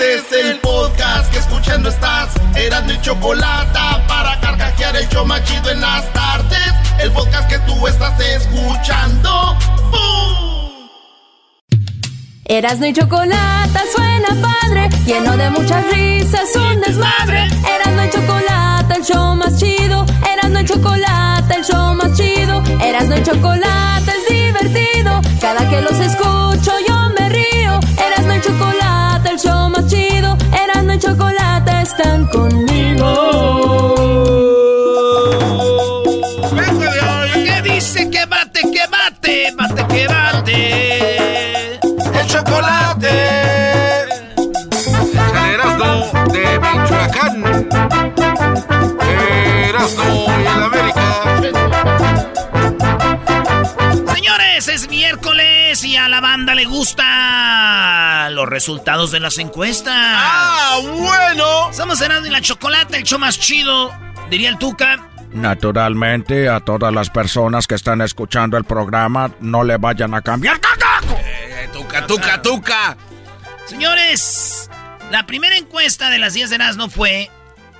Este es el podcast que escuchando estás. Eran mi chocolate para carcajear el show machido en las tardes. El podcast que tú estás escuchando. ¡Bum! Erasmo y chocolate suena padre, lleno de muchas risas, un desmadre. Erasmo y chocolate, el show más chido. Erasmo y chocolate, el show más chido. Erasmo y chocolate es divertido. Cada que los escucho yo me río. Erasmo y chocolate, el show más Señores, es miércoles y a la banda le gustan los resultados de las encuestas. ¡Ah, bueno! Somos Erasmo y la Chocolate, el show más chido, diría el Tuca. Naturalmente, a todas las personas que están escuchando el programa, no le vayan a cambiar. Eh, tuca, tuca, tuca. Señores, la primera encuesta de las 10 de Erasmo fue,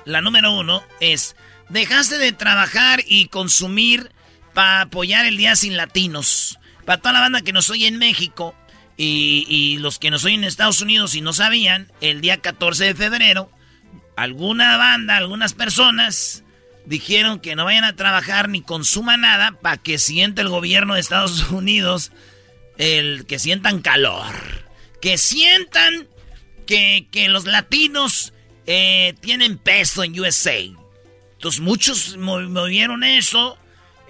la número uno, es, dejaste de trabajar y consumir para apoyar el Día Sin Latinos. Para toda la banda que nos oye en México y, los que nos oyen en Estados Unidos y no sabían, el día 14 de febrero, alguna banda, algunas personas dijeron que no vayan a trabajar ni consuman nada para que sienta el gobierno de Estados Unidos el que sientan calor. Que sientan que, que los latinos eh, tienen peso en USA. Entonces muchos mo- movieron eso.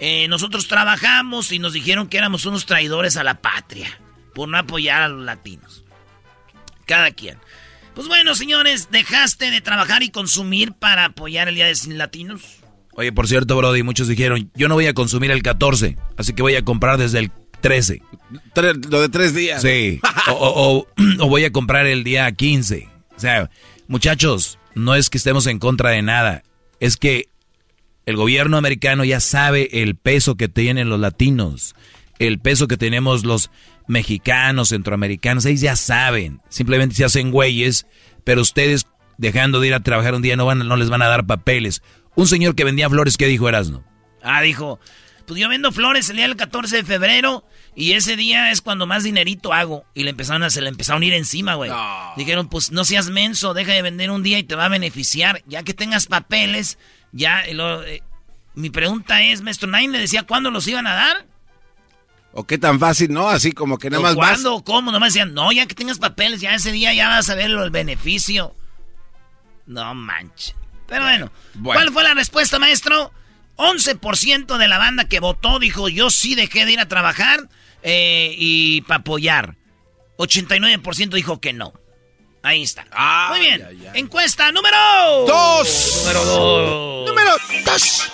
Eh, nosotros trabajamos y nos dijeron que éramos unos traidores a la patria por no apoyar a los latinos. Cada quien. Pues bueno, señores, dejaste de trabajar y consumir para apoyar el Día de Sin Latinos. Oye, por cierto, Brody, muchos dijeron, yo no voy a consumir el 14, así que voy a comprar desde el 13. Tre- lo de tres días. Sí. O, o- o- o voy a comprar el día 15. O sea, muchachos, no es que estemos en contra de nada. Es que el gobierno americano ya sabe el peso que tienen los latinos. El peso que tenemos los mexicanos, centroamericanos. Ellos ya saben. Simplemente se hacen güeyes. Pero ustedes, dejando de ir a trabajar un día, no, van, no les van a dar papeles. Un señor que vendía flores, ¿qué dijo Erasno? Ah, dijo, pues yo vendo flores el día del 14 de febrero y ese día es cuando más dinerito hago. Y le empezaron a, se le empezaron a ir encima, güey. Dijeron, pues no seas menso, deja de vender un día y te va a beneficiar. Ya que tengas papeles, ya... luego, eh, mi pregunta es, maestro, ¿nadie le decía cuándo los iban a dar? ¿O qué tan fácil, no? Así como que nada ¿O más vas. ¿Cuándo? o ¿Cómo? Nomás decían, no, ya que tengas papeles, ya ese día ya vas a ver lo- el beneficio. No manches. Pero bueno, Bueno. ¿cuál fue la respuesta, maestro? 11% de la banda que votó dijo, yo sí dejé de ir a trabajar eh, y para apoyar. 89% dijo que no. Ahí está. Muy bien. Encuesta número... Dos. Número dos. Número dos.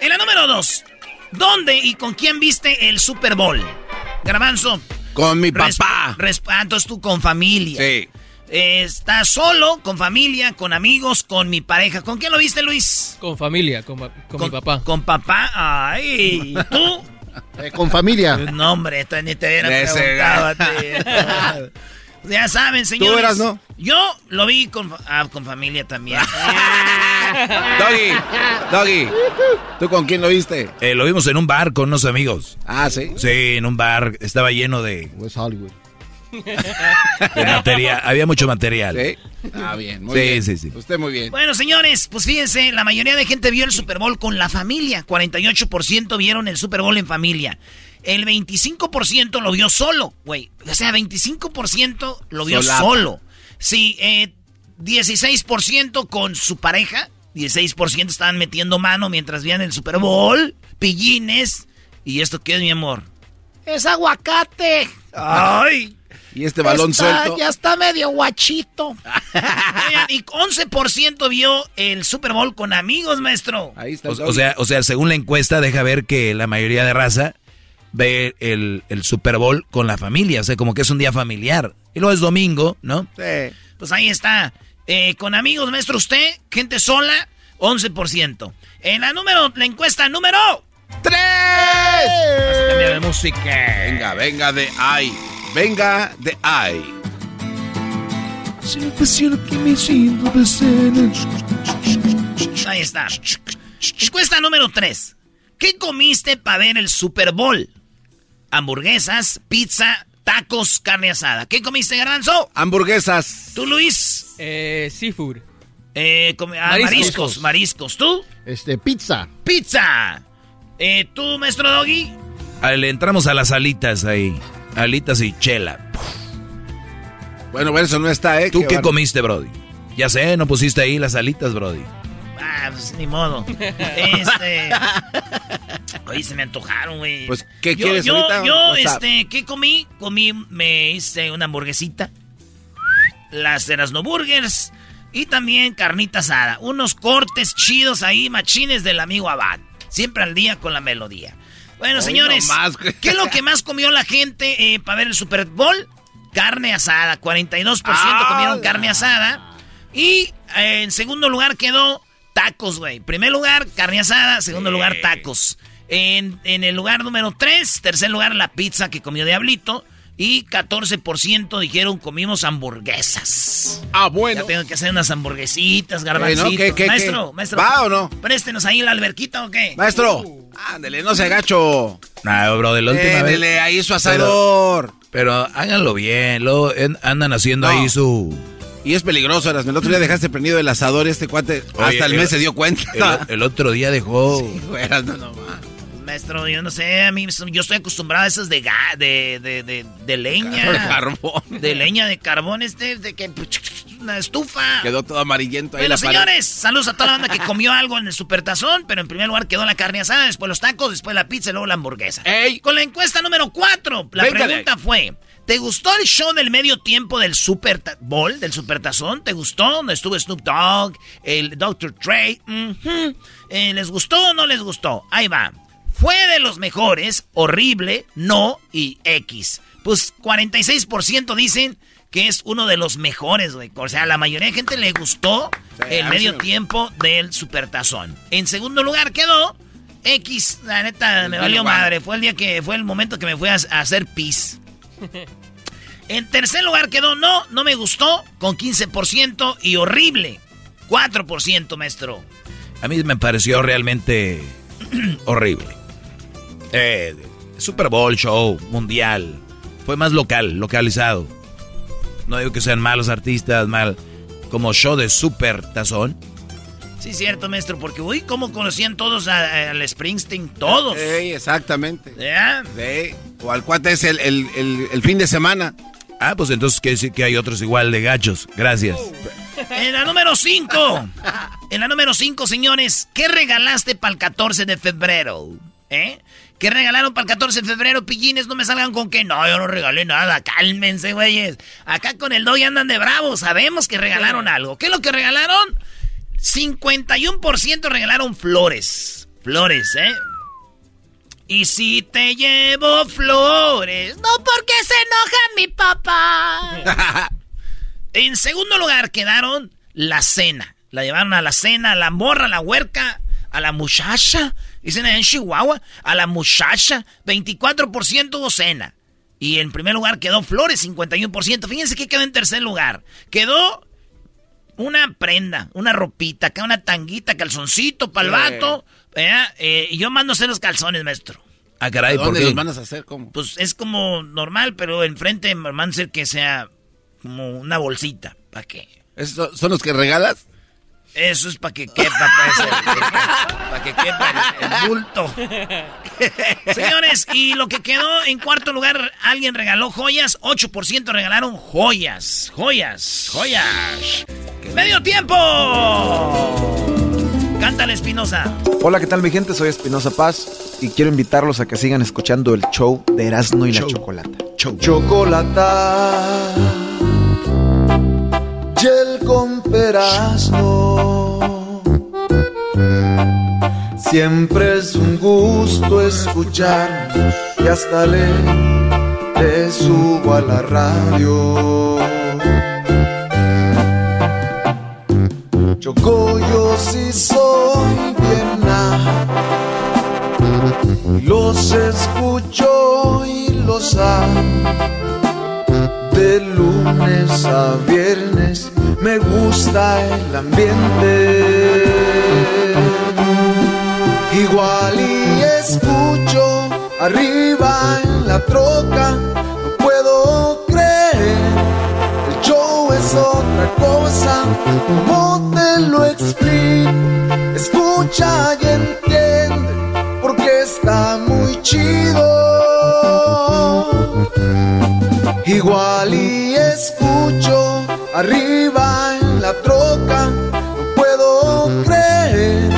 En la número 2, ¿dónde y con quién viste el Super Bowl? Garbanzo. Con mi papá. ah, entonces tú con familia. Sí. Eh, ¿Estás solo, con familia, con amigos, con mi pareja? ¿Con quién lo viste, Luis? Con familia, con, pa- con mi papá. Con papá. Ay, ¿y ¿tú? Eh, con familia. No, hombre, esto ni te hubiera Ese preguntado a ti. Ya saben, señores. ¿Tú eras, no? Yo lo vi con, ah, con familia también. Doggy, Doggy, ¿tú con quién lo viste? Eh, lo vimos en un bar con unos amigos. Ah, ¿sí? Sí, en un bar. Estaba lleno de, West Hollywood. De material. Había mucho material. ¿Sí? Ah, bien, muy Sí, bien. sí, sí. Usted muy bien. Bueno, señores, pues fíjense, la mayoría de gente vio el Super Bowl con la familia. 48% vieron el Super Bowl en familia. El 25% lo vio solo, güey. O sea, 25% lo vio Solapa. solo. Sí, eh, 16% con su pareja. 16% estaban metiendo mano mientras veían el Super Bowl. Pillines. ¿Y esto qué es, mi amor? Es aguacate. Ay. Y este balón Está- suelto. Ya está medio guachito. Oigan, y 11% vio el Super Bowl con amigos, maestro. Ahí está. O, sea, o sea, según la encuesta, deja ver que la mayoría de raza ve el, el Super Bowl con la familia. O sea, como que es un día familiar. Y luego es domingo, ¿no? Sí. Pues ahí está. Eh, con amigos, maestro, usted, gente sola, 11%. En la número, la encuesta número. ¡Tres! Cambia de música. Venga, venga de ahí. Venga de ahí. Ahí está. Encuesta número 3. ¿Qué comiste para ver el Super Bowl? Hamburguesas, pizza, tacos, carne asada. ¿Qué comiste, Garbanzo? Hamburguesas. ¿Tú, Luis? Eh, seafood. Eh, ah, mariscos. Mariscos. mariscos, ¿Tú? Este, pizza. Pizza. Eh, ¿Tú, maestro Doggy? Ah, Le entramos a las alitas ahí. Alitas y chela. Bueno, bueno, eso no está, ¿eh? ¿Tú qué comiste, Brody? Ya sé, no pusiste ahí las alitas, Brody. Ah, pues ni modo. Este. Oye, se me antojaron, güey. Pues, ¿qué yo, quieres yo, ahorita? Yo, este, ¿qué comí? Comí, me hice una hamburguesita. Las Erasno Burgers. Y también carnita asada. Unos cortes chidos ahí, machines del amigo Abad. Siempre al día con la melodía. Bueno, Hoy señores, nomás. ¿qué es lo que más comió la gente eh, para ver el Super Bowl? Carne asada. 42% comieron carne asada. Y eh, en segundo lugar quedó tacos, güey. Primer lugar, carne asada. Segundo lugar, tacos. En, en el lugar número 3, tercer lugar, la pizza que comió Diablito. Y 14% dijeron comimos hamburguesas. Ah, Ya bueno. tengo que hacer unas hamburguesitas, garbancitos. ¿Qué, no? ¿Qué, qué, maestro, qué? maestro. ¿Va o no? Préstenos ahí la alberquita o qué. Maestro, ándele, no se agacho. No, bro, de la última vez. Ándele ahí su asador. Pero háganlo bien. Luego en- andan haciendo No. ahí su. Y es peligroso, Erasmo. El otro día dejaste prendido el asador este cuate Oye, hasta el mes se dio cuenta. El, el otro día dejó. Güey, Erasmo, no más. Maestro, yo no sé, a mí yo estoy acostumbrado a esas de ga- de, de, de, de leña. Carbón. De leña, de carbón, este, de que una estufa. Quedó todo amarillento ahí Bueno, la pared. señores, saludos a toda la banda que comió algo en el supertazón, pero en primer lugar quedó la carne asada, después los tacos, después la pizza y luego la hamburguesa. ¡Ey! Con la encuesta número 4, la Venga pregunta fue, ¿te gustó el show del medio tiempo del Super Bowl, del Supertazón? ¿Te gustó? Donde estuvo Snoop Dogg, el Dr. Ujú. Eh, ¿Les gustó o no les gustó? Ahí va. Fue de los mejores, horrible, no y X. Pues 46% dicen que es uno de los mejores, güey. O sea, a la mayoría de gente le gustó Sí, el medio sí tiempo del Supertazón. En segundo lugar quedó X, la neta, me valió lugar. madre. Fue el día que fue el momento que me fui a, a hacer pis. En tercer lugar quedó no, no me gustó, con 15% y horrible, 4%, maestro. A mí me pareció realmente horrible. Eh, Super Bowl show mundial. Fue más local, localizado. No digo que sean malos artistas, mal. Como show de super tazón. Sí, cierto, maestro, porque uy, ¿cómo conocían todos a- al Springsteen? Todos. Ey, exactamente. ¿Ya? Sí. O al cuate es el, el, el, el fin de semana. Ah, pues entonces quiere decir que hay otros igual de gachos. Gracias. En la número 5. En la número 5, señores, ¿qué regalaste para el 14 de febrero? ¿Eh? ¿Qué regalaron para el 14 de febrero, pillines? No me salgan con que no, yo no regalé nada. Cálmense, güeyes. Acá con el doy andan de bravos. Sabemos que regalaron algo. ¿Qué es lo que regalaron? 51% regalaron flores. Flores, ¿eh? Y si te llevo flores, no porque se enoja mi papá. En segundo lugar quedaron la cena. La llevaron a la cena, a la morra, a la huerca, a la muchacha. Dicen en Chihuahua, a la muchacha. 24% hubo cena. Y en primer lugar quedó Flores, 51%. Fíjense que quedó en tercer lugar. Quedó una prenda, una ropita, acá una tanguita, calzoncito para el vato. Eh, y yo mando a hacer los calzones, maestro. Ah, caray, ¿por qué? los mandas a hacer? ¿Cómo? Pues es como normal, pero enfrente me mando a hacer que sea como una bolsita. ¿Para qué? ¿Son los que regalas? Eso es para que quepa, para que quepa el, bulto. Señores, y lo que quedó en cuarto lugar, alguien regaló joyas, 8% regalaron joyas, joyas, joyas. ¡Medio tiempo! Cántale, Espinosa. Hola, ¿qué tal mi gente? Soy Espinosa Paz y quiero invitarlos a que sigan escuchando el show de Erasmo y la Chocolata. Chocolata y el con Siempre es un gusto escuchar y hasta le, le subo a la radio. Choco, yo soy bien los escucho y los amo de lunes a viernes me gusta el ambiente. Igual y escucho arriba en la troca, no puedo creer. El show es otra cosa, ¿cómo te lo explico? Escucha y entiende, porque está muy chido. Igual y escucho arriba en la troca, no puedo creer.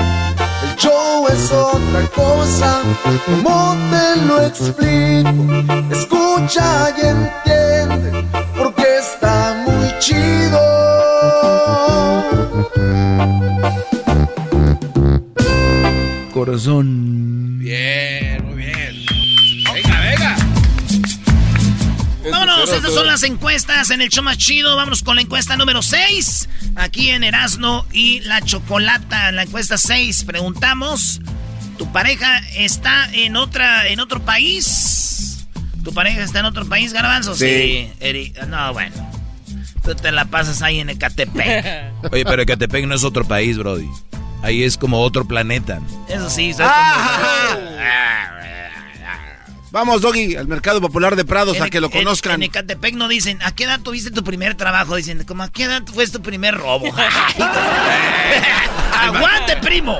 El show es otra cosa, ¿cómo te lo explico? Escucha y entiende, porque está muy chido. Corazón. Bien, muy Vámonos, estas son las encuestas en el show más chido. Vámonos con la encuesta número 6. Aquí en Erasno y la Chocolata. En la encuesta 6 preguntamos: ¿Tu pareja está en otra en otro país? ¿Tu pareja está en otro país, Garbanzo? Sí. no, bueno. Tú te la pasas ahí en Ecatepec. Oye, pero Ecatepec no es otro país, Brody. Ahí es como otro planeta. Eso sí, Vamos, Doggy, al Mercado Popular de Prados a que lo conozcan. En, Ecatepec no dicen, ¿a qué edad tuviste tu primer trabajo? Dicen, ¿cómo a qué edad fue tu primer robo? ¡Aguante, primo!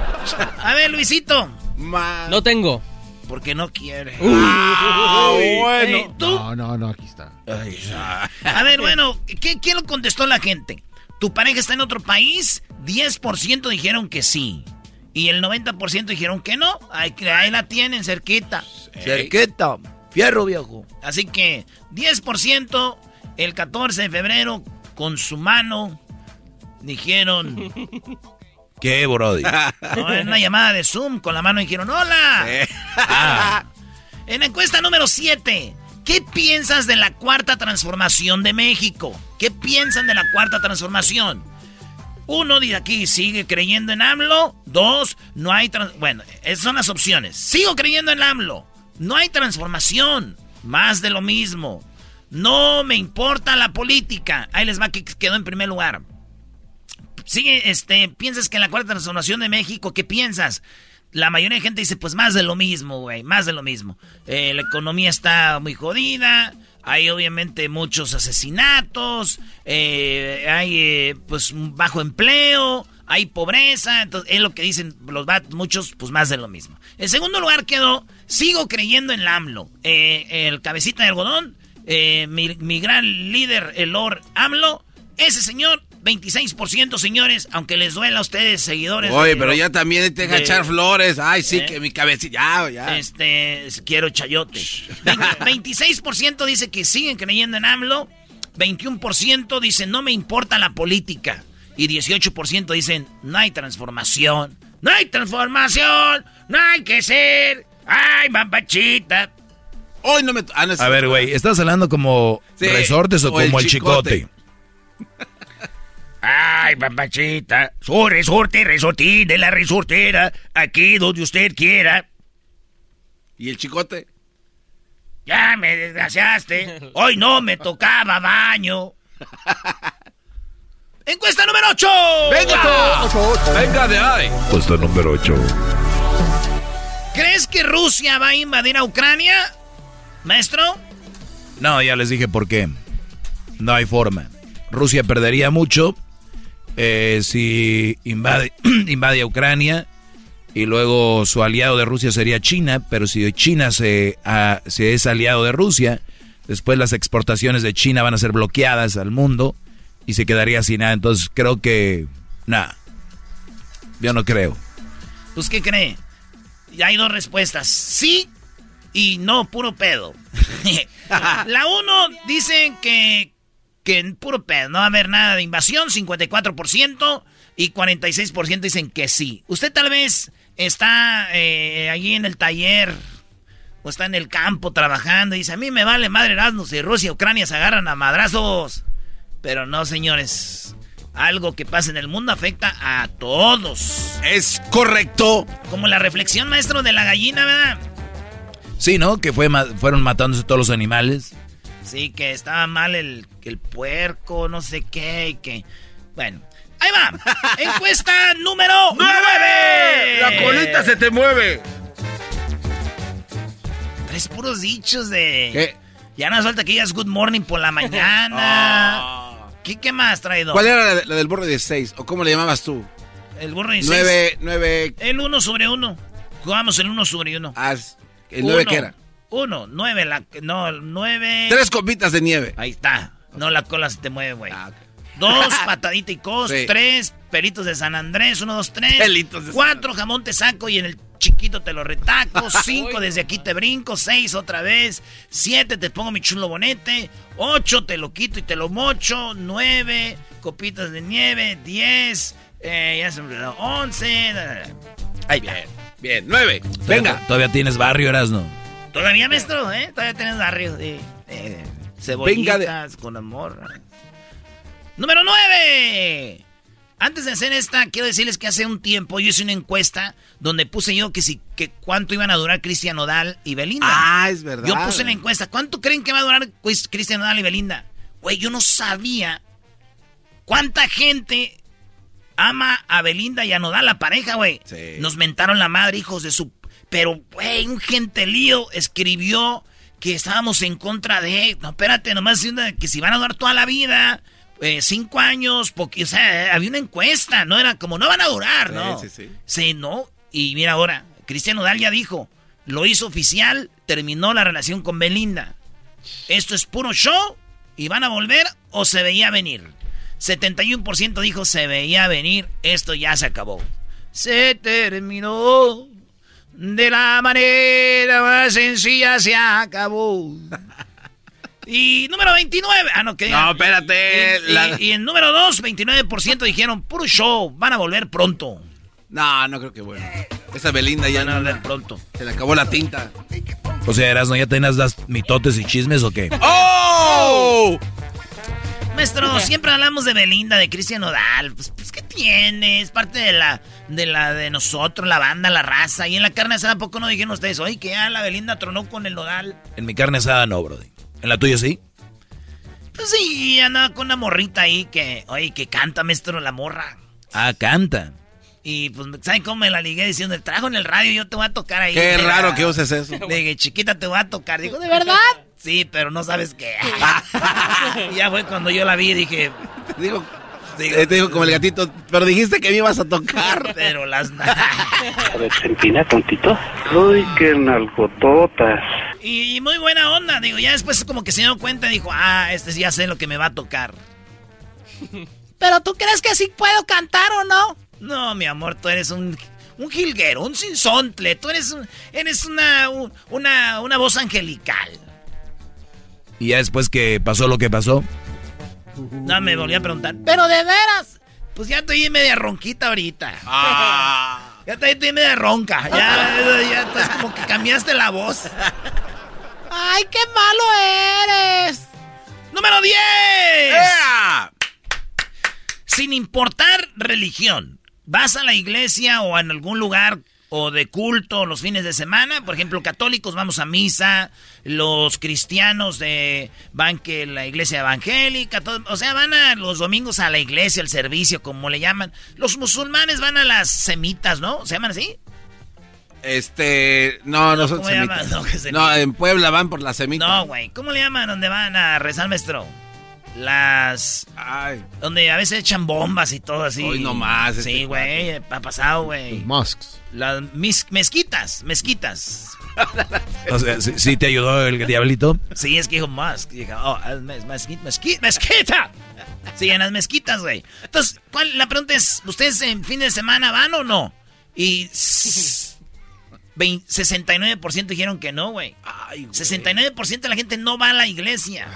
A ver, Luisito. No tengo. Porque no quiere. ah, bueno. ¿Tú? No, no, no, aquí está. a ver, bueno, ¿qué, ¿qué lo contestó la gente? ¿Tu pareja está en otro país? 10% dijeron que sí. Y el 90% dijeron que no. Ahí, ahí la tienen cerquita. Cerquita. Fierro viejo. Así que 10% el 14 de febrero con su mano dijeron... ¿Qué, Brody? No, en una llamada de Zoom con la mano dijeron ¡Hola! Ah. En la encuesta número 7, ¿qué piensas de la cuarta transformación de México? ¿Qué piensan de la cuarta transformación? Uno dice aquí, sigue creyendo en AMLO. Dos, no hay... Bueno, esas son las opciones. Sigo creyendo en AMLO. No hay transformación. Más de lo mismo. No me importa la política. Ahí les va que quedó en primer lugar. Sigue, este, piensas que en la cuarta transformación de México, ¿qué piensas? La mayoría de gente dice, pues más de lo mismo, güey, más de lo mismo. Eh, la economía está muy jodida, hay obviamente muchos asesinatos, eh, hay eh, pues bajo empleo, hay pobreza, entonces es lo que dicen los muchos, pues más de lo mismo. En segundo lugar quedó, sigo creyendo en la AMLO, eh, el cabecita de algodón, mi, mi, gran líder, el Lord AMLO, ese señor 26%, señores, aunque les duela a ustedes, seguidores. Oye, pero ya también te echar flores. Ay, sí, ¿Eh? que mi cabecilla, ya, ya. Este, quiero chayote. 26% dice que siguen creyendo en AMLO. 21% dicen no me importa la política. Y 18% dicen no hay transformación. No hay transformación. No hay que ser. Ay, mambachita. Hoy no me... Ah, a ver, güey, ¿estás hablando como resortes o, como el chicote? Ay, papachita, su resorte, resortín de la resortera, aquí donde usted quiera. ¿Y el chicote? Ya me desgraciaste. Hoy no me tocaba baño. Encuesta número 8. ¡Venga! ¡Venga de ahí! Puesto número 8. ¿Crees que Rusia va a invadir a Ucrania? Maestro. No, ya les dije por qué. No hay forma. Rusia perdería mucho eh, si invade, invade Ucrania y luego su aliado de Rusia sería China, pero si China se, se es aliado de Rusia, después las exportaciones de China van a ser bloqueadas al mundo y se quedaría sin nada. Entonces creo que... Nada. Yo no creo. ¿Pues qué cree? Hay dos respuestas. Sí y no, puro pedo. La uno dicen que, que puro pedo, no va a haber nada de invasión, 54%, y 46% dicen que sí. Usted tal vez está eh, allí en el taller o está en el campo trabajando y dice, a mí me vale madre Erasmus si Rusia y Ucrania se agarran a madrazos. Pero no, señores. Algo que pasa en el mundo afecta a todos. Es correcto. Como la reflexión, maestro, de la gallina, ¿verdad? Sí, ¿no? Que fue, fueron matándose todos los animales. Sí, que estaba mal el, el puerco, no sé qué, y que... Bueno, ahí va. Encuesta número 9. La colita se te mueve. Tres puros dichos de... ¿Qué? Ya no falta que digas good morning por la mañana. ¿Qué, ¿Qué, más traído? ¿Cuál era la, del borro de 6? ¿O cómo le llamabas tú? El borro de 6. 9, 9. El 1 sobre 1. Jugamos el 1 sobre 1. Ah, ¿el 9 qué era? 1, 9, la, no, 9. Tres copitas de nieve. Ahí está. No, la cola se te mueve, güey. Ah, okay. Dos, patadita y cos. Sí. Tres, peritos de San Andrés. Uno, dos, tres. Pelitos de Cuatro, jamón te saco y en el chiquito te lo retaco. Cinco, desde aquí te brinco. Seis, otra vez. Siete, te pongo mi chulo bonete. Ocho, te lo quito y te lo mocho. Nueve, copitas de nieve. Diez, eh, ya se me olvidó. Once. Ahí bien. Bien, nueve. Venga. Todavía tienes barrio, Erasno. Todavía, maestro, ¿eh? Todavía tienes barrio. Eh, eh, cebollitas Venga de... con amor. Número 9. Antes de hacer esta, quiero decirles que hace un tiempo yo hice una encuesta donde puse yo que si que cuánto iban a durar Cristian Nodal y Belinda. Ah, es verdad. Yo puse la encuesta, ¿cuánto creen que va a durar Cristian Nodal y Belinda? Güey, yo no sabía cuánta gente ama a Belinda y a Nodal, la pareja, güey. Sí. Nos mentaron la madre, hijos de su... Pero, güey, un gentelío escribió que estábamos en contra de... No, espérate, nomás que si van a durar toda la vida eh, cinco años, porque, o sea, había una encuesta, no era como, no van a durar, ¿no? Sí, sí, sí. Sí, no. Y mira ahora, Cristian Nodal ya dijo, lo hizo oficial, terminó la relación con Belinda. Esto es puro show y van a volver o se veía venir. 71% dijo se veía venir, esto ya se acabó. Se terminó de la manera más sencilla, se acabó. Y número 29. Ah, no, que. No, espérate. Y, la... y, y en número 2, 29% dijeron puro show. Van a volver pronto. No, no creo que bueno. Esa Belinda ya van a volver pronto. Se le acabó la tinta. O sea, Erasno, ¿ya tenías las mitotes y chismes o qué? ¡Oh! Maestro, siempre hablamos de Belinda, de Cristian Nodal. Pues, pues, ¿qué tiene? Es parte de la, de la de nosotros, la banda, la raza. Y en la carne asada, ¿a poco no dijeron ustedes? Oye, que ya la Belinda tronó con el Nodal. En mi carne asada no, brody. ¿En la tuya sí? Pues sí, andaba con una morrita ahí que, oye, que canta, maestro, la morra. Ah, canta. Y pues, ¿saben cómo me la ligué diciendo? Trajo en el radio y yo te voy a tocar ahí. Qué raro la... que uses eso. Dije, chiquita, te voy a tocar. Digo, ¿de verdad? Sí, pero no sabes qué. y ya fue cuando yo la vi y dije... Digo, digo, te digo como el gatito, pero dijiste que me ibas a tocar. Pero las... a ver, se empina tontito. Uy, qué nalgototas. Y, y, muy buena onda, digo, ya después como que se dio cuenta y dijo, ah, este ya sé lo que me va a tocar. ¿Pero tú crees que sí puedo cantar o no? No, mi amor, tú eres un, un jilguero, un sinsontle, tú eres, un, eres una, una, una voz angelical. ¿Y ya después que pasó lo que pasó? No, me volví a preguntar, ¿pero de veras? Pues ya estoy media ronquita ahorita. Ah. Ya estoy media ronca. Ya, ya estás como que cambiaste la voz. ¡Ay, qué malo eres! ¡Número 10! ¡Ea! Sin importar religión, vas a la iglesia o en algún lugar o de culto los fines de semana. Por ejemplo, católicos vamos a misa, los cristianos de, van que la iglesia evangélica, o sea, van a los domingos a la iglesia, al servicio, como le llaman. Los musulmanes van a las semitas, ¿no? ¿Se llaman así? Este, no, no, son semitas. No, en Puebla van por las semitas. No, güey, ¿cómo le llaman donde van a rezar maestro? Las. Ay. Donde a veces echan bombas y todo así. Hoy nomás. Sí, este güey. Ha pasado, güey. Mosques. Las mezquitas. Mezquitas. o sea, ¿sí, te ayudó el diablito? Sí, es que dijo Musk. Dijo, oh, mezquita, mezquita. Sí, en las mezquitas, güey. Entonces, ¿cuál, la pregunta es: ¿ustedes en fin de semana van o no? Y. 69% dijeron que no, güey. 69% de la gente no va a la iglesia.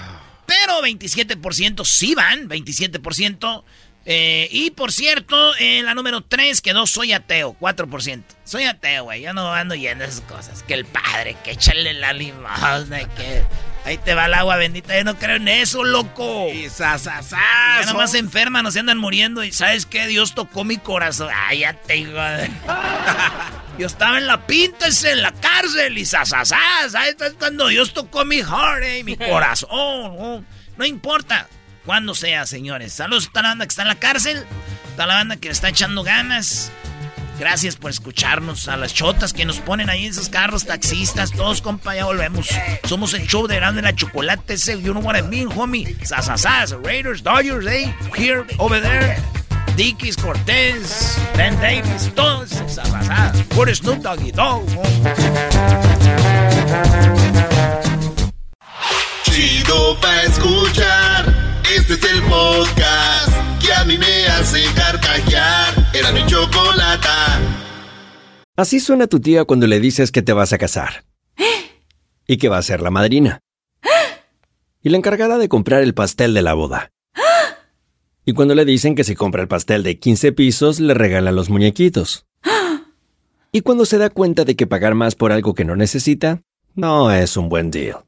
Pero 27% sí van, 27%. Eh, y por cierto, eh, la número 3 quedó soy ateo, 4%. Soy ateo, güey. Yo no ando yendo esas cosas. Que el padre, que échale la limosna, que ahí te va el agua bendita. Yo no creo en eso, loco. Y sa, sa, sa, ya nomás se enferman, no se andan muriendo. Y ¿sabes qué? Dios tocó mi corazón. Ay, ya te digo. Yo estaba en la pinta, en la cárcel y sasasas. Ahí está cuando Dios tocó mi heart, eh, mi corazón. Oh, no importa cuándo sea, señores. Saludos a la banda que está en la cárcel, a la banda que está echando ganas. Gracias por escucharnos, a las chotas que nos ponen ahí en esos carros, taxistas, todos, compa, ya volvemos. Somos el show de Grande la Chocolate, ese, you know what I mean, homie. Sasasas, Raiders, Dodgers, eh, here, over there. Dickies, Cortés, Ben Davis, todos sasasas. Por Snoop Dogg. Chido pa' escuchar. Este es el podcast que a mí me hace carcajear. Era mi chocolate. Así suena tu tía cuando le dices que te vas a casar. Y que va a ser la madrina. Y la encargada de comprar el pastel de la boda. Y cuando le dicen que si compra el pastel de 15 pisos, le regalan los muñequitos. Y cuando se da cuenta de que pagar más por algo que no necesita, no es un buen deal.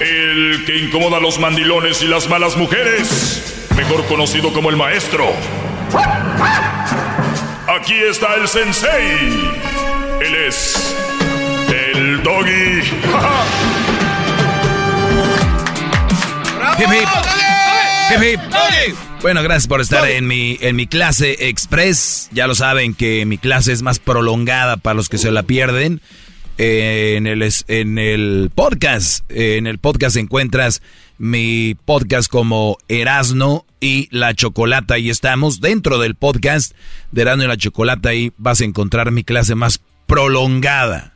El que incomoda a los mandilones y las malas mujeres, mejor conocido como el maestro. Aquí está el sensei. Él es el doggy. Bueno, gracias por estar en mi, en mi clase express. Ya lo saben que mi clase es más prolongada para los que se la pierden en el, en el podcast. En el podcast encuentras mi podcast como Erasno y la Chocolata. Y estamos dentro del podcast de Erasno y la Chocolata. Y vas a encontrar mi clase más prolongada.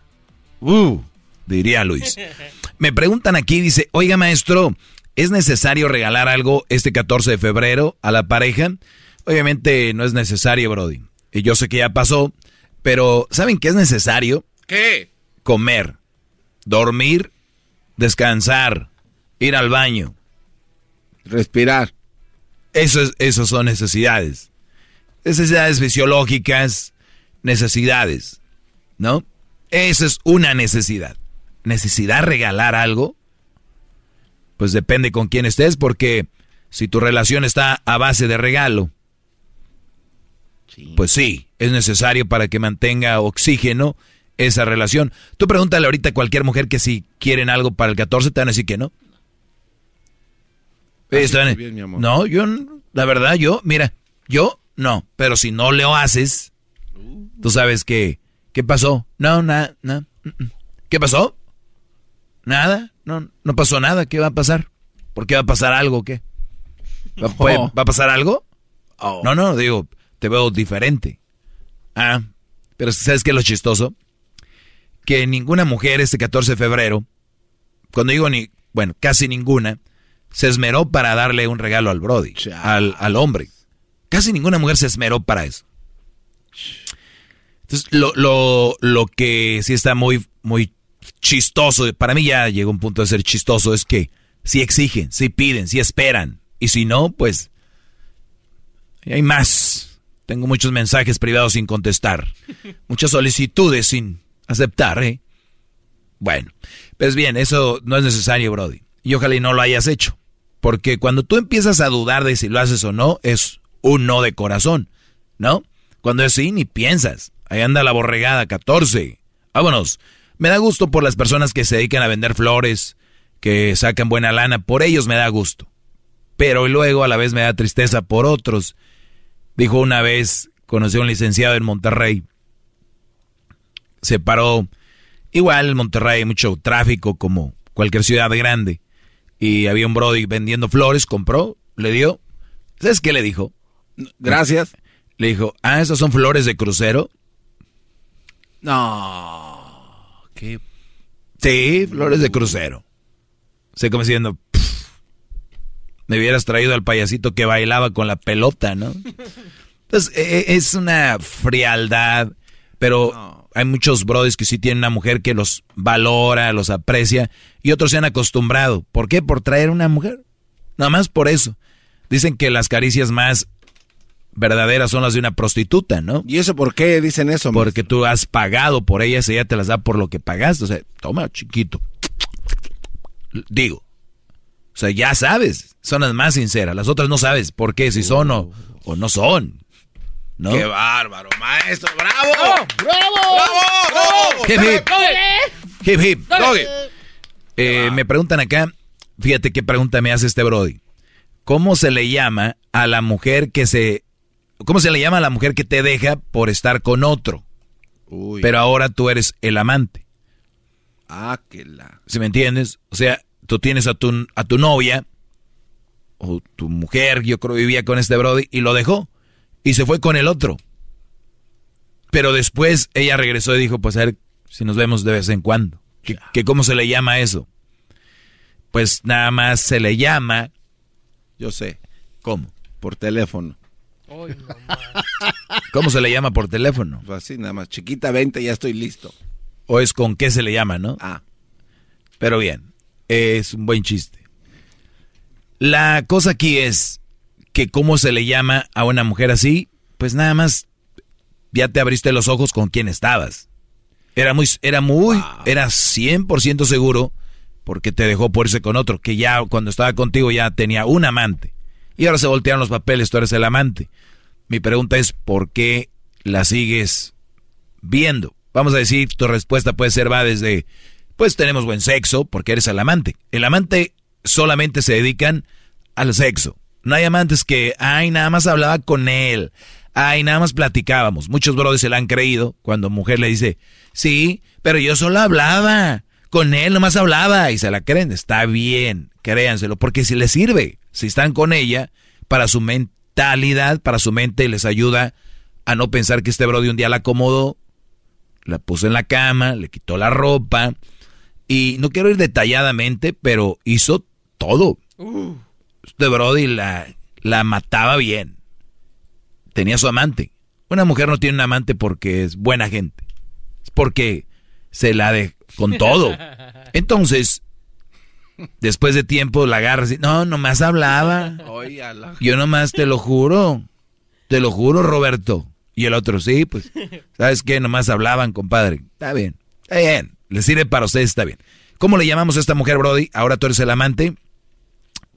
Uh, diría Luis. Me preguntan aquí, dice, oiga maestro, ¿es necesario regalar algo este 14 de febrero a la pareja? Obviamente no es necesario, Brody. Y yo sé que ya pasó, Pero, ¿saben qué es necesario? ¿Qué? Comer, dormir, descansar, ir al baño. Respirar. Eso es, eso son necesidades. Necesidades fisiológicas, necesidades, ¿no? Eso es una necesidad. ¿Necesidad regalar algo? Pues depende con quién estés, porque si tu relación está a base de regalo, pues sí, es necesario para que mantenga oxígeno esa relación. Tú pregúntale ahorita a cualquier mujer que si quieren algo para el 14 te van a decir que no. No, yo, la verdad, yo, mira, yo no, pero si no lo haces, tú sabes que, ¿qué pasó? No, nada, no, ¿qué pasó? Nada, no, no pasó nada, ¿qué va a pasar? ¿Por qué va a pasar algo? ¿Qué? ¿Va, oh. a pasar algo? Oh. No, no, digo, te veo diferente. Ah, pero ¿sabes qué es lo chistoso? Que ninguna mujer este 14 de febrero, cuando digo ni, bueno, casi ninguna, se esmeró para darle un regalo al Brody, al, al, hombre. Casi ninguna mujer se esmeró para eso. Entonces, lo, lo, lo que sí está muy, muy chistoso, para mí ya llegó un punto de ser chistoso, es que si exigen, si piden, si esperan. Y si no, pues hay más. Tengo muchos mensajes privados sin contestar. Muchas solicitudes sin aceptar, ¿eh? Bueno, pues bien, eso no es necesario, Brody. Y ojalá y no lo hayas hecho. Porque cuando tú empiezas a dudar de si lo haces o no, es un no de corazón, ¿no? Cuando es sí, ni piensas. Ahí anda la borregada, 14. Vámonos. Me da gusto por las personas que se dedican a vender flores, que sacan buena lana. Por ellos me da gusto. Pero luego a la vez me da tristeza por otros. Dijo una vez, conoció a un licenciado en Monterrey. Se paró. Igual en Monterrey hay mucho tráfico como cualquier ciudad grande y había un Brody vendiendo flores, compró, le dio. ¿Sabes qué le dijo? Gracias. Le dijo, ah, ¿esas son flores de crucero? No. ¿Qué? Sí, flores de crucero. Se como diciendo, me hubieras traído al payasito que bailaba con la pelota, ¿no? Entonces, e, e, es una frialdad, pero hay muchos brothers que sí tienen una mujer que los valora, los aprecia, y otros se han acostumbrado. ¿Por qué? Por traer una mujer. Nada más por eso. Dicen que las caricias más verdaderas son las de una prostituta, ¿no? ¿Y eso por qué dicen eso? Porque tú has pagado por ellas y ella te las da por lo que pagaste. O sea, toma, chiquito. Digo. O sea, ya sabes. Son las más sinceras. Las otras no sabes por qué, si son o, o no son. ¿No? ¡Qué bárbaro, maestro! ¡Bravo! ¡Bravo! ¡Bravo! ¡Hip, hip! ¡Hip, hip! Eh, me preguntan acá, fíjate qué pregunta me hace este Brody. ¿Cómo se le llama a la mujer que se... ¿Cómo se le llama a la mujer que te deja por estar con otro? Uy. Pero ahora tú eres el amante. Ah, que la... ¿Sí me entiendes? O sea, tú tienes a tu, a tu novia, o tu mujer, yo creo vivía con este Brody, y lo dejó y se fue con el otro. Pero después ella regresó y dijo, pues a ver si nos vemos de vez en cuando. ¿Qué, cómo se le llama eso? Pues nada más se le llama... Yo sé. ¿Cómo? Por teléfono. ¿Cómo se le llama por teléfono? Pues así, nada más. Chiquita, 20, ya estoy listo. O es con qué se le llama, ¿no? Ah. Pero bien, es un buen chiste. La cosa aquí es, que cómo se le llama a una mujer así, pues nada más ya te abriste los ojos con quién estabas. Era muy, era muy, era 100% seguro porque te dejó por irse con otro, que ya cuando estaba contigo ya tenía un amante. Y ahora se voltearon los papeles, tú eres el amante. Mi pregunta es, ¿por qué la sigues viendo? Vamos a decir, tu respuesta puede ser, va desde, pues tenemos buen sexo porque eres el amante. El amante solamente se dedican al sexo. No hay amantes que, ay, nada más hablaba con él. Ay, nada más platicábamos. Muchos brothers se la han creído cuando mujer le dice, sí, pero yo solo hablaba. Con él nomás hablaba y se la creen. Está bien, créanselo, porque si les sirve, si están con ella, para su mentalidad, para su mente, les ayuda a no pensar que este brody un día la acomodó, la puso en la cama, le quitó la ropa. Y no quiero ir detalladamente, pero hizo todo. Uh este Brody la, la mataba bien. Tenía su amante. Una mujer no tiene un amante porque es buena gente. Es porque se la de con todo. Entonces, después de tiempo la agarras y, no, nomás hablaba. Yo nomás te lo juro. Te lo juro, Roberto. Y el otro, sí, pues, ¿sabes qué? Nomás hablaban, compadre. Está bien, está bien. Le sirve para ustedes, está bien. ¿Cómo le llamamos a esta mujer, Brody? Ahora tú eres el amante.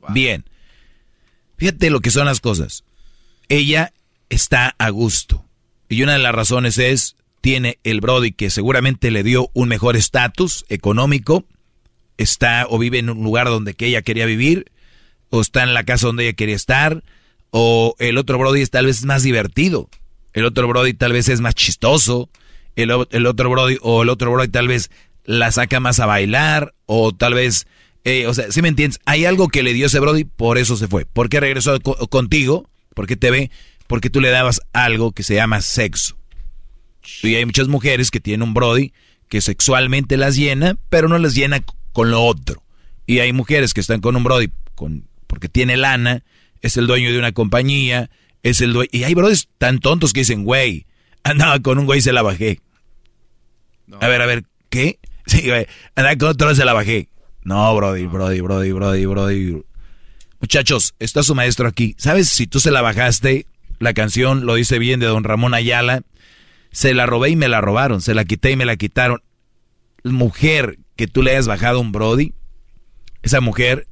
Bien. Fíjate lo que son las cosas. Ella está a gusto. Y una de las razones es, tiene el Brody que seguramente le dio un mejor estatus económico, está o vive en un lugar donde ella quería vivir, o está en la casa donde ella quería estar, o el otro Brody es tal vez más divertido, el otro Brody tal vez es más chistoso, el otro Brody o el otro Brody tal vez la saca más a bailar, o tal vez, eh, o sea, si me entiendes, hay algo que le dio ese Brody, por eso se fue. ¿Por qué regresó contigo? Porque te ve, porque tú le dabas algo que se llama sexo. Y hay muchas mujeres que tienen un Brody que sexualmente las llena, pero no las llena con lo otro. Y hay mujeres que están con un Brody con, porque tiene lana, es el dueño de una compañía, es el dueño. Y hay Brodys tan tontos que dicen, güey, andaba con un güey y se la bajé. A ver, a ver, ¿qué? Sí, güey. con otro se la bajé. No, Brody, Brody, Brody, Brody, Brody. Muchachos, está su maestro aquí. ¿Sabes si tú se la bajaste? La canción lo dice bien de don Ramón Ayala. Se la robé y me la robaron. Se la quité y me la quitaron. Mujer que tú le hayas bajado un Brody, esa mujer,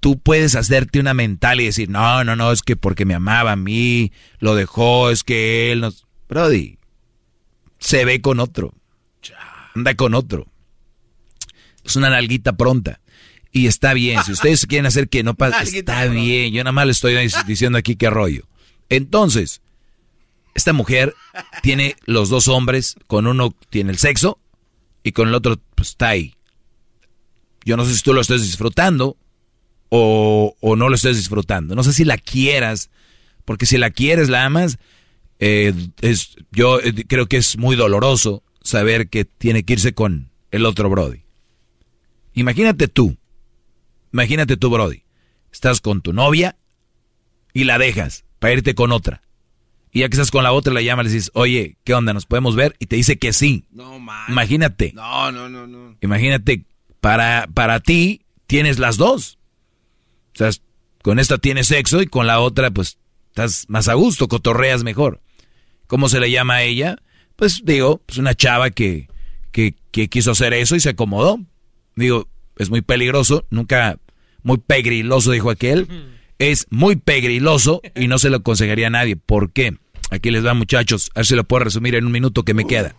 tú puedes hacerte una mental y decir, no, no, no, es que porque me amaba a mí, lo dejó, es que él nos... Brody, se ve con otro anda con otro. Es una nalguita pronta. Y está bien, si ustedes quieren hacer que no pase, está bien. Yo nada más le estoy diciendo aquí qué rollo. Entonces, esta mujer tiene los dos hombres, con uno tiene el sexo y con el otro pues, está ahí. Yo no sé si tú lo estás disfrutando o, no lo estás disfrutando. No sé si la quieras, porque si la quieres, la amas, eh, es, yo eh, creo que es muy doloroso saber que tiene que irse con el otro Brody. Imagínate tú, imagínate tú, Brody, estás con tu novia y la dejas para irte con otra. Y ya que estás con la otra, la llamas y le dices, oye, ¿qué onda? ¿Nos podemos ver? Y te dice que sí. No, man. Imagínate. No, no, no, no. Imagínate, para, para ti tienes las dos. O sea, con esta tienes sexo y con la otra, pues, estás más a gusto, cotorreas mejor. ¿Cómo se le llama a ella? pues digo, pues una chava que, que, quiso hacer eso y se acomodó. Digo, es muy peligroso, nunca, muy pegriloso, dijo aquel. Es muy pegriloso y no se lo aconsejaría a nadie. ¿Por qué? Aquí les va, muchachos. A ver si lo puedo resumir en un minuto que me queda.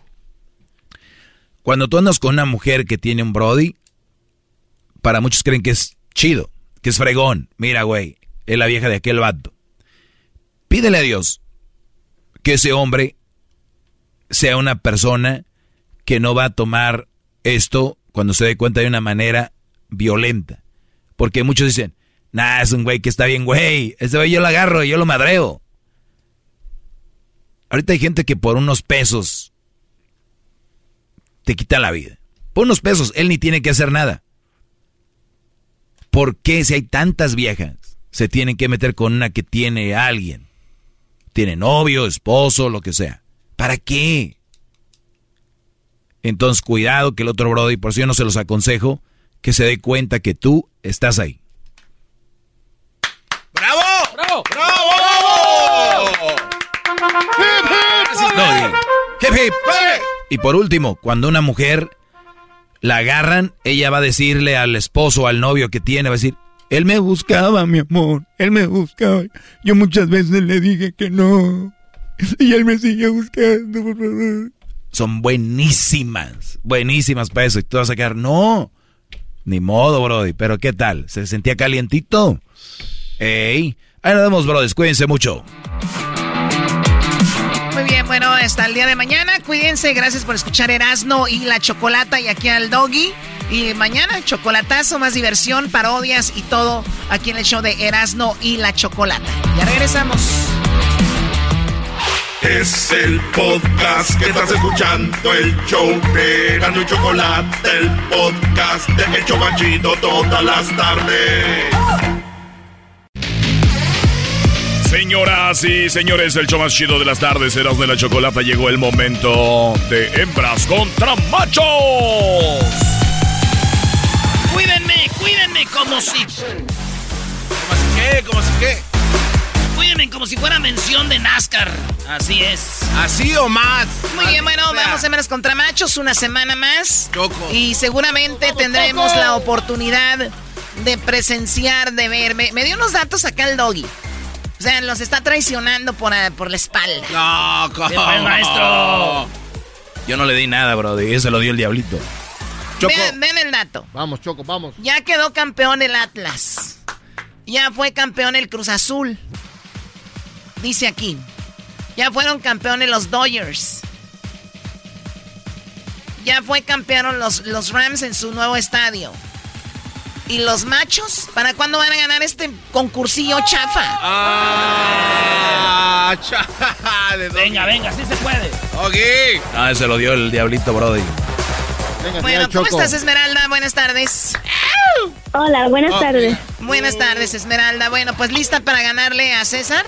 Cuando tú andas con una mujer que tiene un Brody, para muchos creen que es chido, que es fregón. Mira, güey, es la vieja de aquel vato. Pídele a Dios que ese hombre sea una persona que no va a tomar esto cuando se dé cuenta de una manera violenta. Porque muchos dicen, nah, es un güey que está bien, güey. Ese güey yo lo agarro, y yo lo madreo. Ahorita hay gente que por unos pesos te quita la vida. Por unos pesos, él ni tiene que hacer nada. ¿Por qué si hay tantas viejas se tienen que meter con una que tiene alguien? Tiene novio, esposo, lo que sea. ¿Para qué? Entonces, cuidado que el otro Brody, por si yo no se los aconsejo, que se dé cuenta que tú estás ahí. ¡Bravo! ¡Bravo! ¡Bravo! y, y por último, cuando una mujer la agarran, ella va a decirle al esposo o al novio que tiene, va a decir, él me buscaba, mi amor, él me buscaba. Yo muchas veces le dije que no. Y él me sigue buscando, por favor. Son buenísimas, buenísimas para eso. Y tú vas a quedar, no, ni modo, Brody. Pero ¿qué tal? ¿Se sentía calientito? Ey, ahí nos vemos, Brody. Cuídense mucho. Muy bien, bueno, hasta el día de mañana. Cuídense, gracias por escuchar Erasno y la Chocolata y aquí al Doggy. Y mañana, chocolatazo, más diversión, parodias y todo aquí en el show de Erasno y la Chocolata. Ya regresamos. Es el podcast que estás escuchando, el show de Gano Chocolate, el podcast de El Chobachito todas las tardes. Señoras y señores, el show más chido de las tardes, Eras de la Chocolata, llegó el momento de hembras contra machos. Cuídenme, cuídenme como si... ¿Cómo si qué? ¿Cómo si qué? Como si fuera mención de NASCAR. Así es. ¿Así o más? Muy bien, bueno, vamos a hembras contra machos una semana más. Choco. Y seguramente tendremos la oportunidad de presenciar, de ver. Me, dio unos datos acá el doggy. O sea, los está traicionando por, eh, por la espalda. No, ¿cómo? maestro. Yo no le di nada, bro. Eso lo dio el diablito. Choco. Ven, el dato. Vamos, Choco, vamos. Ya quedó campeón el Atlas. Ya fue campeón el Cruz Azul. Dice aquí. Ya fueron campeones los Dodgers. Ya fue campeón los, los Rams en su nuevo estadio. ¿Y los machos? ¿Para cuándo van a ganar este concursillo chafa? Ah, chafa. venga, venga, sí se puede. Ok. Ah, se lo dio el diablito Brody. bueno, ¿cómo estás, Esmeralda? Buenas tardes. Hola, buenas tardes. Buenas tardes, Esmeralda. Bueno, pues lista para ganarle a César.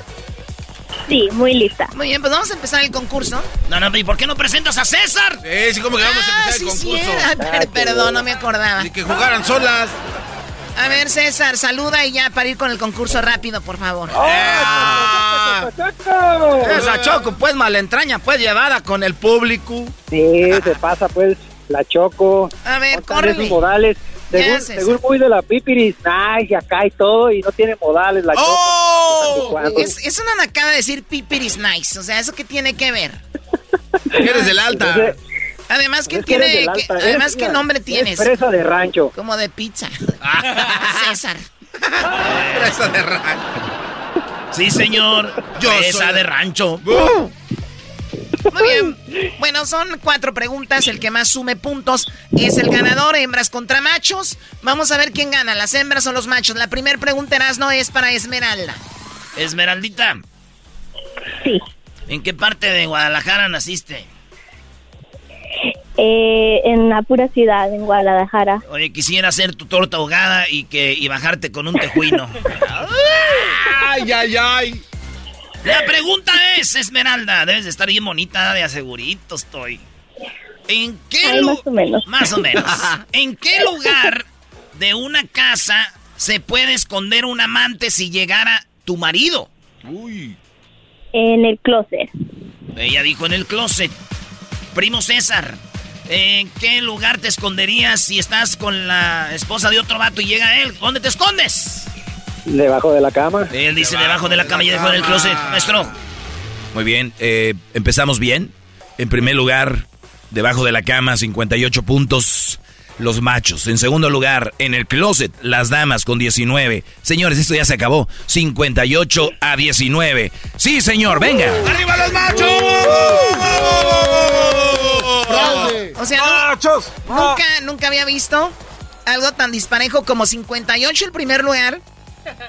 Sí, muy lista. Muy bien, pues vamos a empezar el concurso. No, no, ¿y por qué no presentas a César? Sí, sí, como que vamos a ah, empezar el concurso. Sí, perdón, no me acordaba. Y que jugaran solas. A ver, César, saluda y ya para ir con el concurso rápido, por favor. ¡Oh, Choco! Esa Choco, pues malentraña, pues llevada con el público. Sí, se pasa, pues, la Choco. A ver, córrele. modales. Según, según, muy de la pipiris, ay, acá y todo, y no tiene modales la ¡Oh! Es, es, una nacada decir pipiris nice, o sea, ¿eso qué tiene que ver? Eres del alta. Además, ¿qué tiene? además, ¿qué nombre tienes? Fresa de rancho. Como de pizza. César. Fresa de rancho. Sí, señor. Yo Fresa de rancho. Muy bien. Bueno, son cuatro preguntas. El que más sume puntos es el ganador. Hembras contra machos. Vamos a ver quién gana, las hembras o los machos. La primera pregunta, no es para Esmeralda. Esmeraldita. Sí. ¿En qué parte de Guadalajara naciste? Eh, en la pura ciudad, en Guadalajara. Oye, quisiera hacer tu torta ahogada y que y bajarte con un tejuino. ay, ay, ay. La pregunta es, Esmeralda, debes de estar bien bonita, de asegurito estoy. ¿En qué lugar? Más o menos. Más o menos. ¿En qué lugar de una casa se puede esconder un amante si llegara tu marido? Uy. En el closet. Ella dijo en el closet. Primo César, ¿En qué lugar te esconderías si estás con la esposa de otro vato y llega él? ¿Dónde te escondes? Debajo de la cama. Él dice debajo, de la cama y debajo del closet, maestro. Muy bien, eh, empezamos bien. En primer lugar, debajo de la cama, 58 puntos. Los machos. En segundo lugar, en el closet, las damas con 19. Señores, esto ya se acabó. 58 a 19. Sí, señor, venga. ¡Arriba los machos! O sea, nunca, nunca había visto algo tan disparejo como 58 el primer lugar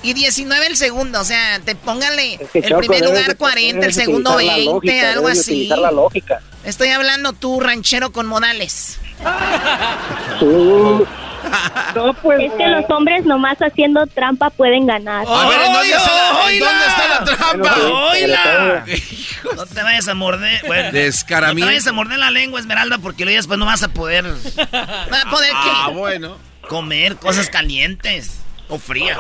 y 19 el segundo. O sea, te póngale el primer lugar 40, el segundo 20, algo así. La lógica. Estoy hablando tú, ranchero con modales. No, pues, es que los hombres nomás haciendo trampa pueden ganar. A ver, ¿dónde, está, la trampa? ¡Oila! No te vayas a morder. Bueno, no te vayas a morder la lengua, Esmeralda, porque luego después no vas a poder. ¿Vas a poder qué? Ah, bueno. Comer cosas calientes o frías.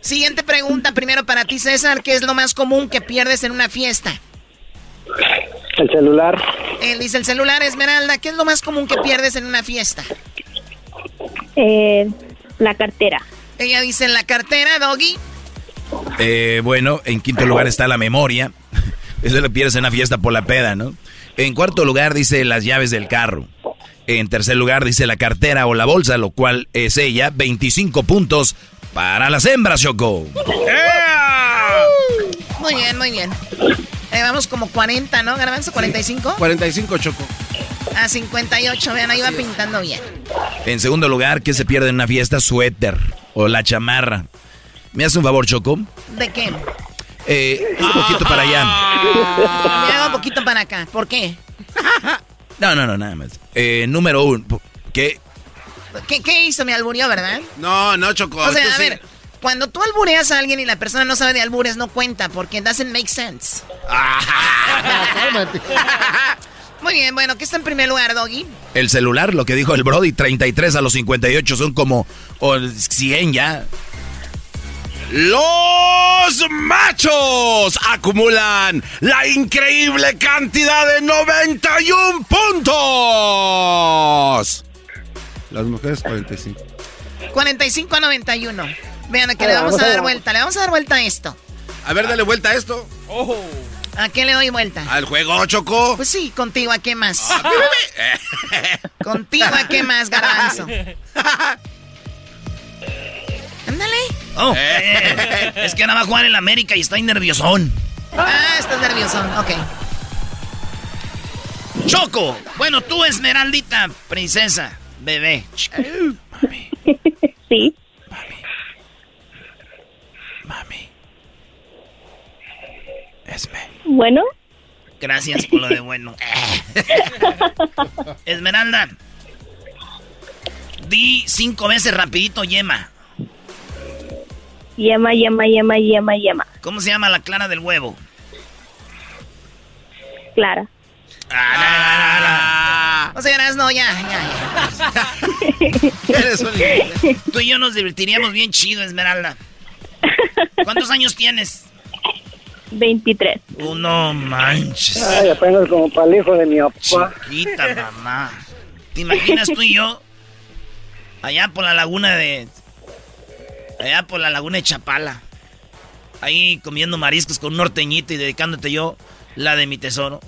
Siguiente pregunta, primero para ti, César. ¿Qué es lo más común que pierdes en una fiesta? El celular. Él dice el celular, Esmeralda. ¿Qué es lo más común que pierdes en una fiesta? Eh, la cartera. Ella dice la cartera, Doggy. Eh, bueno, en quinto lugar está la memoria. Eso lo pierdes en una fiesta por la peda, ¿no? En cuarto lugar dice las llaves del carro. En tercer lugar dice la cartera o la bolsa, lo cual es ella. 25 puntos para las hembras, Choco. Muy bien, muy bien. Eh, vamos como 40, ¿no? Garbanzo, 45. 45, Choco. A 58, vean, ahí va pintando bien. En segundo lugar, ¿qué se pierde en una fiesta? Suéter o la chamarra. ¿Me hace un favor, Choco? ¿De qué? Eh, un poquito para allá. Me hago un poquito para acá. ¿Por qué? No, no, no, nada más. Eh, número uno, ¿qué? ¿Qué, ¿Qué hizo? Me alburió, ¿verdad? No, no, Choco. O sea, a ver, Cuando tú albureas a alguien y la persona no sabe de albures, no cuenta, porque doesn't make sense. Muy bien, bueno, ¿qué está en primer lugar, Doggy? El celular, lo que dijo el Brody, 33 a los 58 son como 100 ya. Los machos acumulan la increíble cantidad de 91 puntos. Las mujeres 45. 45 a 91. Vean, que le vamos a dar vuelta. Le vamos a dar vuelta a esto. A ver, dale vuelta a esto. ¿A qué le doy vuelta? Al juego, Choco. Pues sí, contigo, ¿a qué más? Ah, contigo, ¿a qué más, garbanzo? Ándale. Oh, eh, es que ahora va a jugar en la América y está nerviosón. Ah, estás nerviosón, ok. Choco, bueno, tú, Esmeraldita, princesa, bebé. Mami. Sí. Mami. Mami. Esme. Bueno. Gracias por lo de bueno. Esmeralda. Di cinco veces rapidito yema. Yema, yema, yema, yema, yema. ¿Cómo se llama la clara del huevo? Clara. Ah, no, no, no, ya, ya, Tú y yo nos divertiríamos bien chido, Esmeralda. ¿Cuántos años tienes? 23. Oh, no manches. Ay, apenas como para el hijo de mi papá. Chiquita, mamá. ¿Te imaginas tú y yo? Allá por la laguna de Allá por la laguna de Chapala. Ahí comiendo mariscos con un norteñito y dedicándote yo la de mi tesoro.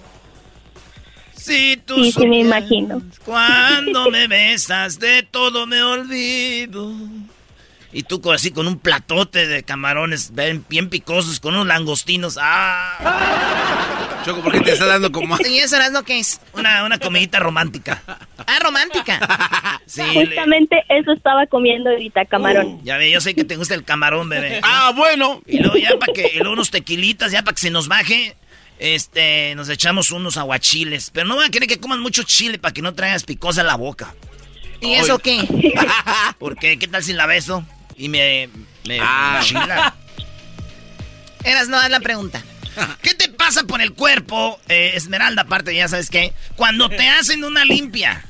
Sí, tú sí, sí, me imagino. Cuando me besas, de todo me olvido. Y tú así con un platote de camarones bien, bien picosos, con unos langostinos. ¡Ah! Choco, ¿por qué te está dando como...? ¿Y eso lo que es? Una, una comidita romántica. Ah, romántica. sí, Justamente eso estaba comiendo ahorita, camarón. Uh, ya ve, yo sé que te gusta el camarón, bebé. Ah, bueno. Y luego ya para que, y luego unos tequilitas, ya para que se nos baje, este, nos echamos unos aguachiles. Pero no van a querer que coman mucho chile para que no traigas picosa en la boca. ¿Y eso qué? ¿Por qué? ¿Qué tal si la beso? Y me. me ah. Eras, no, haz la pregunta. ¿Qué te pasa por el cuerpo, eh, Esmeralda, aparte, ya sabes qué? Cuando te hacen una limpia.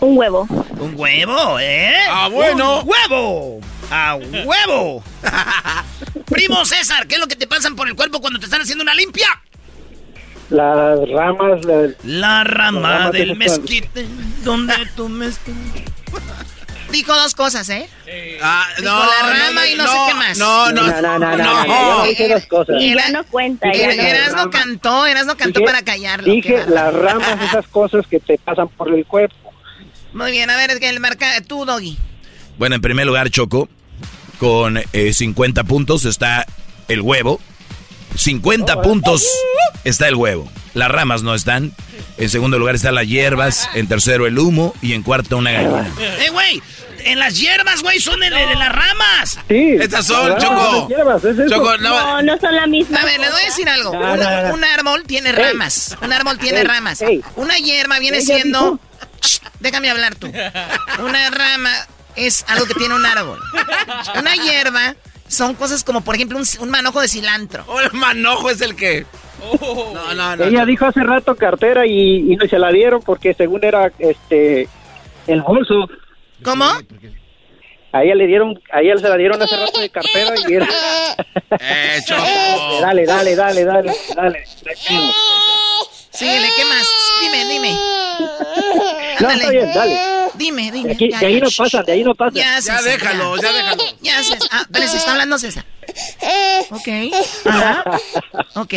Un huevo. ¿Un huevo, eh? ¡Ah, bueno! ¡Un huevo! ¡A huevo! Primo César, ¿qué es lo que te pasan por el cuerpo cuando te están haciendo una limpia? Las ramas. La, rama del mezquite, donde tú mezquite. Dijo dos cosas, ¿eh? Ah, Dijo no, la rama y no, sé qué más. No, no, no, no, no, no, dije dos cosas. Y ya no cuenta. Ya Eras no cantó, Eras no cantó para callarlo. Dije las ramas, esas cosas que te pasan por el cuerpo. Muy bien, a ver, el marca, tú, Doggy. Bueno, en primer lugar, Choco, con 50 puntos está el huevo. 50 puntos está el huevo. Las ramas no están. En segundo lugar están las hierbas. En tercero el humo. Y en cuarto una gallina. ¡Eh, güey! En las hierbas, güey, son en, las ramas. Sí. Estas son, Choco. Choco, no, no son la misma. A ver, le voy a decir algo. un, árbol tiene ramas. Un árbol tiene ramas. Una hierba viene siendo... déjame hablar tú. Una rama es algo que tiene un árbol. Una hierba son cosas como, por ejemplo, un, manojo de cilantro. ¿O el manojo es el que? no, no, no. Ella dijo hace rato cartera y, no se la dieron porque según era este el bolso. ¿Cómo? A ella le dieron, a ella se la dieron hace rato de cartera y era. eh, Dale, dale, dale, dale, dale. Síguele, ¿qué más? Dime, dime. No, está bien, dale. Dime, dime. De, ahí no pasa, de ahí no pasa. Ya, ya déjalo, ya, déjalo. Ya, César. Ah, pero se está hablando César. Ok. Ajá. Ok.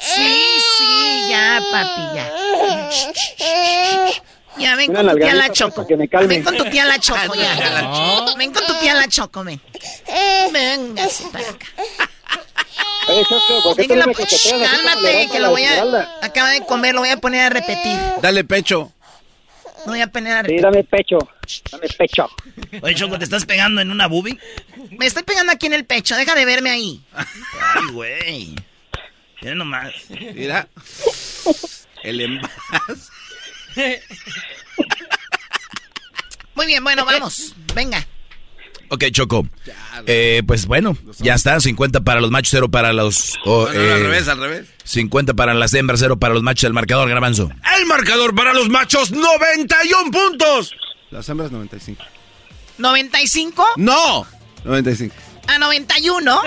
Sí, sí, ya, papi, ya. Ya, ven con tu tía la Choco. Ven con tu tía la Choco, ya. Ven con tu tía la Choco, ven. Venga, para acá. Oye, Choco, ¿por qué Cálmate, que lo voy a... Acaba de comer, lo voy a poner a repetir. Dale pecho. No voy a repetir. Sí, dame pecho. Dame pecho. Oye, Choco, ¿te estás pegando en una boobie? Me estoy pegando aquí en el pecho, deja de verme ahí. Ay, güey. Mira nomás. Mira. El envase. Muy bien, bueno, vamos. Venga. Ok, Choco. Eh, pues bueno, ya está. 50 para los machos, 0 para los... no, al eh, revés, al revés. 50 para las hembras, 0 para los machos. El marcador, Garbanzo. El marcador para los machos, 91 puntos. Las hembras, 95. ¿95? No. 95. A 91.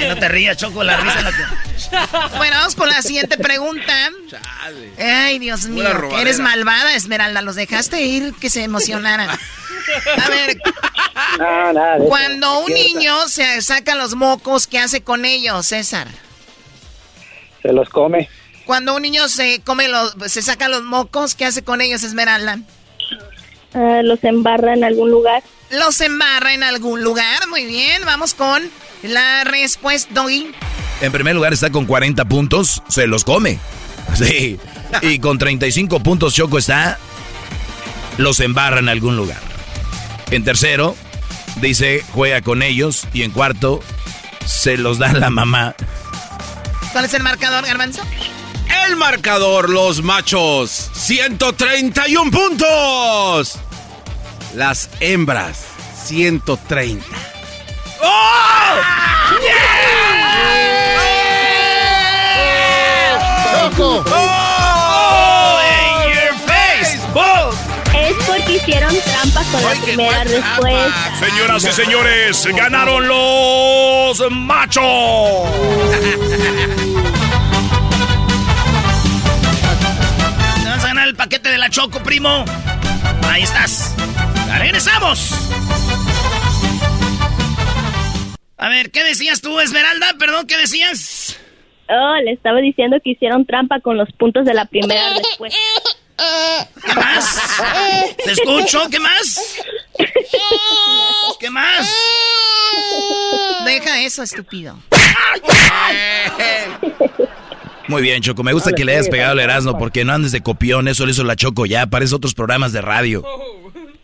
No te rías, Choco, la risa la Bueno, vamos con la siguiente pregunta. Ay, Dios mío, eres malvada, Esmeralda. Los dejaste ir que se emocionaran. A ver, cuando un niño se saca los mocos, ¿qué hace con ellos, César? Se los come. Cuando un niño se come los, se saca los mocos, ¿qué hace con ellos, Esmeralda? Ah, los embarra en algún lugar. Los embarra en algún lugar, muy bien. Vamos con la respuesta, Doggy. En primer lugar está con 40 puntos, se los come. Sí. Y con 35 puntos Choco está, los embarra en algún lugar. En tercero, dice, juega con ellos. Y en cuarto, se los da la mamá. ¿Cuál es el marcador, Garbanzo? El marcador, los machos, 131 puntos. Las hembras, 130. ¡Oh! ¡Choco! ¡Oh! your face! Es porque hicieron trampa con la primera respuesta. Señoras y señores, ganaron los machos. vas a ganar el paquete de la Choco, primo. Ahí estás. regresamos. A ver, ¿qué decías tú, Esmeralda? Perdón, ¿qué decías? Oh, le estaba diciendo que hicieron trampa con los puntos de la primera respuesta. ¿Qué más? ¿Te escucho? ¿Qué más? ¿Qué más? Deja eso, estúpido. Muy bien, Choco. Me gusta que le hayas pegado el Erasmo porque no andes de copión. Eso lo hizo la Choco ya. Parece otros programas de radio.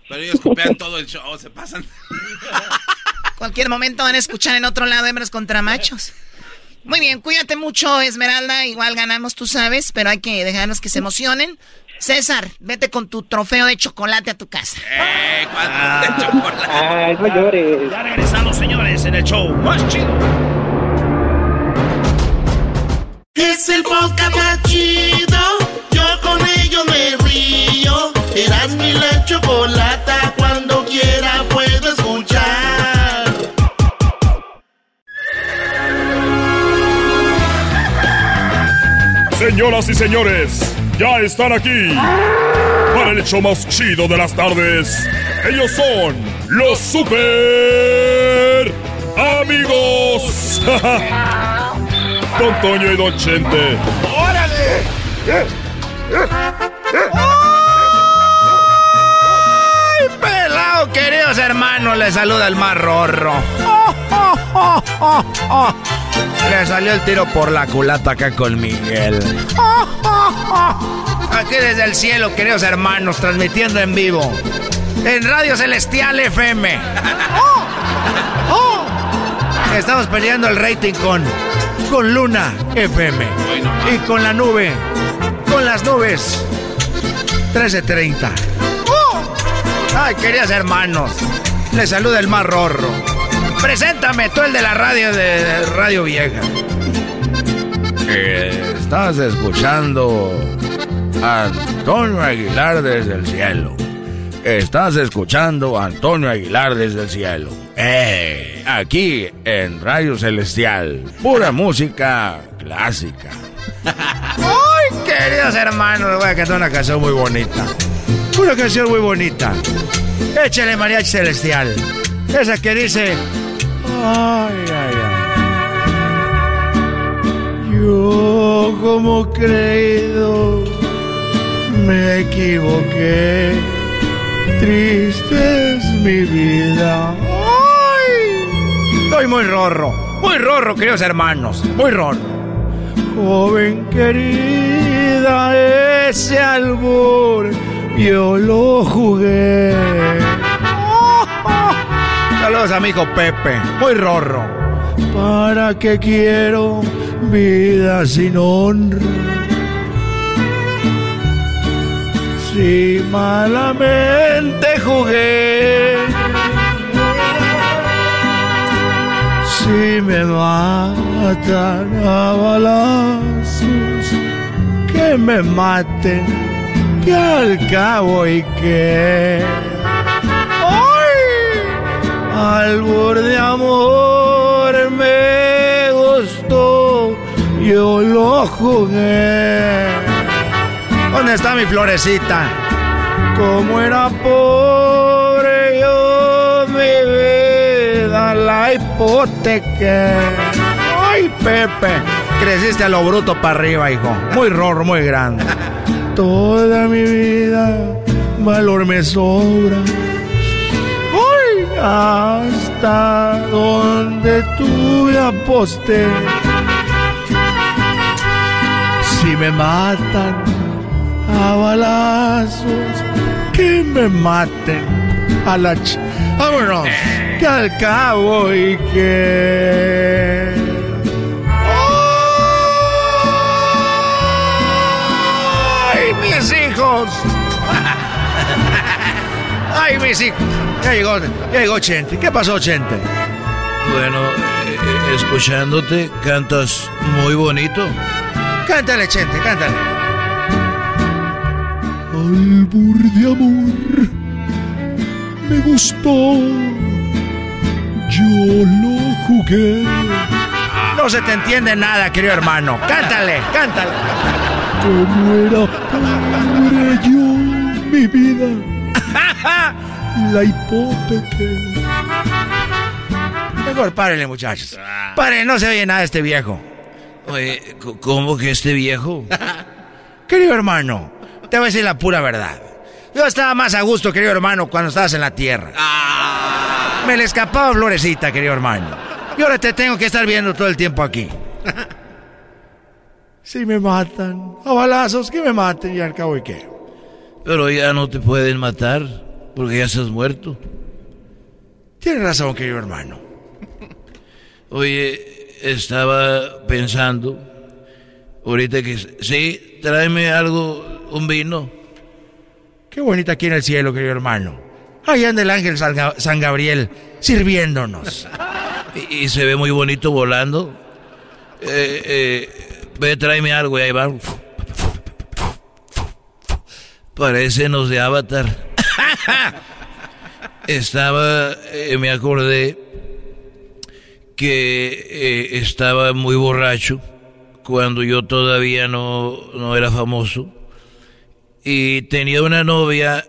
Pero ellos copian todo el show. Se pasan. Cualquier momento van a escuchar en otro lado hembras contra machos. Muy bien, cuídate mucho, Esmeralda. Igual ganamos, tú sabes, pero hay que dejarnos que se emocionen. César, vete con tu trofeo de chocolate a tu casa. ¡Eh! ¿Cuánto de chocolate? Ay, no llores. Ya regresamos, señores, en el show más chido. Es el podcast más chido. Yo con ello me río. Eras mi la chocolata. Cuando quiera puedo escuchar. Señoras y señores, ya están aquí para el hecho más chido de las tardes. Ellos son los super amigos. Don Toño y Don Chente. ¡Órale! ¡Ay, pelado, queridos hermanos! Les saluda el más rorro. Le salió el tiro por la culata acá con Miguel. Aquí desde el cielo, queridos hermanos, transmitiendo en vivo. En Radio Celestial FM. Estamos peleando el rating con, con Luna FM. Y con la nube. Con las nubes. 1330. Ay, queridos hermanos. Les saluda el más rorro. Preséntame, tú el de la radio de, Radio Vieja. estás escuchando a Antonio Aguilar desde el cielo. Estás escuchando a Antonio Aguilar desde el cielo. Eh, aquí en Radio Celestial. Pura música clásica. ¡Ay, queridos hermanos! Voy a cantar una canción muy bonita. Una canción muy bonita. Échale mariachi celestial. Esa que dice... Ay, ay, ay. Yo como creído me equivoqué. Triste es mi vida. Estoy muy rorro, muy rorro, queridos hermanos, muy rorro. Joven querida, ese albur yo lo jugué. Saludos a mi hijo Pepe, muy rorro. ¿Para qué quiero vida sin honra? Si malamente jugué Si me matan a balazos, que me maten, que al cabo y que. ¡Ay! Albor de amor me gustó, yo lo jugué. ¿Dónde está mi florecita? Como era pobre la hipoteca. Ay, Pepe, creciste a lo bruto para arriba, hijo. Muy rorro, muy grande. Toda mi vida valor me sobra. Ay, hasta donde tuve aposté. Si me matan a balazos, que me maten a la ch... Vámonos, que al cabo y que... ¡Ay, mis hijos! ¡Ay, mis hijos! Ya llegó, ya llegó Chente. ¿Qué pasó, Chente? Bueno, eh, escuchándote, cantas muy bonito. Cántale, Chente, cántale. Albur de amor me gustó. Yo lo jugué. No se te entiende nada, querido hermano. Cántale, cántale. Como era pobre yo, mi vida. La hipoteca. Mejor párenle, muchachos. Párenle, no se oye nada de este viejo. Oye, ¿cómo que este viejo? Querido hermano, te voy a decir la pura verdad. Yo estaba más a gusto, querido hermano, cuando estabas en la tierra. Me le escapaba florecita, querido hermano. Y ahora te tengo que estar viendo todo el tiempo aquí. si me matan, a balazos, que me maten y al cabo y qué. Pero ya no te pueden matar, porque ya estás muerto. Tienes razón, querido hermano. Oye, estaba pensando, ahorita que... Sí, tráeme algo, un vino. Qué bonita aquí en el cielo, querido hermano. Ahí anda el ángel San, Ga- San Gabriel sirviéndonos. Y, y se ve muy bonito volando. Eh, eh, ve, tráeme algo y ahí va. Parecen los de Avatar. Estaba, eh, me acordé que eh, estaba muy borracho cuando yo todavía no, no era famoso. Y tenía una novia,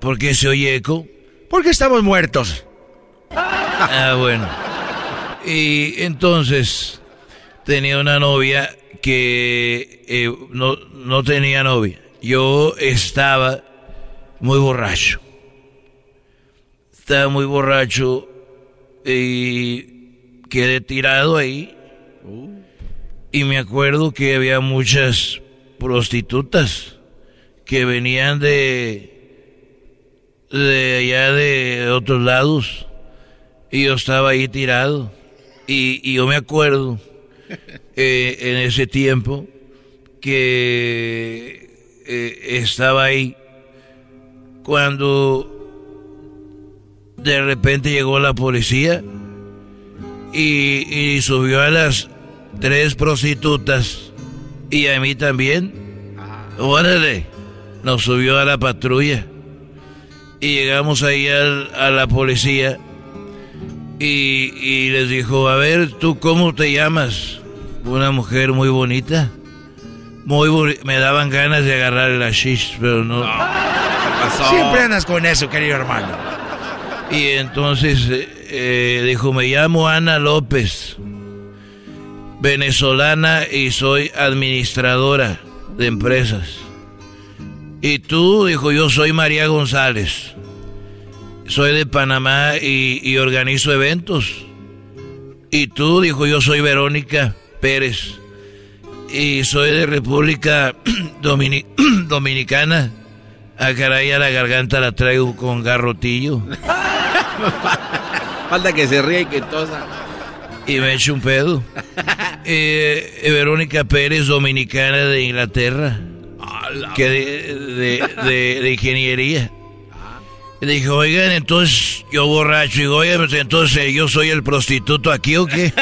¿por qué se oye eco? Porque estamos muertos. Ah, bueno. Y entonces tenía una novia que eh, no, no tenía novia. Yo estaba muy borracho. Estaba muy borracho y quedé tirado ahí. Y me acuerdo que había muchas prostitutas que venían de de allá de otros lados y yo estaba ahí tirado y, y yo me acuerdo eh, en ese tiempo que eh, estaba ahí cuando de repente llegó la policía y, y subió a las tres prostitutas y a mí también. Órale, nos subió a la patrulla y llegamos ahí al- a la policía y, y les dijo, a ver, ¿tú cómo te llamas? Una mujer muy bonita. Muy boni- Me daban ganas de agarrar la shish, pero no. Siempre andas con eso, querido hermano. Y entonces eh, eh, dijo, me llamo Ana López, venezolana y soy administradora de empresas. Y tú, dijo, yo soy María González, soy de Panamá y, y organizo eventos. Y tú, dijo, yo soy Verónica Pérez y soy de República Domini- Dominicana. A caray, a la garganta la traigo con garrotillo. Falta que se ría y que tosa. Y me echo un pedo. Eh, eh, Verónica Pérez, dominicana de Inglaterra. Que de, de- de- de ingeniería. Y dije, oigan, entonces yo borracho. Y digo, oigan, pues, entonces yo soy el prostituto aquí o qué?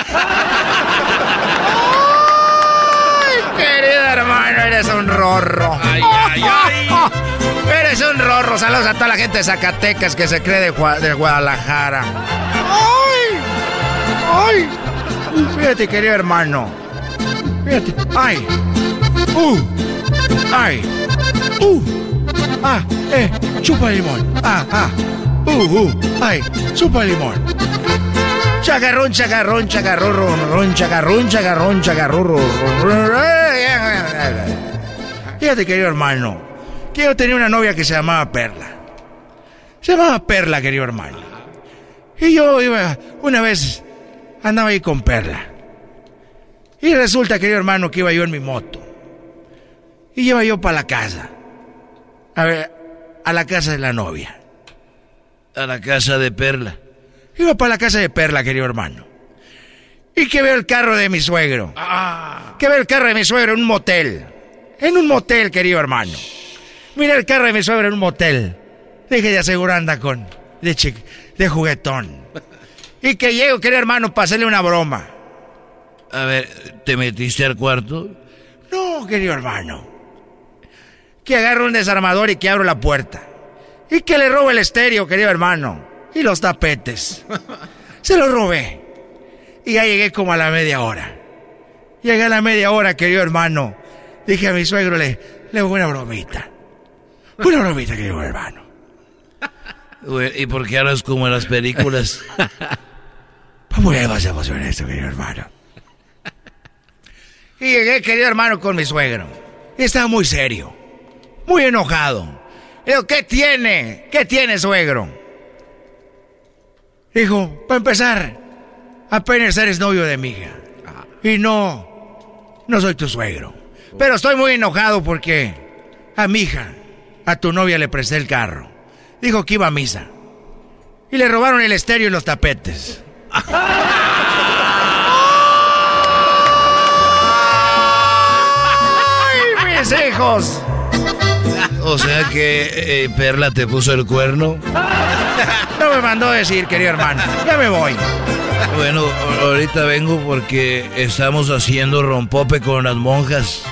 Ay, querido hermano, eres un rorro. Ay, ay, ay. Eres un rorro. Saludos a toda la gente de Zacatecas que se cree de, de Guadalajara. ¡Ay! ¡Ay! Fíjate, querido hermano. Fíjate. ¡Ay! ¡Uh! ¡Ay! ¡Uh! ¡Ah! ¡Eh! ¡Chupa limón! ¡Ah! ¡Ah! ¡Uh! ¡Uh! ¡Ay! ¡Chupa limón! Chagarrón, chagarrón, chagarrón, ron, chagarrón, chagarrón, chagarrón. Fíjate, querido hermano, que yo tenía una novia que se llamaba Perla. Se llamaba Perla, querido hermano. Y yo iba, una vez, andaba ahí con Perla. Y resulta, querido hermano, que iba yo en mi moto. Y iba yo para la casa. A ver, a la casa de la novia. A la casa de Perla. Iba para la casa de Perla, querido hermano. Y que veo el carro de mi suegro. Ah. Que veo el carro de mi suegro en un motel. En un motel, querido hermano. Mira el carro de mi suegro en un motel. Dije de aseguranda con... De, de juguetón. Y que llego, querido hermano, para hacerle una broma. A ver, ¿te metiste al cuarto? No, querido hermano. Que agarro un desarmador y que abro la puerta. Y que le robo el estéreo, querido hermano. Y los tapetes. Se los robé. Y ya llegué como a la media hora. Llegué a la media hora, querido hermano. Dije a mi suegro, le, le hago una bromita. Una bromita, querido hermano. ¿Y por qué hablas como en las películas? ¿Cómo le vas a emocionar esto, querido hermano? Y llegué, querido hermano, con mi suegro. Y estaba muy serio. Muy enojado. Digo, ¿qué tiene? ¿Qué tiene, suegro? Dijo, para empezar, apenas eres novio de mi hija. Y no, no soy tu suegro. Pero estoy muy enojado porque a mi hija, a tu novia le presté el carro. Dijo que iba a misa. Y le robaron el estéreo y los tapetes. ¡Ay, mis hijos! O sea que eh, Perla te puso el cuerno. No me mandó decir, querido hermano. Ya me voy. Bueno, ahorita vengo porque estamos haciendo rompope con las monjas.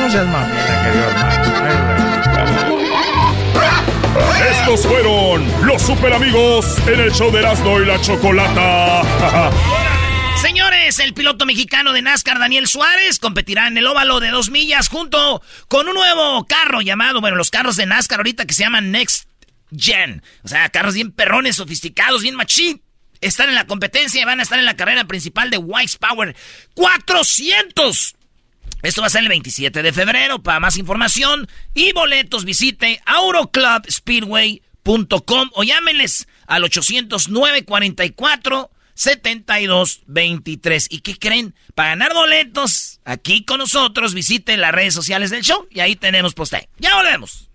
No seas mamita, querido hermano. Estos fueron los super amigos en el show de Erasmo y la Chocolata. El piloto mexicano de NASCAR, Daniel Suárez, competirá en el óvalo de dos millas junto con un nuevo carro llamado, bueno, los carros de NASCAR ahorita que se llaman Next Gen. O sea, carros bien perrones, sofisticados, bien machín. Están en la competencia y van a estar en la carrera principal de Wise Power 400. Esto va a ser el 27 de febrero. Para más información y boletos, visite auroclubspeedway.com o llámenles al 809 44 7223. ¿Y qué creen? Para ganar boletos, aquí con nosotros, visiten las redes sociales del show y ahí tenemos poste. Ya volvemos.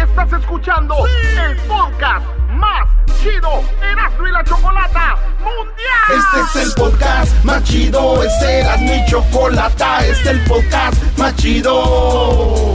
Estás escuchando el podcast más chido Erasmo y la Chocolata Mundial. Este es el podcast más chido, este era mi chocolata, este es el podcast más chido.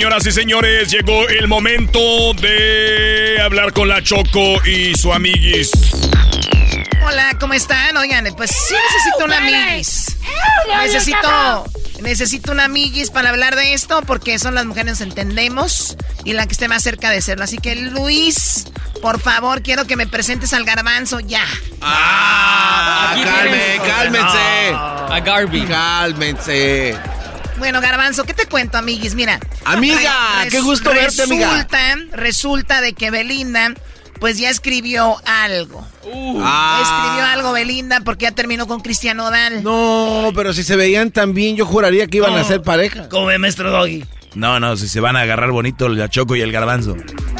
Señoras y señores, llegó el momento de hablar con la Choco y su amiguis. Hola, ¿cómo están? Oigan, pues sí necesito una amiguis. Necesito, necesito una amiguis para hablar de esto porque son las mujeres que nos entendemos y la que esté más cerca de serlo. Así que Luis, por favor, quiero que me presentes al garbanzo ya. Ah, calme, cálmense. A Garby. Cálmense. Bueno, Garbanzo, ¿qué te cuento, amiguis? Mira. Amiga, qué gusto verte, amiga. Resulta, resulta de que Belinda, pues ya escribió algo. Ah. Escribió algo Belinda porque ya terminó con Cristian Odal. No, pero si se veían tan bien, yo juraría que iban a ser pareja. Come, maestro Doggy. No, no, si se van a agarrar bonito la Choco y el Garbanzo.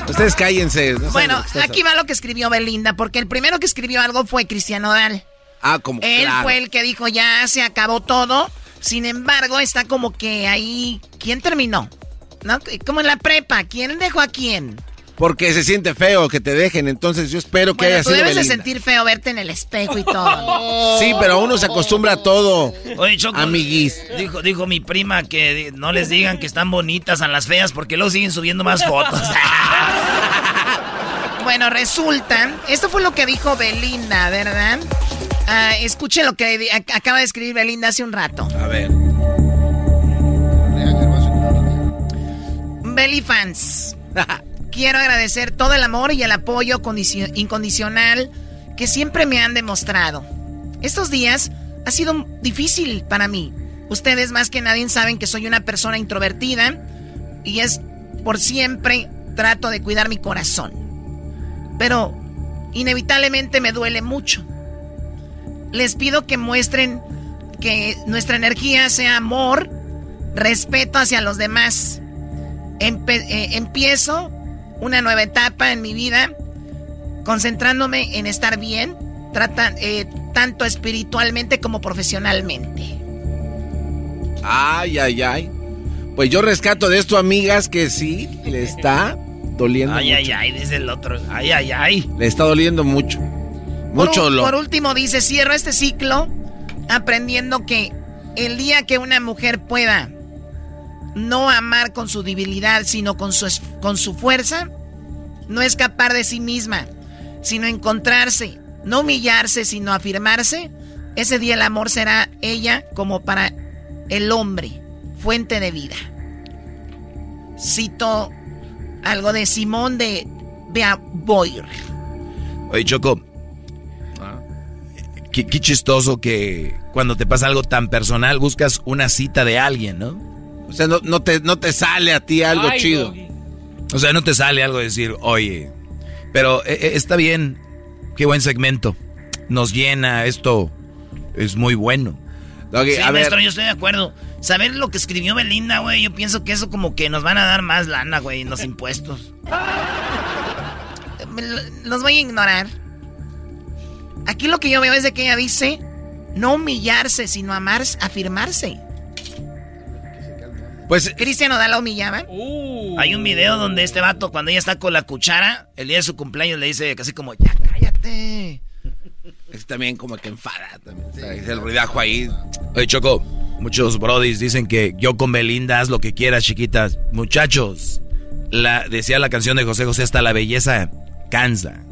Ustedes cállense. no Bueno, aquí va lo que escribió Belinda, porque el primero que escribió algo fue Cristian Odal. Ah, como Él claro. fue el que dijo ya se acabó todo. Sin embargo, está como que ahí. ¿Quién terminó? ¿No? Como en la prepa. ¿Quién dejó a quién? Porque se siente feo que te dejen, entonces yo espero que Bueno, haya tú sido debes de sentir feo verte en el espejo y todo. Sí, pero uno se acostumbra a todo. Oye, Choco. Amiguis. Dijo, dijo mi prima que no les digan que están bonitas a las feas porque luego siguen subiendo más fotos. Bueno, resulta, esto fue lo que dijo Belinda, ¿verdad? Ah, escuche lo que acaba de escribir Belinda hace un rato. A ver. Belly fans, quiero agradecer todo el amor y el apoyo condicio- incondicional que siempre me han demostrado. Estos días ha sido difícil para mí. Ustedes más que nadie saben que soy una persona introvertida y es por siempre trato de cuidar mi corazón. Pero inevitablemente me duele mucho. Les pido que muestren que nuestra energía sea amor, respeto hacia los demás. Empe- eh, empiezo una nueva etapa en mi vida concentrándome en estar bien, trata- eh, tanto espiritualmente como profesionalmente. Ay, ay, ay. Pues yo rescato de esto, amigas, que sí, le está doliendo Ay, mucho. ay, ay, dice el otro. Ay, ay, ay. Le está doliendo mucho. Mucho por, por último dice, cierro este ciclo aprendiendo que el día que una mujer pueda no amar con su debilidad, sino con su, con su fuerza, no escapar de sí misma, sino encontrarse, no humillarse, sino afirmarse, ese día el amor será ella como para el hombre, fuente de vida. Cito algo de Simón de Beauvoir. Oye, Choco. Qué, qué chistoso que cuando te pasa algo tan personal buscas una cita de alguien, ¿no? O sea, no, no te, no te sale a ti algo Ay, chido. Doggy. O sea, no te sale algo de decir, oye, pero eh, eh, está bien, qué buen segmento. Nos llena, esto es muy bueno. Doggy, Sí, a ver, maestro, yo estoy de acuerdo. Saber lo que escribió Belinda, güey, yo pienso que eso como que nos van a dar más lana, güey, en los impuestos. Los voy a ignorar. Aquí lo que yo veo es de que ella dice no humillarse, sino amar, afirmarse. pues Cristian Odal la humillaba. Uh. Hay un video donde este vato, cuando ella está con la cuchara, el día de su cumpleaños le dice casi como, ya cállate. es también como que enfada. También. O sea, es el ruidajo ahí. Oye, Choco, muchos brodis dicen que yo con Belinda haz lo que quieras, chiquitas. Muchachos, la, decía la canción de José José, hasta la belleza cansa.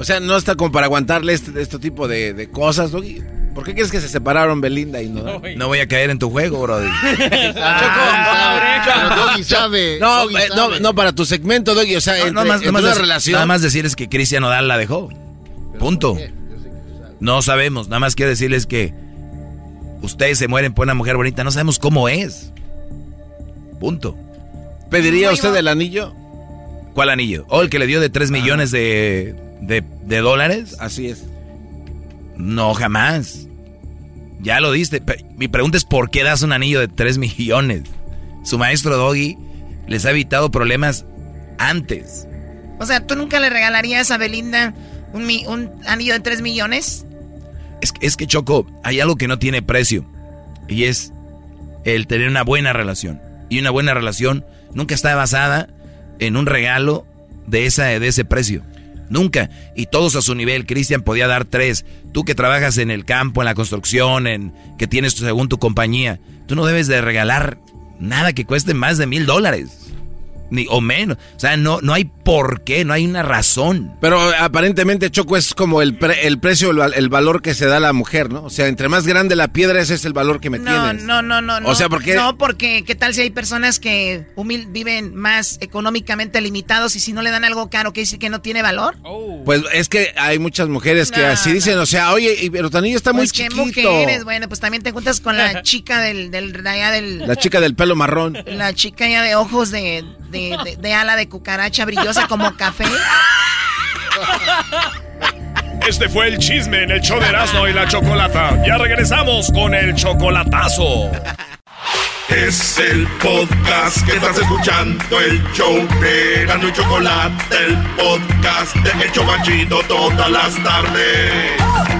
O sea, no está como para aguantarle este, este tipo de, de cosas, Doggy. ¿Por qué crees que se separaron Belinda y no? No voy a caer en tu juego, brody. Pero Doggy sabe. No, Doggy eh, no, sabe. no, para tu segmento, Doggy. O sea, No, entre, no más, entre no más una relación. nada más decirles que Cristian Odal la dejó. Punto. No sabemos, nada más quiero decirles que ustedes se mueren por una mujer bonita, no sabemos cómo es. Punto. ¿Pediría usted el anillo? ¿Cuál anillo? ¿O el que le dio de 3 millones de, de, de dólares? Así es. No, jamás. Ya lo diste. Mi pregunta es ¿por qué das un anillo de 3 millones? Su maestro Doggy les ha evitado problemas antes. O sea, ¿tú nunca le regalarías a Belinda un, un anillo de 3 millones? Es, es que Choco, hay algo que no tiene precio. Y es el tener una buena relación. Y una buena relación nunca está basada en un regalo de, esa, de ese precio. Nunca. Y todos a su nivel. Cristian podía dar tres. Tú que trabajas en el campo, en la construcción, en que tienes según tu compañía, tú no debes de regalar nada que cueste más de mil dólares ni o menos. O sea, no, no hay por qué, no hay una razón. Pero aparentemente, Choco, es como el, el precio, el, valor que se da a la mujer, ¿no? O sea, entre más grande la piedra, ese es el valor que me no, tienes. No, no, no, no. O sea, porque... No, porque ¿qué tal si hay personas que viven más económicamente limitados y si no le dan algo caro, ¿qué dice que no tiene valor? Oh. Pues es que hay muchas mujeres que así dicen, o sea, oye, pero tu está muy pues chiquito. ¿qué mujeres? Bueno, pues también te juntas con la chica del, del, del... La chica del pelo marrón. La chica ya de ojos de, de, de, de ala de cucaracha brillosa como café. Este fue el chisme en el show de Erasmo y la Chocolata. Ya regresamos con el chocolatazo. Es el podcast que estás escuchando, el show de Erasmo y Chocolate, el podcast de El Chocachito todas las tardes.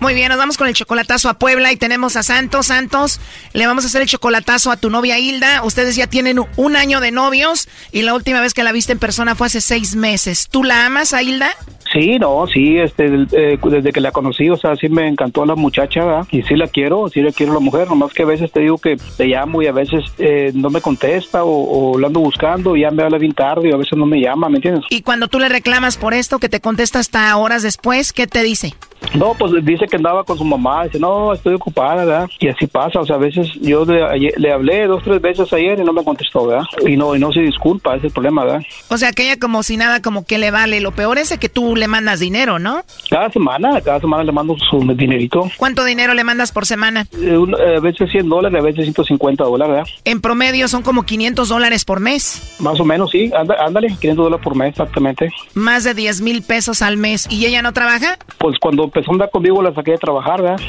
Muy bien, nos vamos con el chocolatazo a Puebla y tenemos a Santos. Santos, le vamos a hacer el chocolatazo a tu novia Hilda. Ustedes ya tienen un año de novios y la última vez que la viste en persona fue hace seis meses. ¿Tú la amas a Hilda? Sí, no, sí, este, eh, desde que la conocí, o sea, sí me encantó la muchacha, ¿verdad? y sí la quiero, sí la quiero la mujer, nomás que a veces te digo que te llamo y a veces eh, no me contesta o, o la ando buscando y ya me habla bien tarde y a veces no me llama, ¿me entiendes? Y cuando tú le reclamas por esto, que te contesta hasta horas después, ¿qué te dice? No, pues dice que andaba con su mamá, dice, no, estoy ocupada, ¿verdad? Y así pasa, o sea, a veces yo le, le hablé dos, tres veces ayer y no me contestó, ¿verdad? Y no, y no se disculpa, ese es el problema, ¿verdad? O sea, que ella como si nada, como que le vale. Lo peor es que tú le mandas dinero, ¿no? Cada semana, cada semana le mando su dinerito. ¿Cuánto dinero le mandas por semana? Eh, eh, a veces 100 dólares, a veces 150 dólares, ¿verdad? En promedio son como 500 dólares por mes. Más o menos, sí, ándale, 500 dólares por mes, exactamente. Más de 10 mil pesos al mes. ¿Y ella no trabaja? Pues cuando empezó a andar conmigo la saqué de trabajar, ¿verdad?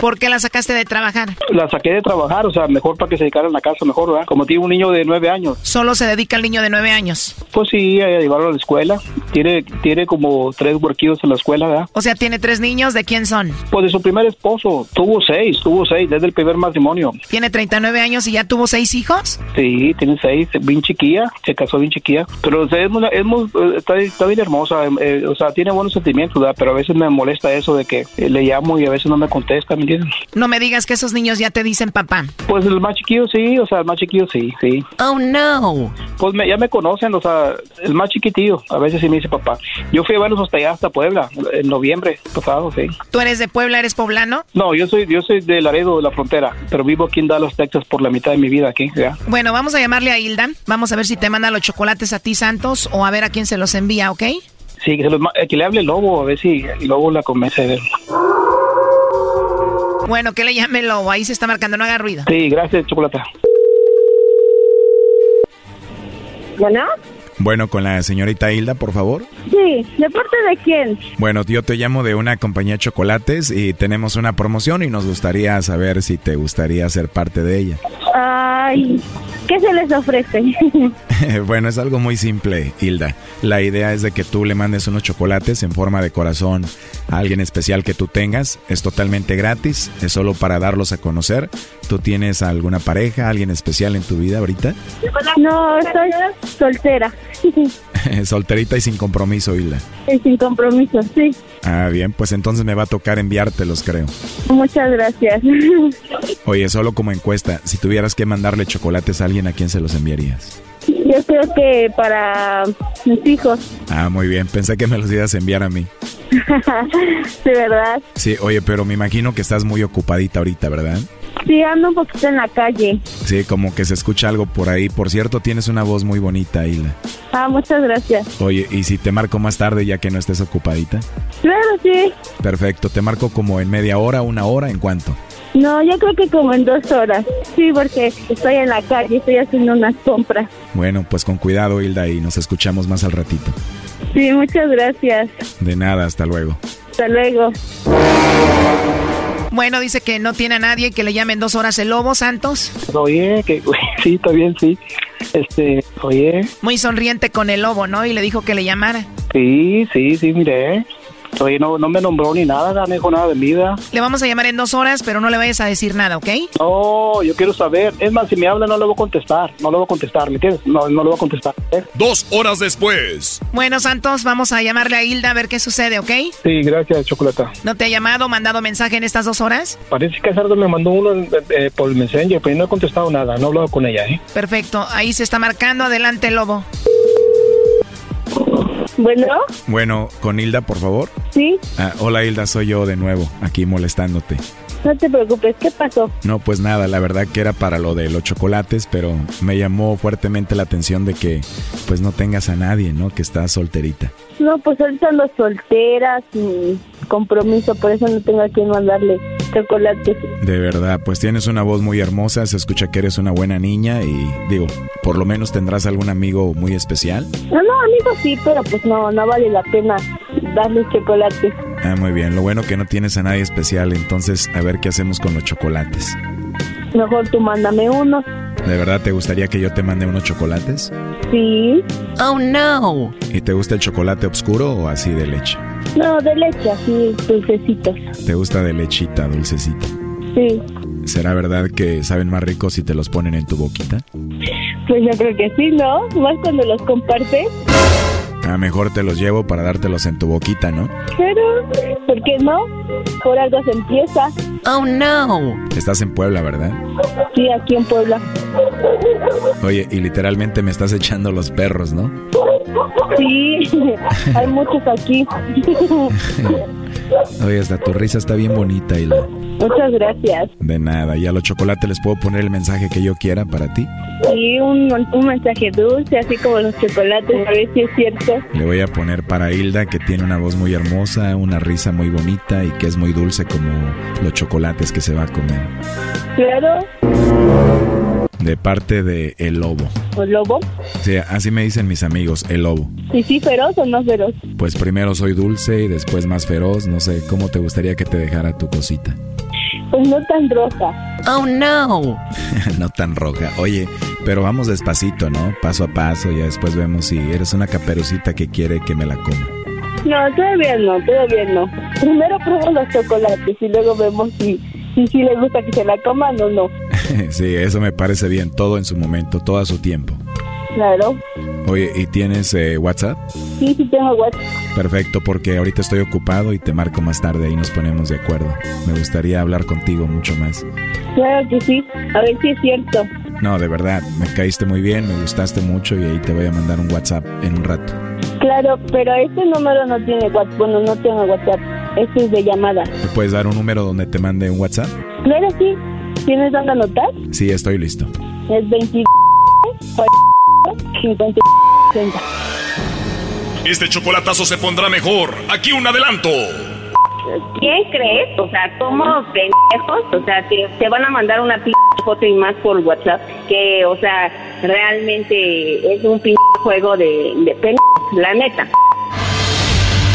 ¿Por qué la sacaste de trabajar? La saqué de trabajar, o sea, mejor para que se dedicara en la casa, mejor, ¿verdad? Como tiene un niño de nueve años. ¿Solo se dedica el niño de nueve años? Pues sí, a llevarlo a la escuela. Tiene, tiene como tres huerquillos en la escuela, ¿verdad? O sea, tiene tres niños, ¿de quién son? Pues de su primer esposo. Tuvo seis, tuvo seis desde el primer matrimonio. ¿Tiene 39 años y ya tuvo seis hijos? Sí, tiene seis, bien chiquilla, se casó bien chiquilla. Pero o sea, es, muy, es muy, está, está, bien hermosa, eh, o sea, tiene buenos sentimientos, ¿verdad? Pero a veces me molesta eso de que eh, le llamo y a veces no me contesta, ¿me entiendes? No me digas que esos niños ya te dicen papá. Pues el más chiquillo sí, o sea, el más chiquillo sí, sí. Oh, no. Pues ya me conocen, o sea, el más chiquitillo, a veces sí me dice papá. Yo fui a verlos hasta allá, hasta Puebla, en noviembre pasado, sí. ¿Tú eres de Puebla, eres poblano? No, yo soy, yo soy de Laredo, de la frontera, pero vivo aquí en Dallas, Texas por la mitad de mi vida aquí, ¿ya? Bueno, vamos a llamarle a Hilda, vamos a ver si te manda los chocolates a ti, Santos, o a ver a quién se los envía, ¿ok? Sí, que, se los, que le hable el Lobo, a ver si el Lobo la convence de. Bueno, que le llame el Lobo, ahí se está marcando, no haga ruido. Sí, gracias, Chocolata. Bueno. Bueno, con la señorita Hilda, por favor. Sí, ¿de parte de quién? Bueno, yo te llamo de una compañía de chocolates y tenemos una promoción y nos gustaría saber si te gustaría ser parte de ella. Ay, ¿qué se les ofrece? bueno, es algo muy simple, Hilda. La idea es de que tú le mandes unos chocolates en forma de corazón a alguien especial que tú tengas. Es totalmente gratis, es solo para darlos a conocer. ¿Tú tienes alguna pareja, alguien especial en tu vida ahorita? No, soy soltera. Solterita y sin compromiso, Hilda. Y sin compromiso, sí. Ah, bien, pues entonces me va a tocar enviártelos, creo. Muchas gracias. Oye, solo como encuesta, si tuvieras que mandarle chocolates a alguien, ¿a quién se los enviarías? Yo creo que para mis hijos. Ah, muy bien, pensé que me los ibas a enviar a mí. de verdad. Sí, oye, pero me imagino que estás muy ocupadita ahorita, ¿verdad? Sí, ando un poquito en la calle. Sí, como que se escucha algo por ahí. Por cierto, tienes una voz muy bonita, Hilda. Ah, muchas gracias. Oye, ¿y si te marco más tarde ya que no estés ocupadita? Claro, sí. Perfecto, te marco como en media hora, una hora, ¿en cuánto? No, yo creo que como en dos horas. Sí, porque estoy en la calle, estoy haciendo unas compras. Bueno, pues con cuidado, Hilda, y nos escuchamos más al ratito. Sí, muchas gracias. De nada, hasta luego. Hasta luego. Bueno, dice que no tiene a nadie que le llamen dos horas el lobo, Santos. Oye, que sí, está bien, sí. Este, oye. Muy sonriente con el lobo, ¿no? Y le dijo que le llamara. Sí, sí, sí, mire. Oye, no, no me nombró ni nada, no dijo nada de mi vida. Le vamos a llamar en dos horas, pero no le vayas a decir nada, ¿ok? No, yo quiero saber. Es más, si me habla no le voy a contestar. No le voy a contestar, ¿me entiendes? No, no le voy a contestar. ¿eh? Dos horas después. Bueno, Santos, vamos a llamarle a Hilda a ver qué sucede, ¿ok? Sí, gracias, Chocolata. ¿No te ha llamado, mandado mensaje en estas dos horas? Parece que Sardo me mandó uno eh, por el Messenger, pero no he contestado nada. No he hablado con ella, ¿eh? Perfecto. Ahí se está marcando. Adelante, Lobo. Bueno. Bueno, con Hilda, por favor. Sí. Ah, hola Hilda, soy yo de nuevo, aquí molestándote. No te preocupes, ¿qué pasó? No, pues nada, la verdad que era para lo de los chocolates, pero me llamó fuertemente la atención de que pues no tengas a nadie, ¿no? Que estás solterita. No, pues ahorita ando soltera, sin compromiso, por eso no tengo a quien mandarle chocolates. De verdad, pues tienes una voz muy hermosa, se escucha que eres una buena niña y digo, por lo menos tendrás algún amigo muy especial. No, no, amigo sí, pero pues no, no vale la pena darle chocolates. Ah, muy bien, lo bueno que no tienes a nadie especial, entonces a ver qué hacemos con los chocolates. Mejor tú mándame uno. ¿De verdad te gustaría que yo te mande unos chocolates? Sí. Oh, no. ¿Y te gusta el chocolate oscuro o así de leche? No, de leche, así, dulcecitos. ¿Te gusta de lechita, dulcecita? Sí. ¿Será verdad que saben más ricos si te los ponen en tu boquita? Pues yo creo que sí, ¿no? Más cuando los compartes. A mejor te los llevo para dártelos en tu boquita, ¿no? Pero, ¿por qué no? Por algo se empieza. Oh, no. Estás en Puebla, ¿verdad? Sí, aquí en Puebla. Oye, y literalmente me estás echando los perros, ¿no? Sí, hay muchos aquí. Oye, hasta tu risa está bien bonita, Hilda. Muchas gracias. De nada, ¿y a los chocolates les puedo poner el mensaje que yo quiera para ti? Sí, un, un mensaje dulce, así como los chocolates, a ver si es cierto. Le voy a poner para Hilda, que tiene una voz muy hermosa, una risa muy bonita y que es muy dulce como los chocolates que se va a comer. Claro. De parte de El Lobo. ¿El lobo? Sí, así me dicen mis amigos, El Lobo. ¿Y sí feroz o no feroz? Pues primero soy dulce y después más feroz. No sé, ¿cómo te gustaría que te dejara tu cosita? Pues no tan roja. Oh, no. no tan roja. Oye, pero vamos despacito, ¿no? Paso a paso y después vemos si eres una caperucita que quiere que me la coma. No, todavía no, todavía no. Primero pruebo los chocolates y luego vemos si, si, si le gusta que se la coman o no. sí, eso me parece bien. Todo en su momento, todo a su tiempo. Claro. Oye, ¿y tienes eh, WhatsApp? Sí, sí tengo WhatsApp. Perfecto, porque ahorita estoy ocupado y te marco más tarde y nos ponemos de acuerdo. Me gustaría hablar contigo mucho más. Claro que sí. A ver si es cierto. No, de verdad, me caíste muy bien, me gustaste mucho y ahí te voy a mandar un WhatsApp en un rato. Claro, pero este número no tiene WhatsApp. Bueno, no tengo WhatsApp. Este es de llamada. ¿Me puedes dar un número donde te mande un WhatsApp? Claro, sí. ¿Tienes dónde anotar? Sí, estoy listo. Es 22 50 60. Este chocolatazo se pondrá mejor. Aquí un adelanto. ¿Quién crees? O sea, somos pendejos. O sea, te, te van a mandar una p foto y más por WhatsApp. Que, o sea, realmente es un p juego de, de pendejos, la neta.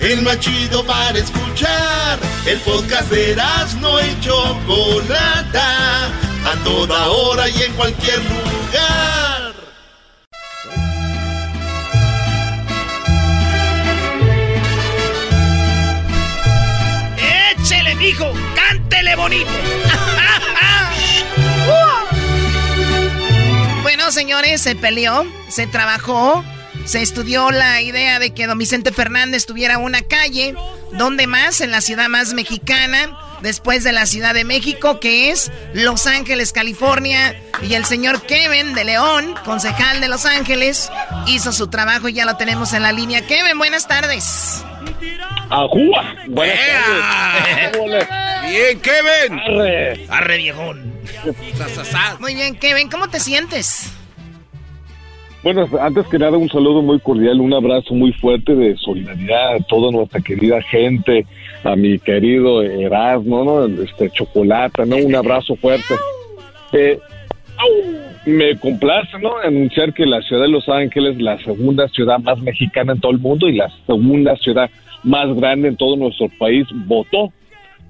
el más chido para escuchar. El podcast de no y Chocolata, a toda hora y en cualquier lugar. ¡Échele, mijo! ¡Cántele bonito! bueno, señores, se peleó, se trabajó se estudió la idea de que don Vicente Fernández tuviera una calle. ¿Dónde más? En la ciudad más mexicana después de la Ciudad de México, que es Los Ángeles, California. Y el señor Kevin de León, concejal de Los Ángeles, hizo su trabajo y ya lo tenemos en la línea. Kevin, buenas tardes. ¡Ajúa! Buenas tardes. Bien, Kevin. Arre. Arre, viejón. Muy bien, Kevin, ¿cómo te sientes? Bueno, antes que nada, un saludo muy cordial, un abrazo muy fuerte de solidaridad a toda nuestra querida gente, a mi querido Erasmo, ¿no? Este, Chocolata, ¿no? Un abrazo fuerte. Eh, me complace, ¿no? Anunciar que la ciudad de Los Ángeles, la segunda ciudad más mexicana en todo el mundo y la segunda ciudad más grande en todo nuestro país, votó.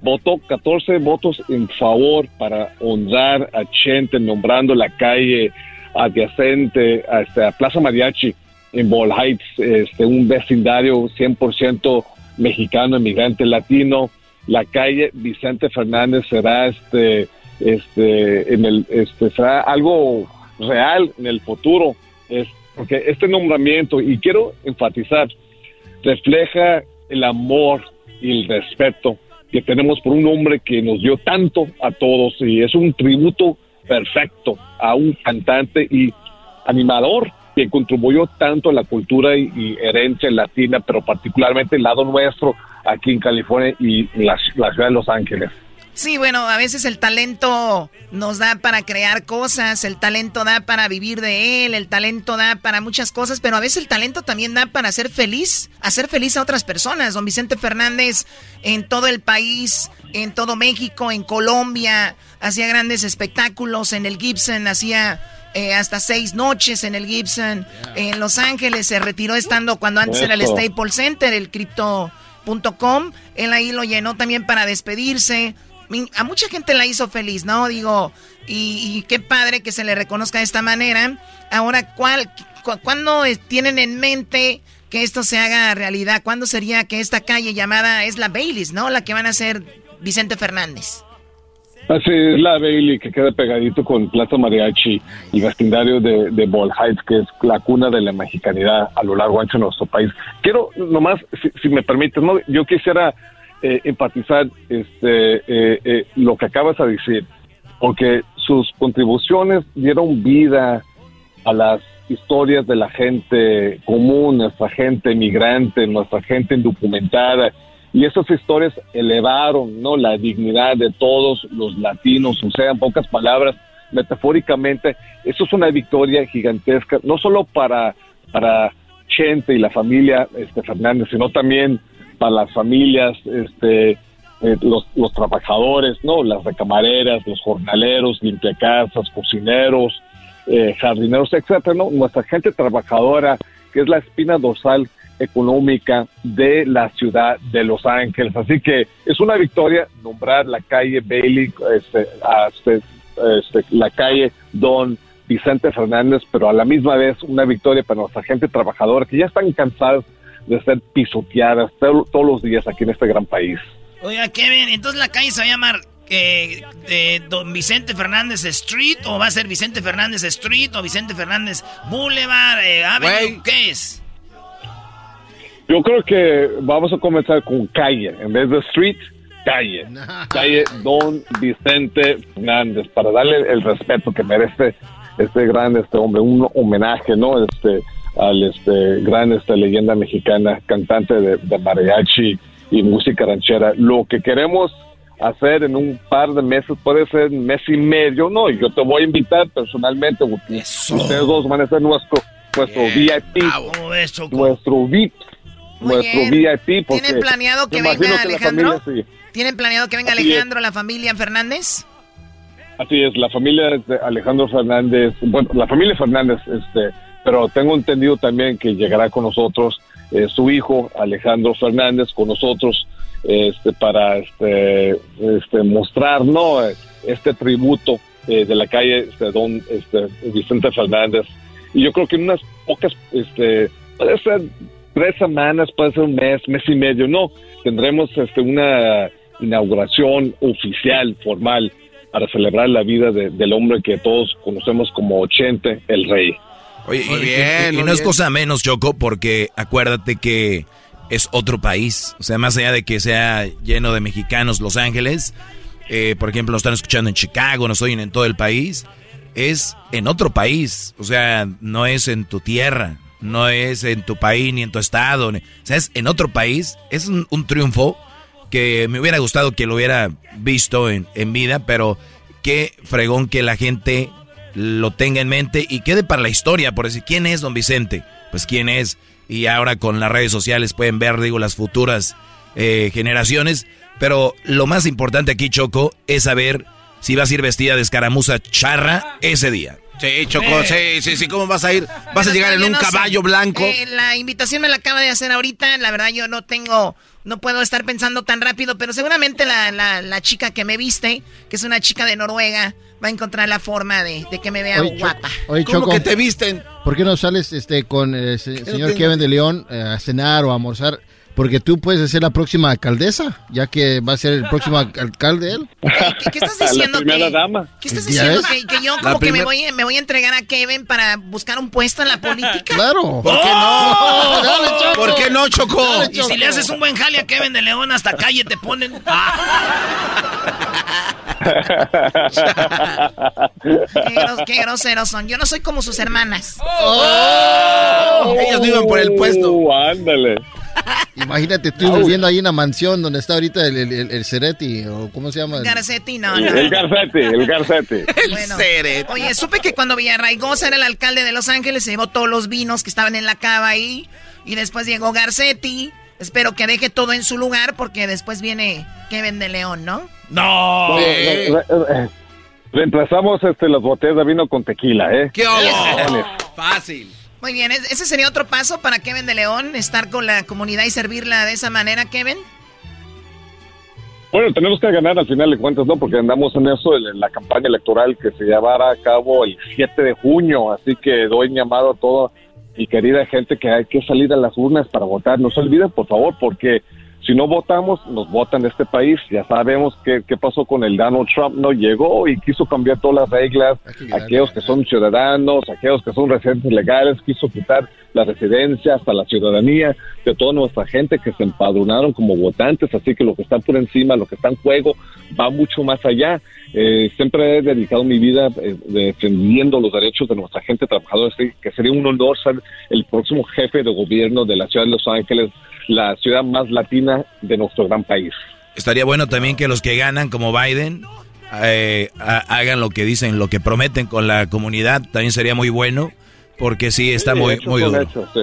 Votó 14 votos en favor para honrar a Chente, nombrando la calle adyacente a, este, Plaza Mariachi en Ball Heights, este, un vecindario 100% mexicano, emigrante latino. La calle Vicente Fernández será este, este, en el, este, será algo real en el futuro. Es, porque este nombramiento, y quiero enfatizar, refleja el amor y el respeto que tenemos por un hombre que nos dio tanto a todos y es un tributo perfecto a un cantante y animador que contribuyó tanto a la cultura y, herencia latina, pero particularmente el lado nuestro aquí en California y la, la ciudad de Los Ángeles. Sí, bueno, a veces el talento nos da para crear cosas, el talento da para vivir de él, el talento da para muchas cosas, pero a veces el talento también da para ser feliz, hacer feliz a otras personas. Don Vicente Fernández en todo el país, en todo México, en Colombia, hacía grandes espectáculos, en el Gibson hacía eh, hasta seis noches en el Gibson, en Los Ángeles se retiró estando cuando antes era el Staples Center, el Crypto.com, él ahí lo llenó también para despedirse a mucha gente la hizo feliz, ¿no? Digo, y, qué padre que se le reconozca de esta manera. Ahora, ¿cuál, ¿cuándo tienen en mente que esto se haga realidad? ¿Cuándo sería que esta calle llamada es la Baileys, ¿no? La que van a ser Vicente Fernández. Así es la Bailey que queda pegadito con Plaza Mariachi y vecindario de, de Ball Heights, que es la cuna de la mexicanidad a lo largo de nuestro país. Quiero nomás, si, si me permites, ¿no? yo quisiera eh, empatizar este, eh, eh, lo que acabas de decir, porque sus contribuciones dieron vida a las historias de la gente común, nuestra gente migrante, nuestra gente indocumentada, y esas historias elevaron no la dignidad de todos los latinos, o sea, en pocas palabras, metafóricamente, eso es una victoria gigantesca, no solo para, para Chente y la familia este, Fernández, sino también para las familias, este, eh, los, los, trabajadores, ¿no? Las recamareras, los jornaleros, limpiacasas, cocineros, eh, jardineros, etcétera, ¿no? Nuestra gente trabajadora, que es la espina dorsal económica de la ciudad de Los Ángeles. Así que es una victoria nombrar la calle Bailey, este, este, este, la calle Don Vicente Fernández, pero a la misma vez una victoria para nuestra gente trabajadora que ya están cansados de ser pisoteadas todos los días aquí en este gran país. Oiga, Kevin, entonces la calle se va a llamar eh, Don Vicente Fernández Street o va a ser Vicente Fernández Street o Vicente Fernández Boulevard, eh, Avenue, ¿qué es? Yo creo que vamos a comenzar con calle, en vez de street, calle. Calle Don Vicente Fernández, para darle el respeto que merece este gran este hombre, un homenaje, ¿no? Este, al este gran esta leyenda mexicana, cantante de, mariachi y música ranchera. Lo que queremos hacer en un par de meses, puede ser un mes y medio, no, yo te voy a invitar personalmente, ustedes dos van a ser nuestro, nuestro VIP, nuestro VIP, nuestro VIP. ¿Tienen planeado que venga Alejandro? ¿Tienen planeado que venga Alejandro, la familia Fernández? Así es, la familia de Alejandro Fernández, bueno, la familia Fernández, este, pero tengo entendido también que llegará con nosotros eh, su hijo Alejandro Fernández con nosotros este para este, este mostrar no este tributo eh, de la calle este, don este, Vicente Fernández. Y yo creo que en unas pocas este puede ser tres semanas puede ser un mes mes y medio no tendremos este una inauguración oficial, formal, para celebrar la vida de- del hombre que todos conocemos como Ochente, el rey. Oye, y- Muy y- bien, y, no es cosa menos, Choco, porque acuérdate que es otro país. O sea, más allá de que sea lleno de mexicanos Los Ángeles, eh, por ejemplo, nos están escuchando en Chicago, nos oyen en todo el país, es en otro país. O sea, no es en tu tierra, no es en tu país ni en tu estado. ni- o sea, es en otro país. Es un, un triunfo que me hubiera gustado que lo hubiera visto en, en vida, pero qué fregón que la gente lo tenga en mente y quede para la historia, por decir, ¿quién es don Vicente? Pues quién es. Y ahora con las redes sociales pueden ver, digo, las futuras eh, generaciones. Pero lo más importante aquí, Choco, es saber si vas a ir vestida de escaramuza charra ese día. Sí, Choco, sí, sí, sí, ¿cómo vas a ir? ¿Vas a llegar en un sé. caballo blanco? Eh, la invitación me la acaba de hacer ahorita. La verdad, yo no tengo, no puedo estar pensando tan rápido, pero seguramente la, la, la chica que me viste, que es una chica de Noruega, va a encontrar la forma de, de que me vea Oye, guapa. Oye, Choco, visten? ¿Por qué no sales este, con el se- señor. Kevin de León eh, a cenar o a almorzar? Porque tú puedes ser la próxima alcaldesa, ya que va a ser el próximo al- alcalde él. ¿Qué, qué estás diciendo? que, ¿Qué estás ¿Ya diciendo? Que, que yo La como que me voy, me voy a entregar a Kevin para buscar un puesto en la política. Claro. ¿Por qué no? Dale, Choco. ¿Por qué no, Choco? Y si le haces un buen jale a Kevin de León, hasta calle te ponen. Qué, gros- qué groseros son. Yo no soy como sus hermanas. Ellos viven por el puesto. Uh, ándale. Imagínate tú viviendo ahí en la mansión donde está ahorita el, el, el- el Ceretti, o ¿cómo se llama? Garcetti, no, no. El Garcetti, el Garcetti. Bueno, oye, supe que cuando Villarraigosa era el alcalde de Los Ángeles, se llevó todos los vinos que estaban en la cava ahí. Y después llegó Garcetti. Espero que deje todo en su lugar porque después viene Kevin de León, ¿no? No. Re- re- eh, Reemplazamos este, las botellas de vino con tequila, ¿eh? ¡Qué. Fácil. Muy bien, ¿es- ese sería otro paso para Kevin de León, estar con la comunidad y servirla de esa manera, Kevin. Bueno, tenemos que ganar al final de cuentas, ¿no? Porque andamos en eso, en la campaña electoral que se llevará a cabo el 7 de junio. Así que doy llamado a toda mi querida gente que hay que salir a las urnas para votar. No se olviden, por favor, porque si no votamos, nos votan de este país. Ya sabemos qué, qué pasó con el Donald Trump. No llegó y quiso cambiar todas las reglas. Aquellos que son ciudadanos, aquellos que son residentes legales, quiso quitar la residencia hasta la ciudadanía de toda nuestra gente que se empadronaron como votantes. Así que lo que está por encima, lo que está en juego, va mucho más allá. Eh, siempre he dedicado mi vida eh, defendiendo los derechos de nuestra gente trabajadora, así que sería un honor ser el próximo jefe de gobierno de la ciudad de Los Ángeles, la ciudad más latina de nuestro gran país. Estaría bueno también que los que ganan, como Biden, eh, ha- hagan lo que dicen, lo que prometen con la comunidad. También sería muy bueno, porque sí, está Sí, muy, muy son duro. hechos, sí.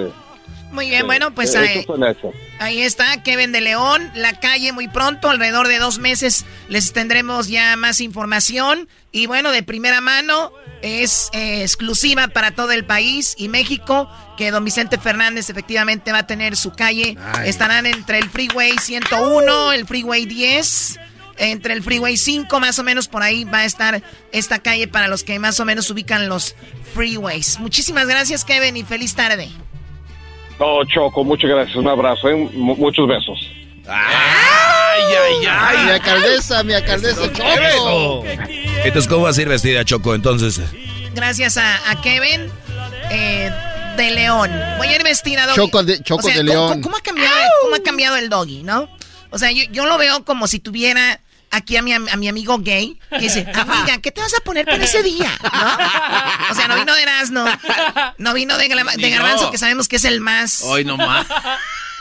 Muy bien, bueno, pues ahí, hechos. ahí está Kevin de León, la calle muy pronto, alrededor de dos meses les tendremos ya más información y bueno, de primera mano es eh, exclusiva para todo el país y México que don Vicente Fernández efectivamente va a tener su calle, estarán entre el Freeway 101, el Freeway 10 entre el Freeway 5, más o menos por ahí va a estar esta calle para los que más o menos ubican los freeways. Muchísimas gracias, Kevin, y feliz tarde. No, Choco, muchas gracias. Un abrazo, ¿eh? Mu- muchos besos. ¡Ay, ay, Ay, mi alcaldesa, mi alcaldesa, Choco. Entonces, ¿cómo vas a ir vestida, Choco? Entonces, Gracias a, a Kevin eh, de León. Voy a ir vestida Doggy. Choco de- Choco de ¿cómo- León. ¿cómo, cómo ha cambiado, cómo ha cambiado el doggy, no? O sea, yo, yo lo veo como si tuviera aquí a mi, a mi amigo gay que dice, amiga, ¿qué te vas a poner para ese día? ¿No? O sea, no vino de Erasmo, no vino de, de Garbanzo, que sabemos que es el más Hoy nomás.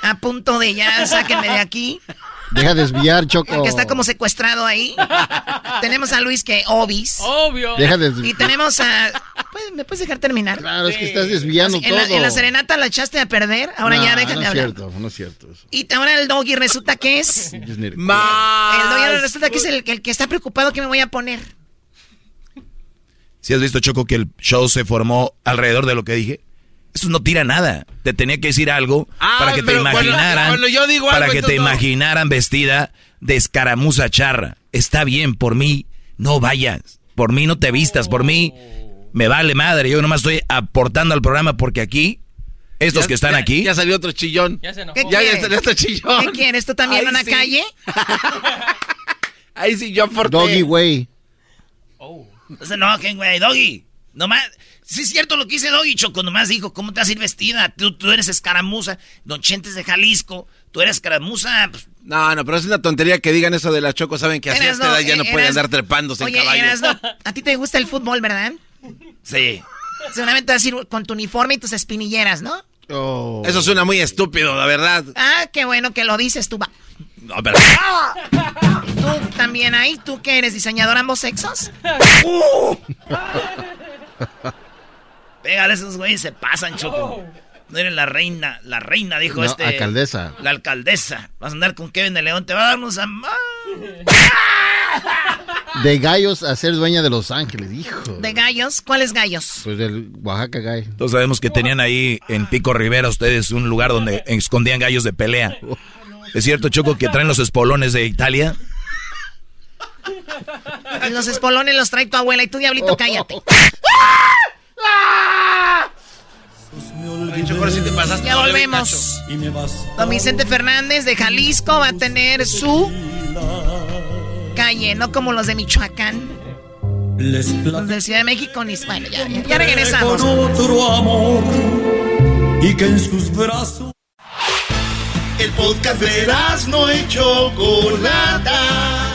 a punto de ya, sáquenme de aquí. Deja desviar, Choco. El que está como secuestrado ahí. tenemos a Luis que obis. Obvio. Deja de- Y tenemos a. ¿Puedes- ¿Me puedes dejar terminar? Claro, es que estás desviando en, la, en la serenata la echaste a perder. Ahora No, ya déjame no es hablar. cierto, no es cierto. eso. Y ahora el doggy resulta que es. El doggy resulta que es el, el que está preocupado que me voy a poner. si has visto, Choco, que el show se formó alrededor de lo que dije? Eso no tira nada. Te tenía que decir algo Ah, para que te pero cuando- imaginaran. cuando yo digo para algo, que te no. imaginaran vestida de escaramuza charra. Está bien, por mí no vayas. Por mí no te vistas. Por mí me vale madre. Yo nomás estoy aportando al programa porque aquí, estos Ya- que están ya- aquí. Ya salió otro chillón. Ya se enojó. ¿Qué Ya, ya salió otro chillón. ¿Qué quieres? ¿Tú también en una sí. calle? Ahí sí yo aporté. Doggy Way. Oh. No se enojen, güey. Doggy. Nomás. Sí es cierto lo que dice Doggy, Choco. Nomás dijo, ¿cómo te vas a ir vestida? Tú, tú eres escaramuza. Don Chentes de Jalisco. Tú eres escaramuza. Pues. No, no, pero es una tontería que digan eso de la Choco. Saben que así a esta edad ya no eh, puede andar trepándose Oye, en caballo. A ti te gusta el fútbol, ¿verdad? Sí. Seguramente vas a ir con tu uniforme y tus espinilleras, ¿no? Oh. Eso suena muy estúpido, la verdad. Ah, qué bueno que lo dices tú. Va. No, pero... ¿Tú también ahí? ¿Tú que eres diseñador ambos sexos? Pégale, esos güeyes se pasan, Choco. No eres la reina, la reina, dijo no, este. alcaldesa. La alcaldesa. Vas a andar con Kevin de León, te va a darnos a... De gallos a ser dueña de Los Ángeles, hijo. ¿De gallos? ¿Cuáles gallos? Pues del Oaxaca Gay. Todos sabemos que tenían ahí en Pico Rivera ustedes un lugar donde escondían gallos de pelea. ¿Es cierto, Choco, que traen los espolones de Italia? Los espolones los trae tu abuela y tú, diablito, cállate. ya volvemos. Don Vicente Fernández de Jalisco va a tener su calle, no como los de Michoacán. Los de Ciudad de México, ni... bueno, ya, ya, ya regresamos. amor y que en sus brazos. El podcast de no hecho Chocolata.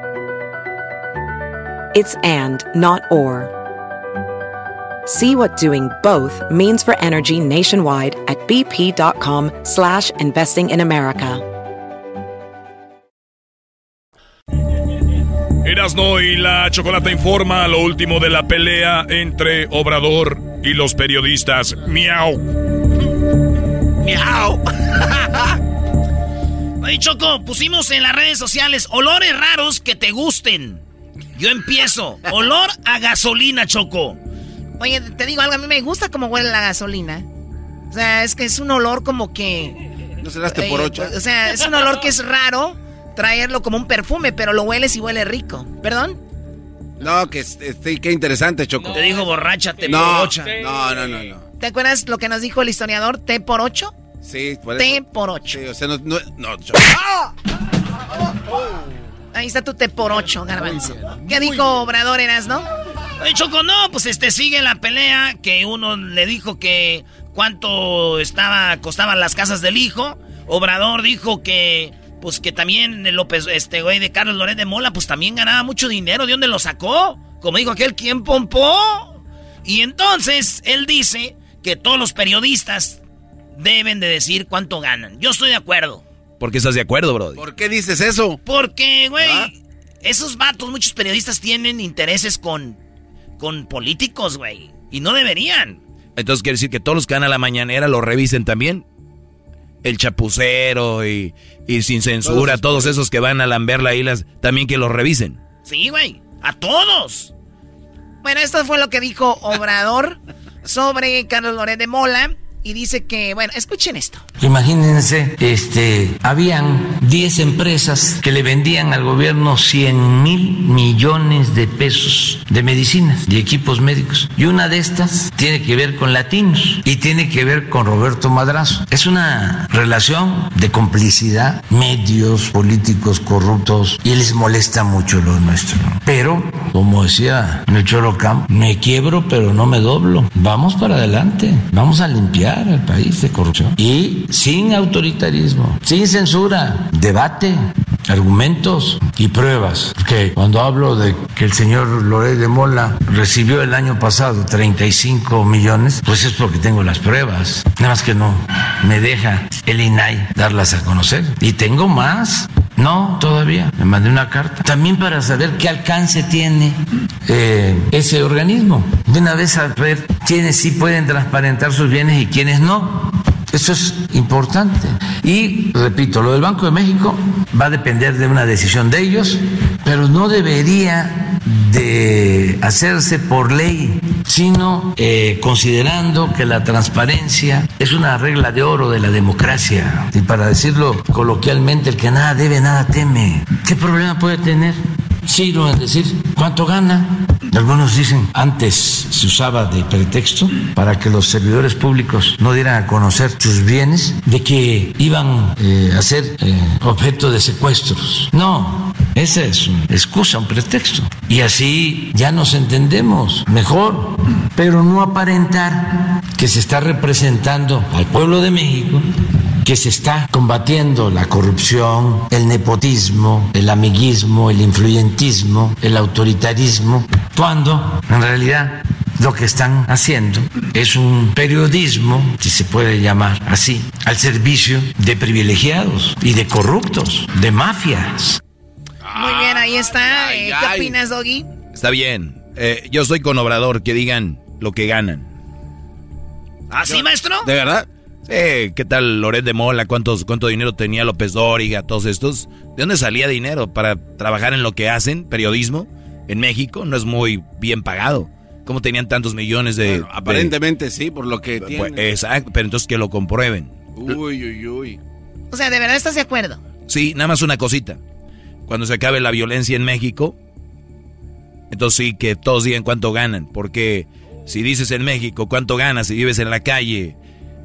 It's and, not or. See what doing both means for energy nationwide at bp.com slash investing in America. Erasno y la Chocolata informa lo último de la pelea entre Obrador y los periodistas. Miau. Miau. Oye, Choco, pusimos en las redes sociales olores raros que te gusten. Yo empiezo. Olor a gasolina, Choco. Oye, te digo algo, a mí me gusta cómo huele la gasolina. O sea, es que es un olor como que... ¿No serás por ocho? O sea, es un olor que es raro traerlo como un perfume, pero lo hueles y huele rico. ¿Perdón? No, que este, qué interesante, Choco. Te digo borracha, te no, por ocho. No, no, no, no. ¿Te acuerdas lo que nos dijo el historiador? ¿T por ocho? Sí, por eso. T por ocho. Sí, o sea, no, no, no Ahí está tu T por ocho, garbanzo. ¿Qué dijo Obrador, eras, no? Oye, Choco, no, pues este sigue la pelea que uno le dijo que cuánto estaba costaban las casas del hijo. Obrador dijo que pues que también López, este güey de Carlos Loret de Mola, pues también ganaba mucho dinero. ¿De dónde lo sacó? Como dijo aquel, ¿quién pompó? Y entonces él dice que todos los periodistas deben de decir cuánto ganan. Yo estoy de acuerdo. ¿Por qué estás de acuerdo, bro? ¿Por qué dices eso? Porque, güey, ¿Ah? esos vatos, muchos periodistas tienen intereses con, con políticos, güey. Y no deberían. Entonces quiere decir que todos los que van a la mañanera lo revisen también el chapucero y, sin censura, todos, esos que van a lamber la isla, también que los revisen. Sí, güey, a todos. Bueno, esto fue lo que dijo Obrador sobre Carlos Loret de Mola y dice que, bueno, escuchen esto. Imagínense, este, habían 10 empresas que le vendían al gobierno 100 mil millones de pesos de medicinas y equipos médicos. Y una de estas tiene que ver con latinos y tiene que ver con Roberto Madrazo. Es una relación de complicidad, medios políticos corruptos y les molesta mucho lo nuestro. Pero, como decía Cholo Camp, me quiebro pero no me doblo. Vamos para adelante, vamos a limpiar al país de corrupción. Y sin autoritarismo, sin censura, debate, argumentos y pruebas. Porque cuando hablo de que el señor Loret de Mola recibió el año pasado 35 millones, pues es porque tengo las pruebas. Nada más que no me deja el INAI darlas a conocer. Y tengo más. No, todavía. Me mandé una carta. También para saber qué alcance tiene eh, ese organismo. De una vez saber quiénes sí pueden transparentar sus bienes y quiénes no. Eso es importante. Y, repito, lo del Banco de México va a depender de una decisión de ellos, pero no debería de hacerse por ley, sino eh, considerando que la transparencia es una regla de oro de la democracia. Y para decirlo coloquialmente, el que nada debe, nada teme. ¿Qué problema puede tener Ciro en decir cuánto gana? Algunos dicen, antes se usaba de pretexto para que los servidores públicos no dieran a conocer sus bienes, de que iban eh, a ser eh, objeto de secuestros. No, esa es una excusa, un pretexto. Y así ya nos entendemos mejor, pero no aparentar que se está representando al pueblo de México que se está combatiendo la corrupción, el nepotismo, el amiguismo, el influyentismo, el autoritarismo, cuando en realidad lo que están haciendo es un periodismo, si se puede llamar así, al servicio de privilegiados y de corruptos, de mafias. Muy bien, ahí está. Eh, ¿Qué opinas, Doggy? Está bien. Eh, yo soy con Obrador, que digan lo que ganan. ¿Ah, sí, maestro? ¿De verdad? Sí, ¿qué tal Loret de Mola? ¿Cuántos, ¿Cuánto dinero tenía López Dóriga? Todos estos. ¿De dónde salía dinero para trabajar en lo que hacen? Periodismo. En México no es muy bien pagado. ¿Cómo tenían tantos millones de...? aparentemente sí, por lo que pues, tienen. exacto, pero entonces que lo comprueben. Uy, uy, uy. O sea, ¿de verdad estás de acuerdo? Sí, nada más una cosita. Cuando se acabe la violencia en México, entonces sí que todos digan cuánto ganan. Porque si dices en México cuánto ganas y vives en la calle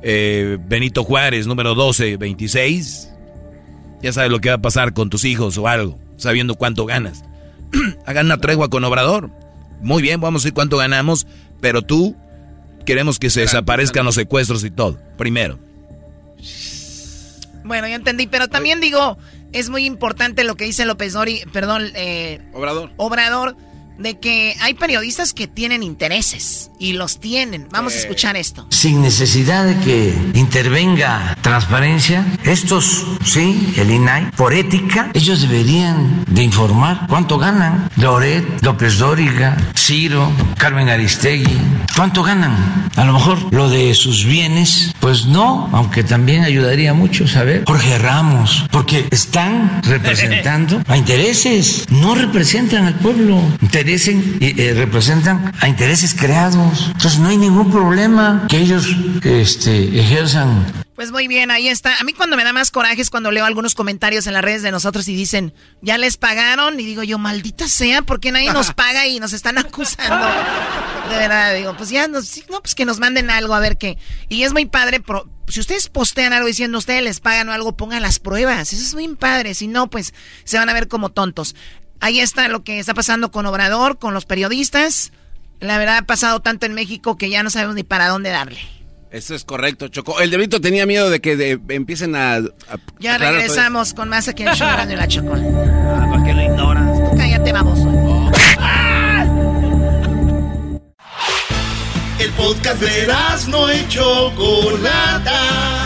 eh, Benito Juárez, número 12, 26, ya sabes lo que va a pasar con tus hijos o algo, sabiendo cuánto ganas. Hagan una tregua con Obrador. Muy bien, vamos a ver cuánto ganamos, pero tú queremos que se desaparezcan los secuestros y todo, primero. Bueno, ya entendí, pero también digo, es muy importante lo que dice López Dori, perdón, eh, Obrador. Obrador, de que hay periodistas que tienen intereses y los tienen. Vamos a escuchar esto. Sin necesidad de que intervenga transparencia, estos, sí, el INAI, por ética, ellos deberían de informar cuánto ganan. Loret, López Dóriga, Ciro, Carmen Aristegui, cuánto ganan. A lo mejor lo de sus bienes, pues no, aunque también ayudaría mucho saber. Jorge Ramos, porque están representando a intereses, no representan al pueblo interesen y eh, representan a intereses creados. Entonces no hay ningún problema que ellos este, ejerzan. Pues muy bien, ahí está. A mí cuando me da más coraje es cuando leo algunos comentarios en las redes de nosotros y dicen, ya les pagaron. Y digo yo, maldita sea, porque nadie nos paga y nos están acusando? De verdad, digo, pues ya, nos, no, pues que nos manden algo a ver qué. Y es muy padre, pero si ustedes postean algo diciendo ustedes les pagan o algo, pongan las pruebas. Eso es muy padre. Si no, pues se van a ver como tontos. Ahí está lo que está pasando con Obrador, con los periodistas. La verdad ha pasado tanto en México que ya no sabemos ni para dónde darle. Eso es correcto, Choco. El Diablito tenía miedo de que de- empiecen a... a- Ya regresamos con más aquí en el show de la chocolate. Ah, ¿Para qué lo ignoras? Tú cállate, baboso. El podcast de no y Chocolata.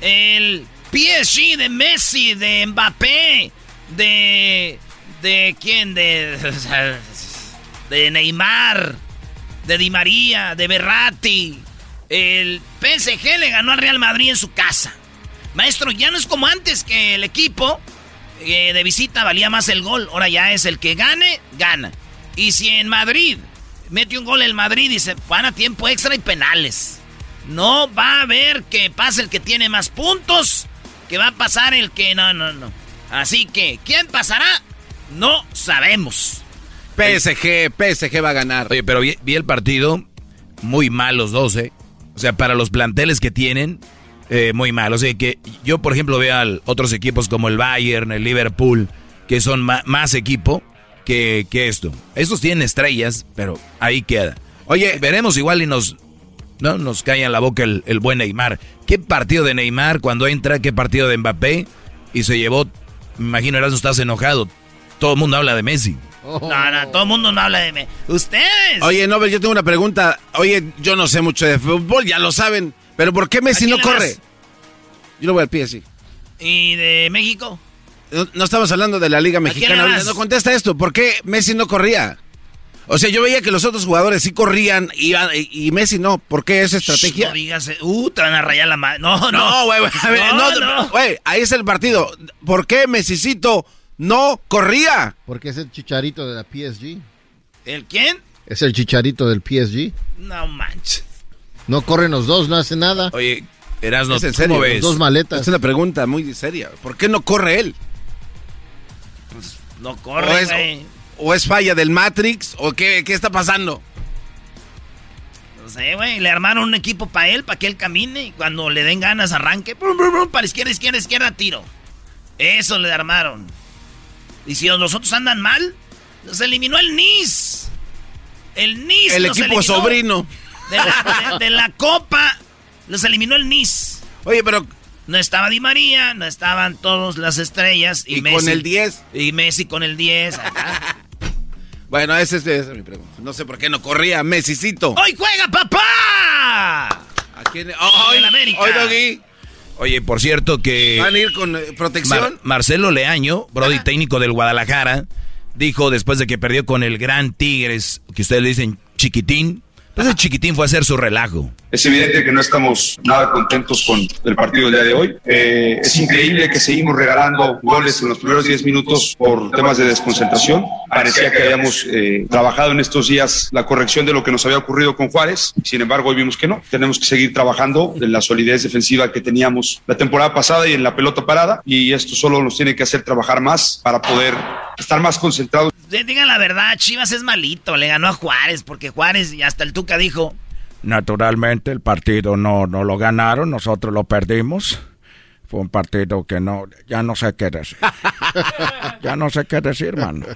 El PSG de Messi, de Mbappé, de. ¿De quién? De. De Neymar, de Di María, de Berratti. El PSG le ganó al Real Madrid en su casa. Maestro, ya no es como antes que el equipo eh, de visita valía más el gol. Ahora ya es el que gane, gana. Y si en Madrid mete un gol el Madrid y se van a tiempo extra y penales. No va a haber que pase el que tiene más puntos, que va a pasar el que no, no, no. Así que, ¿quién pasará? No sabemos. PSG, PSG va a ganar. Oye, pero vi, vi el partido, muy mal los dos, ¿eh? O sea, para los planteles que tienen, eh, muy mal. O sea, que yo, por ejemplo, veo a otros equipos como el Bayern, el Liverpool, que son más equipo que, que esto. Estos tienen estrellas, pero ahí queda. Oye, veremos igual y nos No, nos cae en la boca el, el buen Neymar. ¿Qué partido de Neymar cuando entra? ¿Qué partido de Mbappé? Y se llevó, me imagino, Erasmo, estás enojado. Todo el mundo habla de Messi. No, no, todo el mundo no habla de Messi. Ustedes. Oye, no, yo tengo una pregunta. Oye, yo no sé mucho de fútbol, ya lo saben. Pero ¿por qué Messi ¿A quién no corre? Yo lo voy al pie, sí. ¿Y de México? No, no estamos hablando de la Liga Mexicana. No contesta esto. ¿Por qué Messi no corría? O sea, yo veía que los otros jugadores sí corrían y, y Messi no. ¿Por qué esa estrategia? No digas, uh, te van a rayar la. No, no. No, güey, güey, a ver, No, no, no. güey, ahí es el partido. ¿Por qué Messicito no corría? Porque es el chicharito de la PSG. ¿El quién? Es el chicharito del PSG. No manches. No corren los dos, no hace nada. Oye, Erasno, ¿Es en ¿cómo serio? ves? Dos maletas. Es una pregunta muy seria. ¿Por qué no corre él? No ¿O corre, güey. O es falla del Matrix? ¿O qué, qué está pasando? No sé, güey. Le armaron un equipo para él, para que él camine. Y cuando le den ganas, arranque. Brum, brum, brum, para izquierda, izquierda, izquierda, tiro. Eso le armaron. Y si los otros andan mal, los eliminó el NIS. El NIS. El los equipo eliminó. sobrino. De la, de- de la Copa, los eliminó el NIS. Oye, pero No estaba Di María, no estaban todas las estrellas. Y, Y Messi. con el 10. Y Messi con el 10. Bueno, esa es, esa es mi pregunta. No sé por qué no corría Messicito. ¡Hoy juega papá! ¿A quién? Oh, hoy, En América. hoy, Doggy, Oye, por cierto que... van a ir con eh, protección. Mar- Marcelo Leaño, Brody técnico del Guadalajara, dijo después de que perdió con el Gran Tigres, que ustedes le dicen chiquitín, pues el chiquitín fue a hacer su relajo. Es evidente que no estamos nada contentos con el partido del día de hoy. Eh, es increíble que seguimos regalando goles en los primeros 10 minutos por temas de desconcentración. Parecía que habíamos eh, trabajado en estos días la corrección de lo que nos había ocurrido con Juárez. Sin embargo, hoy vimos que no. Tenemos que seguir trabajando en la solidez defensiva que teníamos la temporada pasada y en la pelota parada. Y esto solo nos tiene que hacer trabajar más para poder estar más concentrados. Digan la verdad, Chivas es malito, le ganó a Juárez, porque Juárez, y hasta el Tuca dijo, Naturalmente el partido no, no lo ganaron, nosotros lo perdimos. Fue un partido que no, ya no sé qué decir. ya no sé qué decir, mano.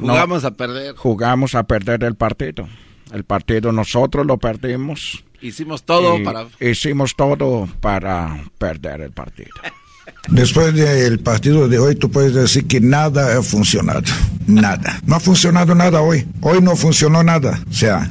No, Jugamos a perder. jugamos a perder el partido. El partido nosotros lo perdimos. Hicimos todo y para... Hicimos todo para perder el partido. Después del partido de hoy, tú puedes decir que nada ha funcionado. Nada. No ha funcionado nada hoy. Hoy no funcionó nada. O sea,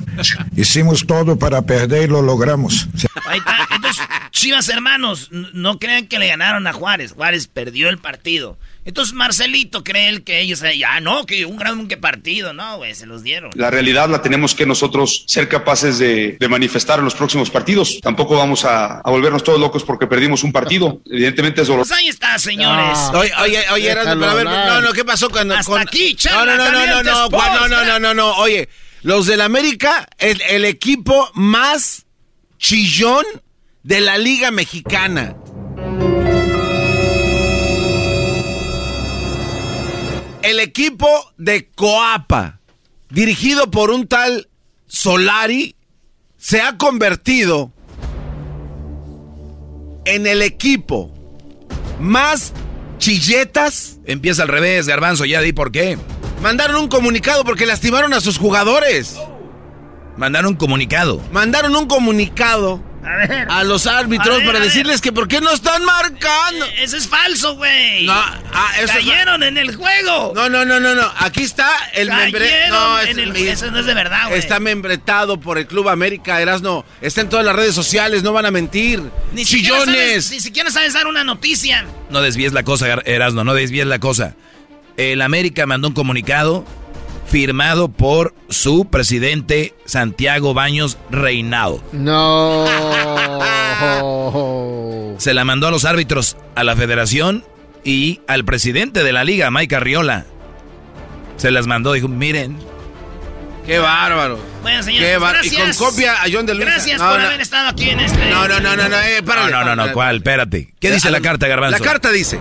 hicimos todo para perder y lo logramos. Ahí está. Entonces, Chivas hermanos, no crean que le ganaron a Juárez. Juárez perdió el partido. Entonces Marcelito cree él que ellos, ya no, que un gran que partido, no, güey, se los dieron. La realidad la tenemos que nosotros ser capaces de, de manifestar en los próximos partidos. Tampoco vamos a, a volvernos todos locos porque perdimos un partido. Evidentemente es doloroso. Pues ahí está, señores. Oye, oye, oye, Erasmo, pero a ver, no, no, ¿qué pasó cuando... Hasta con- aquí, no, charla no, no, no, no, no, Sports, no, no, no, no, no, oye, los del América, el, el equipo más chillón de la Liga Mexicana. El equipo de Coapa, dirigido por un tal Solari, se ha convertido en el equipo más chilletas. Empieza al revés, Garbanzo, ya di por qué. Mandaron un comunicado porque lastimaron a sus jugadores. Mandaron un comunicado. Mandaron un comunicado A ver. a los árbitros A ver, para decirles que por qué no están marcando. Eh, Eso es falso, güey. No, ah, eso es- Cayeron en el juego. No, no, no, no, no. Aquí está el membre. No, este- el- eso no es de verdad, güey. Está membretado por el Club América, Erasno. Está en todas las redes sociales, no van a mentir. Ni siquiera sabes- Chillones. ni siquiera sabes dar una noticia. No desvíes la cosa, Erasno, no desvíes la cosa. El América mandó un comunicado firmado por su presidente Santiago Baños Reinado. No. Se la mandó a los árbitros, a la federación y al presidente de la liga, Mike Arriola. Se las mandó, dijo, miren. Qué bárbaro. Bueno, señores, Qué bar- y gracias. con copia a John de Luisa. Gracias No, por no. haber estado aquí en este. No, no, no, no, no, eh, párale. no, no, no, no, ¿cuál? Espérate. ¿Qué dice la carta, Garbanzo? La carta dice: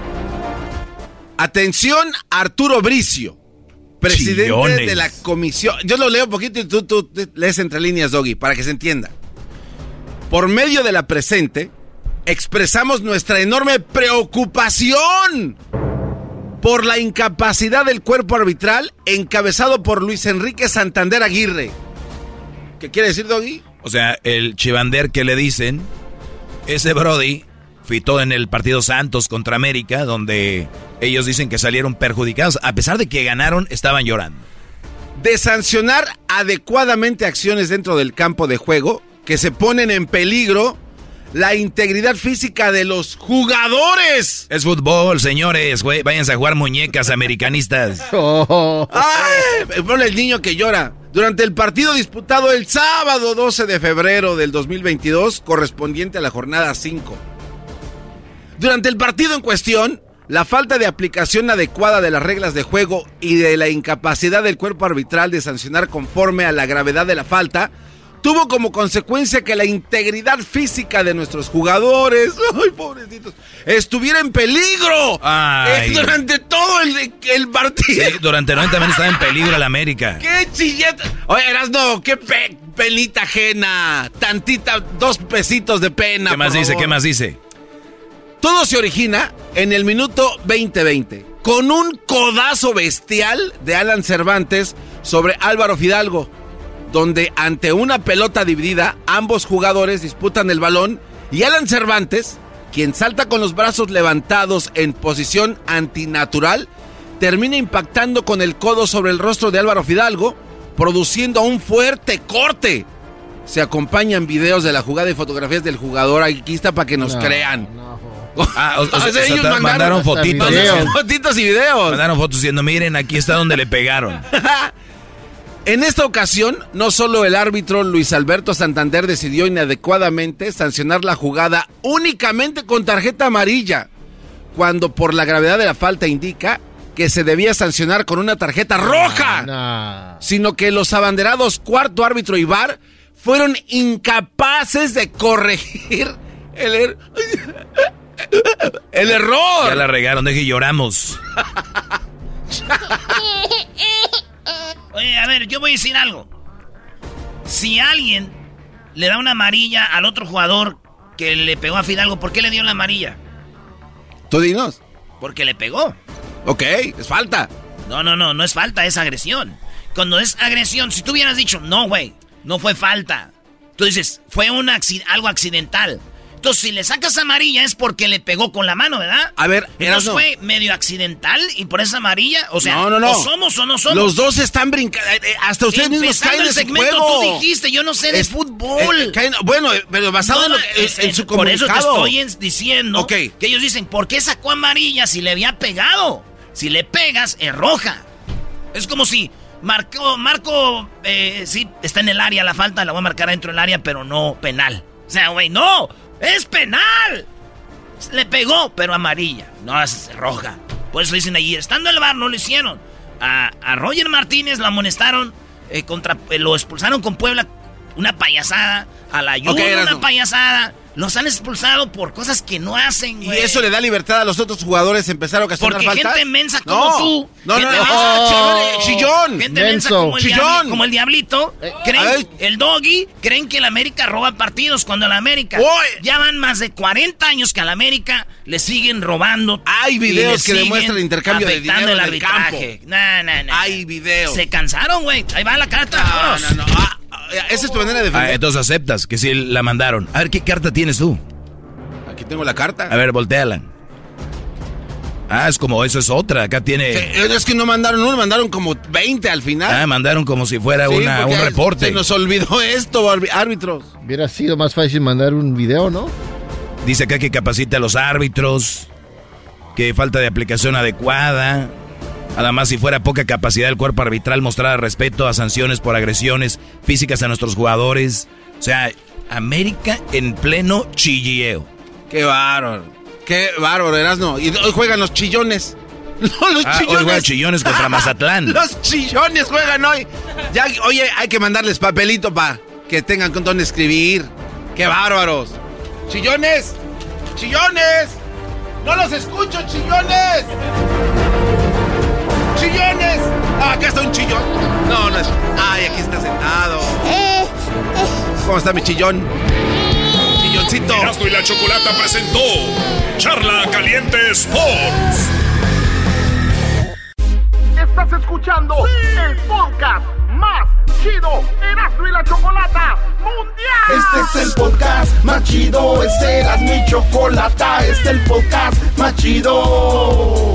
Atención, Arturo Bricio, presidente Chillones. de la comisión. Yo lo leo un poquito y tú, tú lees entre líneas, Doggy, para que se entienda. Por medio de la presente, expresamos nuestra enorme preocupación por la incapacidad del cuerpo arbitral encabezado por Luis Enrique Santander Aguirre. ¿Qué quiere decir, Doggy? O sea, el chivander que le dicen, ese Brody fitó en el partido Santos contra América, donde ellos dicen que salieron perjudicados. A pesar de que ganaron, estaban llorando. De sancionar adecuadamente acciones dentro del campo de juego que se ponen en peligro la integridad física de los jugadores. Es fútbol, señores, güey. Váyanse a jugar muñecas americanistas. ¡Ay! Ponle el niño que llora. Durante el partido disputado el sábado 12 de febrero del 2022, correspondiente a la jornada 5. Durante el partido en cuestión, la falta de aplicación adecuada de las reglas de juego y de la incapacidad del cuerpo arbitral de sancionar conforme a la gravedad de la falta tuvo como consecuencia que la integridad física de nuestros jugadores, ay pobrecitos, estuviera en peligro Ay. Eh, durante todo el, el partido. Sí, durante 90 minutos estaba en peligro el América. ¡Qué chilleta! Oye, Erasno, qué pe pelita ajena. Tantita, dos pesitos de pena. ¿Qué más por dice? favor. ¿Qué más dice? Todo se origina en el minuto 2020 con un codazo bestial de Alan Cervantes sobre Álvaro Fidalgo, donde ante una pelota dividida ambos jugadores disputan el balón y Alan Cervantes, quien salta con los brazos levantados en posición antinatural, termina impactando con el codo sobre el rostro de Álvaro Fidalgo, produciendo un fuerte corte. Se acompañan videos de la jugada y fotografías del jugador. Aquí está para que nos No, crean. Ah, o- o sea, O sea, ellos mandaron, mandaron fotitos. videos. Fotitos y videos. Mandaron fotos diciendo, miren, aquí está donde le pegaron. En esta ocasión, no solo el árbitro Luis Alberto Santander decidió inadecuadamente sancionar la jugada únicamente con tarjeta amarilla, cuando por la gravedad de la falta indica que se debía sancionar con una tarjeta roja, sino que los abanderados cuarto árbitro y VAR fueron incapaces de corregir el, er- el error. Ya la regaron, deje y lloramos. Oye, a ver, yo voy a decir algo. Si alguien le da una amarilla al otro jugador que le pegó a Fidalgo, ¿por qué le dio la amarilla? Tú dinos. Porque le pegó. Ok, es falta. No, no, no, no es falta, es agresión. Cuando es agresión, si tú hubieras dicho, no, güey, no fue falta. Tú dices, fue un algo accidental. Entonces, si le sacas amarilla es porque le pegó con la mano, ¿verdad? A ver, Erasno. fue medio accidental y por esa amarilla, o sea, no, no, no. o somos o no somos. Los dos están brincando. eh, Hasta ustedes mismos Empezando caen en el ese segmento, juego. tú dijiste, yo no sé de Es- fútbol. eh, caen- bueno, eh, pero basado No, en, lo- no, en- es- en su Por eso te comunicado. estoy en- diciendo que ellos dicen, ¿por qué sacó amarilla si le había pegado? Si le pegas, es roja. Es como si Marco, eh, sí, está en el área la falta, la voy a marcar dentro del área, pero no penal. O sea, güey, no, es penal. Le pegó, pero amarilla, no es roja. Por eso dicen allí, estando en el bar, no lo hicieron. A, a Roger Martínez lo amonestaron, eh, contra, eh, lo expulsaron con Puebla, una payasada. A la Erasmo. una payasada. Los han expulsado por cosas que no hacen, Y güey. eso le da libertad a los otros jugadores empezar a ocasionar Porque faltas. gente mensa como No. tú. No, no, gente no. mensa- Oh, chillón. Gente mensa como el, Chillón. como el diablito. creen, ay. el doggy, creen que el América roba partidos cuando el América. Ya van más de 40 años que al América le siguen robando. Hay y videos que demuestran el intercambio de dinero el en el arbitraje. No, no, no. Hay videos. Se cansaron, güey. Ahí va la carta. no, no. Ah, ah, esa es tu manera de defender. Ah, entonces aceptas que sí la mandaron. A ver, ¿qué carta tienes tú? Aquí tengo la carta. A ver, volteala. Ah, es como, eso es otra. Acá tiene... Es que no mandaron uno, mandaron como 20 al final. Ah, mandaron como si fuera Sí, una, un reporte. Se nos olvidó esto, árbitros. Hubiera sido más fácil mandar un video, ¿no? Dice acá que capacita a los árbitros, que falta de aplicación adecuada. Además, si fuera poca capacidad del cuerpo arbitral mostrar respeto a sanciones por agresiones físicas a nuestros jugadores. O sea, América en pleno chilleo. Qué bárbaro. Qué bárbaro, Erasno. Y hoy juegan los chillones. No, los Ah, hoy chillones. juegan chillones contra Mazatlán. los chillones juegan hoy. Ya, oye, hay que mandarles papelito para que tengan con dónde escribir. Qué bárbaros. Chillones. Chillones. No los escucho, chillones. Chillones. Ah, acá está un chillón. No, no es. Ay, aquí está sentado. ¿Cómo está mi chillón? Chilloncito. Erasmo y la Chocolata presentó Charla Caliente Sports. Estás escuchando el podcast más chido, Erasmo y la Chocolata Mundial. Este es el podcast más chido, este era mi chocolata, este es el podcast más chido.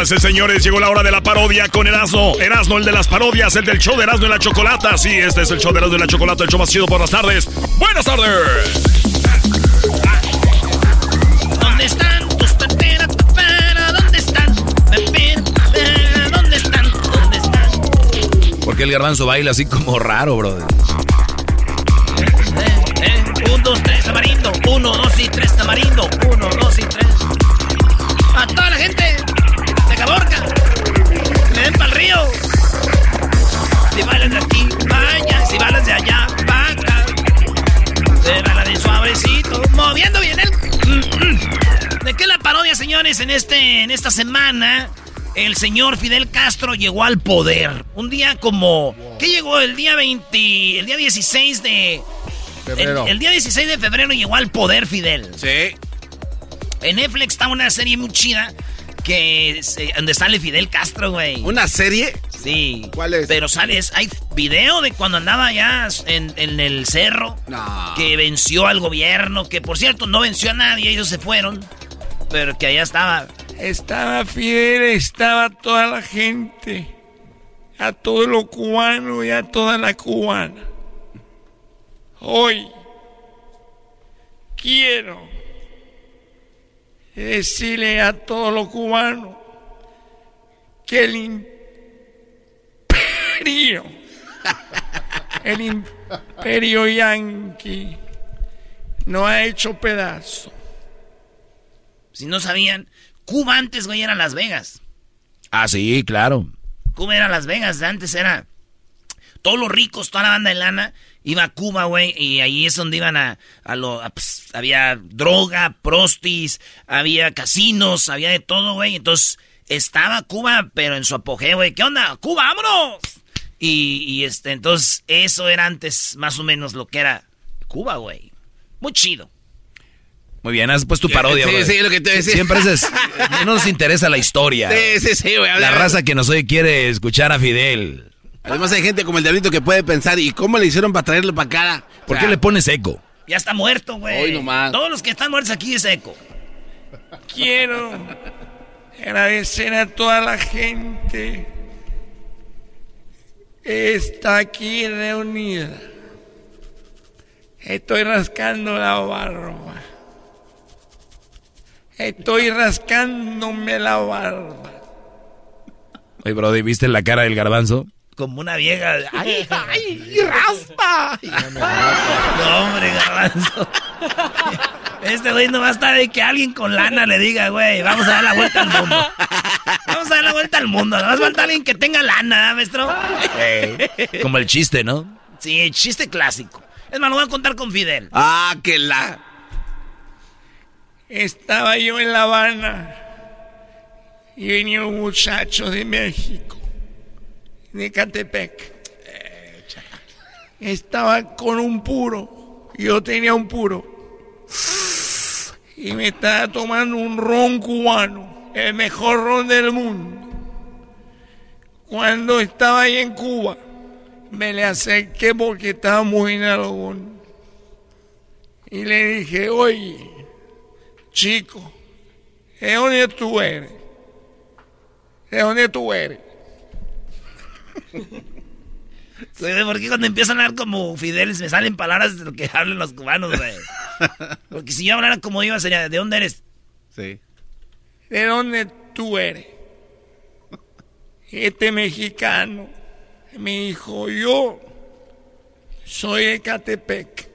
Señoras y señores, llegó la hora de la parodia con Erasmo. Erasmo, el de las parodias, el del show de Erasmo y la Chocolata. Sí, este es el show de Erasmo y la Chocolata, el show más chido por las tardes. ¡Buenas tardes! ¿Dónde están tus peperas, ¿Dónde están? ¿Dónde están? ¿Dónde están? Porque el garbanzo baila así como raro, brother. Eh, eh, un, dos, tres, tamarindo. Uno, dos y tres, tamarindo. Uno, dos y tres. Río. Si bailas de aquí, vaya. Si bailas de allá, vaca. De la de suavecito. Moviendo bien el. ¿De qué la parodia, señores? En, este, en esta semana, el señor Fidel Castro llegó al poder. Un día como. ¿Qué llegó? El día 20. El día 16 de. Febrero. El, el día 16 de febrero llegó al poder Fidel. Sí. En Netflix está una serie muy chida que se- donde sale Fidel Castro, güey. ¿Una serie? Sí. ¿Cuál es? Pero sales, hay video de cuando andaba allá en, en el cerro, No. que venció al gobierno, que por cierto no venció a nadie, ellos se fueron, pero que allá estaba. Estaba Fidel, estaba toda la gente, a todo lo cubano y a toda la cubana. Hoy quiero decirle a todos los cubanos que el imperio, el imperio yanqui, no ha hecho pedazo. Si no sabían, Cuba antes, güey, era Las Vegas. Ah, sí, claro. Cuba era Las Vegas, antes era todos los ricos, toda la banda de lana, iba a Cuba, güey, y ahí es donde iban a, a lo, a, pues, había droga, prostis, había casinos, había de todo, güey, entonces estaba Cuba, pero en su apogeo, güey, ¿qué onda? ¡Cuba, vámonos! Y, y este, entonces, eso era antes más o menos lo que era Cuba, güey. Muy chido. Muy bien, haz pues tu parodia, sí, sí, lo que te decía. Siempre es, no nos interesa la historia. Sí, sí, sí, güey. La raza que nos oye quiere escuchar a Fidel. Además hay gente como el diablito que puede pensar, ¿y cómo le hicieron para traerlo para acá? ¿Por qué le pones eco? Ya está muerto, güey. Hoy nomás. Todos los que están muertos aquí es eco. Quiero agradecer a toda la gente que está aquí reunida. Estoy rascando la barba. Estoy rascándome la barba. Oye, Brody, ¿viste la cara del garbanzo? Como una vieja. ¡Ay, ay! ¡Raspa! No, hombre, garbanzo. Este güey no va a estar de que alguien con lana le diga, güey, vamos a dar la vuelta al mundo. Vamos a dar la vuelta al mundo. Nada más falta alguien que tenga lana, ¿eh, maestro. Como el chiste, ¿no? Sí, el chiste clásico. Es más, lo voy a contar con Fidel. Ah, que la... Estaba yo en La Habana y venía un muchacho de México, de Catepec. Estaba con un puro, yo tenía un puro. Y me estaba tomando un ron cubano, el mejor ron del mundo. Cuando estaba ahí en Cuba, me le acerqué porque estaba muy en algodón. Y le dije, oye, chico, ¿de dónde tú eres? ¿De dónde tú eres? Güey, ¿Por qué cuando empiezan a hablar como Fidel me salen palabras de lo que hablan los cubanos, güey? Porque si yo hablara como iba sería, ¿de dónde eres? Sí. ¿De dónde tú eres? Este mexicano me dijo, yo soy de Catepec.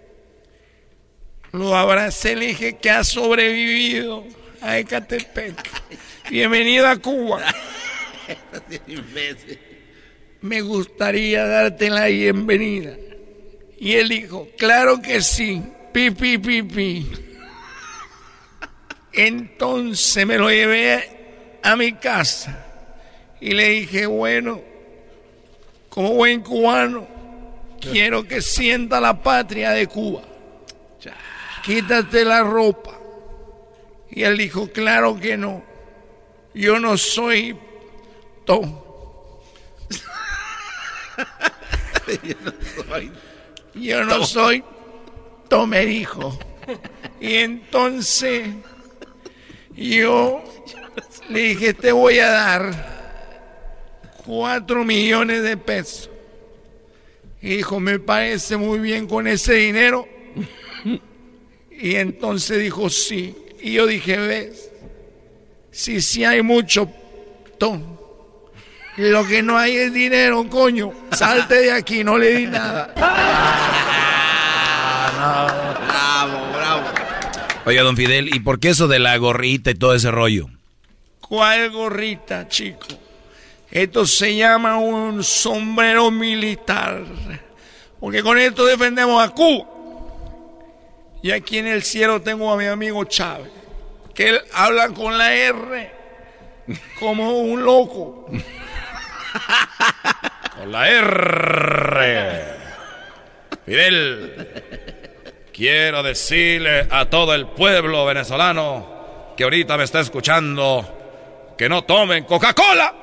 Lo abracé, le dije que ha sobrevivido a Ecatepec. Bienvenido a Cuba. Me gustaría darte la bienvenida. Y él dijo, claro que sí, pi, pi, pi, pi. Entonces me lo llevé a mi casa y le dije, bueno, como buen cubano, quiero que sienta la patria de Cuba. Quítate la ropa. Y él dijo, claro que no. Yo no soy Tom. Yo no soy Tomerijo. Y entonces yo le dije, te voy a dar cuatro millones de pesos. Y dijo, me parece muy bien con ese dinero. Y entonces dijo, sí. Y yo dije, ves, si sí, hay mucho, Tom. Lo que no hay es dinero, coño. Salte de aquí, no le di nada. bravo, bravo. Oye, don Fidel, ¿y por qué eso de la gorrita y todo ese rollo? ¿Cuál gorrita, chico? Esto se llama un sombrero militar. Porque con esto defendemos a Cuba. Y aquí en el cielo tengo a mi amigo Chávez, que él habla con la R como un loco. Con la R. Fidel, quiero decirle a todo el pueblo venezolano que ahorita me está escuchando que no tomen Coca-Cola.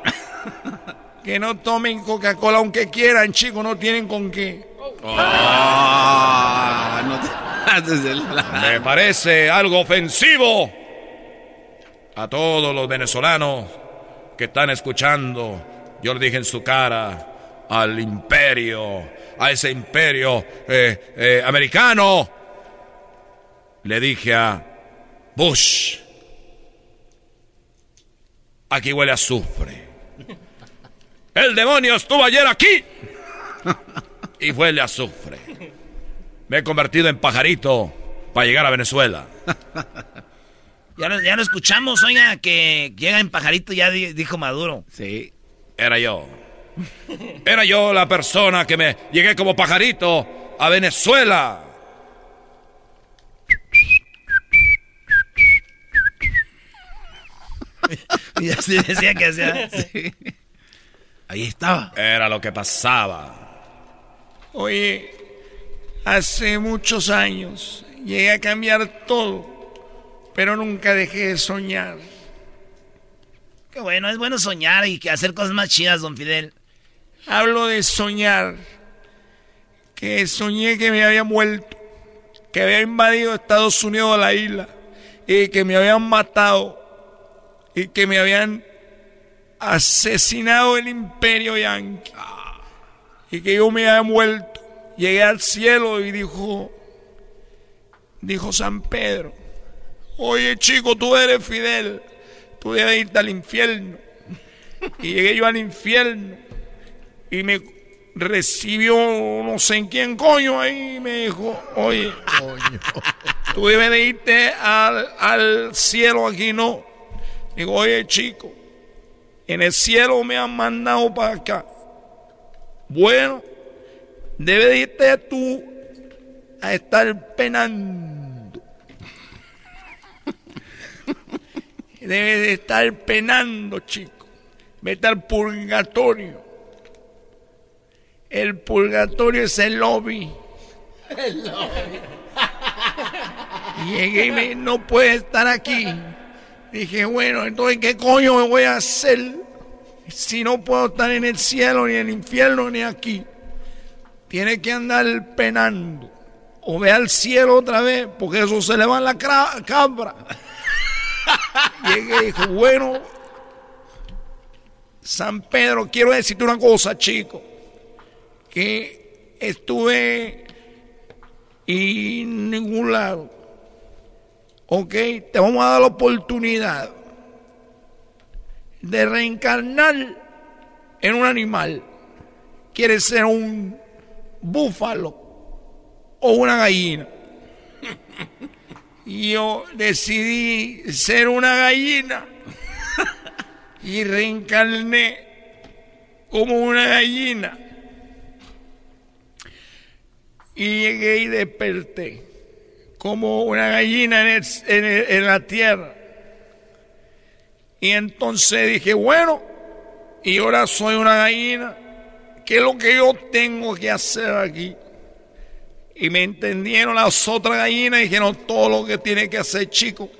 que no tomen Coca-Cola aunque quieran, chicos, no tienen con qué. Ah, me parece algo ofensivo a todos los venezolanos que están escuchando yo le dije en su cara al imperio, a ese imperio eh, eh, americano. Le dije a Bush, aquí huele a azufre. El demonio estuvo ayer aquí y huele a azufre. Me he convertido en pajarito para llegar a Venezuela. Ya lo, ya lo escuchamos, oiga, que llega en pajarito, ya dijo Maduro. Sí. Era yo. Era yo la persona que me llegué como pajarito a Venezuela. y así decía que hacía. Ahí estaba. Era lo que pasaba. Oye, hace muchos años llegué a cambiar todo, pero nunca dejé de soñar. Qué bueno, es bueno soñar y hacer cosas más chidas, don Fidel. Hablo de soñar. Que soñé que me había muerto, que había invadido Estados Unidos la isla y que me habían matado y que me habían asesinado el imperio yanqui y que yo me había muerto. Llegué al cielo y dijo, dijo San Pedro, oye chico, tú eres Fidel tú debes irte al infierno. Y llegué yo al infierno y me recibió no sé en quién coño ahí y me dijo, oye, tú debes de irte al, al cielo, aquí no. Digo, oye chico, en el cielo me han mandado para acá. Bueno, debes de irte tú a estar penando Debe de estar penando, chico. Vete al purgatorio. El purgatorio es el lobby. El lobby. Llegué y me no puede estar aquí. Dije, bueno, entonces, ¿qué coño me voy a hacer si no puedo estar en el cielo, ni en el infierno, ni aquí? Tiene que andar penando. O ve al cielo otra vez, porque eso se le va en la cabra. Llegué y dijo, bueno, San Pedro, quiero decirte una cosa, chico, que estuve en ningún lado. Ok, te vamos a dar la oportunidad de reencarnar en un animal. ¿Quieres ser un búfalo o una gallina? Yo decidí ser una gallina y reencarné como una gallina. Y llegué y desperté como una gallina en, en la tierra. Y entonces dije, bueno, y ahora soy una gallina, ¿qué es lo que yo tengo que hacer aquí? Y me entendieron las otras gallinas y dijeron, todo lo que tiene que hacer chico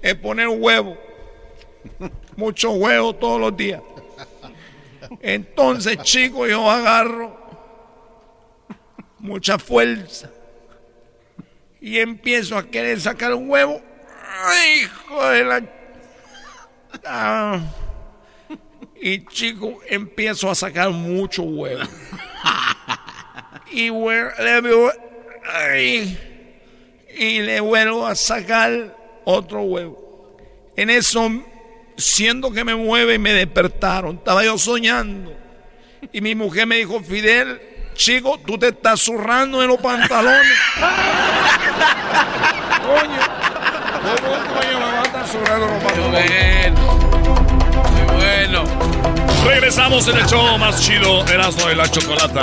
es poner huevo. Muchos huevos todos los días. Entonces, chico, yo agarro mucha fuerza y empiezo a querer sacar un huevo. hijo de la... Ah. Y chico, empiezo a sacar mucho huevo. y, y le vuelvo a sacar otro huevo. En eso, siendo que me mueve, me despertaron. Estaba yo soñando. Y mi mujer me dijo, Fidel, chico, tú te estás zurrando en los pantalones. coño, ¿cómo coño me va a estar zurrando en los pantalones? Muy bueno. Regresamos en el show más chido, Erasmo de la Chocolata.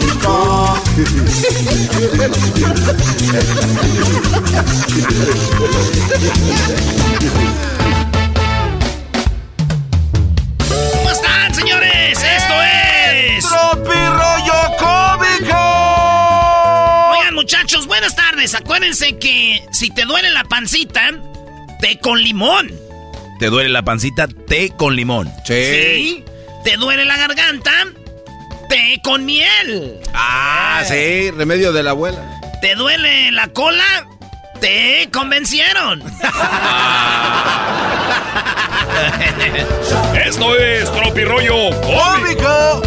¿Cómo están, señores? Esto es... Tropi rollo cómico. Oigan, muchachos, buenas tardes. Acuérdense que si te duele la pancita, té con limón. ¿Te duele la pancita? Té con limón. ¿Sí? ¿Te duele la garganta? Té con miel. Ah, sí, remedio de la abuela. ¿Te duele la cola? Te convencieron. Esto es Tropi Rollo Cómico.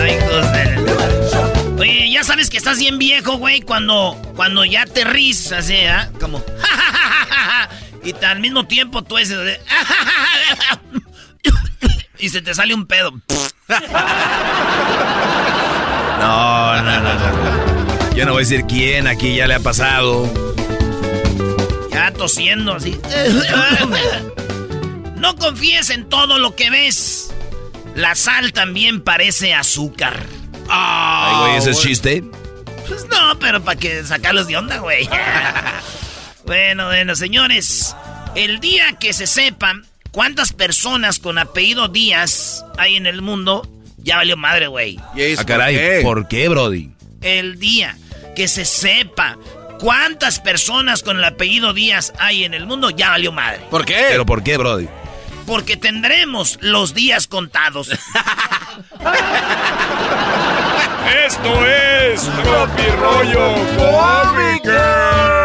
Ay, de- Oye, ya sabes que estás bien viejo, güey, cuando, cuando ya te ríes así, ¿ah? Como... y al mismo tiempo tú ese... de- y se te sale un pedo. No, no, no, no. Yo no voy a decir quién aquí ya le ha pasado. Ya tosiendo así. No confíes en todo lo que ves. La sal también parece azúcar. Ay, güey, ¿ese es chiste? Pues no, pero para que sacarlos de onda, güey. bueno, bueno, señores. El día que se sepan cuántas personas con apellido Díaz hay en el mundo, ya valió madre, güey. Ah, caray, ¿por qué, Brody? El día que se sepa cuántas personas con el apellido Díaz hay en el mundo, ya valió madre. ¿Por qué? ¿Pero por qué, Brody? Porque tendremos los días contados. Esto es Tropi Rollo Cómico.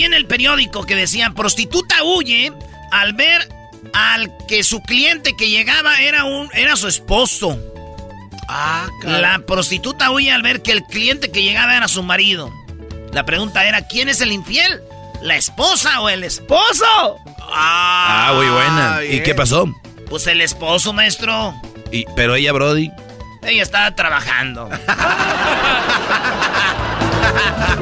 Vi en el periódico que decía prostituta huye al ver al que su cliente que llegaba era un era su esposo. Ah, La prostituta huye al ver que el cliente que llegaba era su marido. La pregunta era ¿quién es el infiel? ¿La esposa o el esposo? Ah, muy buena. ¿Y qué pasó? Pues el esposo, maestro. Y, pero ella, Brody. Ella estaba trabajando.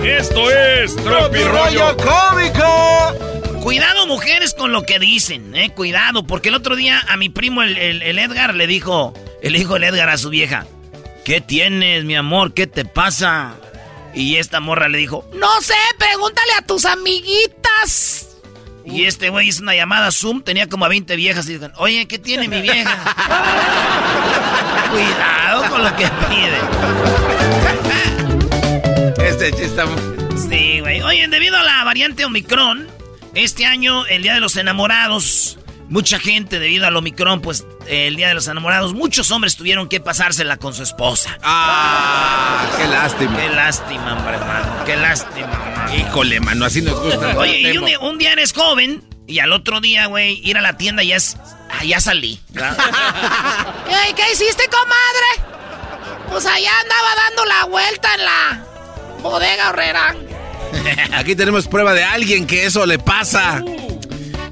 Esto es Tropi Rollo cómico. Cuidado, mujeres, con lo que dicen, eh. Cuidado, porque el otro día a mi primo, el, el- el Edgar, le dijo, le dijo el Edgar a su vieja, ¿qué tienes, mi amor? ¿Qué te pasa? Y esta morra le dijo, no sé, pregúntale a tus amiguitas. Y este güey hizo una llamada Zoom, tenía como a 20 viejas y dijeron, oye, ¿qué tiene mi vieja? Cuidado con lo que pide. Este chiste Sí, güey. Oye, debido a la variante Omicron, este año, el Día de los Enamorados, mucha gente, debido al Omicron, pues el Día de los Enamorados, muchos hombres tuvieron que pasársela con su esposa. ¡Ah! ¡Qué lástima! ¡Qué lástima, hombre, hermano! ¡Qué lástima, Híjole, mano, así nos gusta. Oye, y un día, un día eres joven y al otro día, güey, ir a la tienda y es... Ah, ya salí. ¿Qué, ¿Qué hiciste, comadre? Pues allá andaba dando la vuelta en la bodega horrera. Aquí tenemos prueba de alguien que eso le pasa.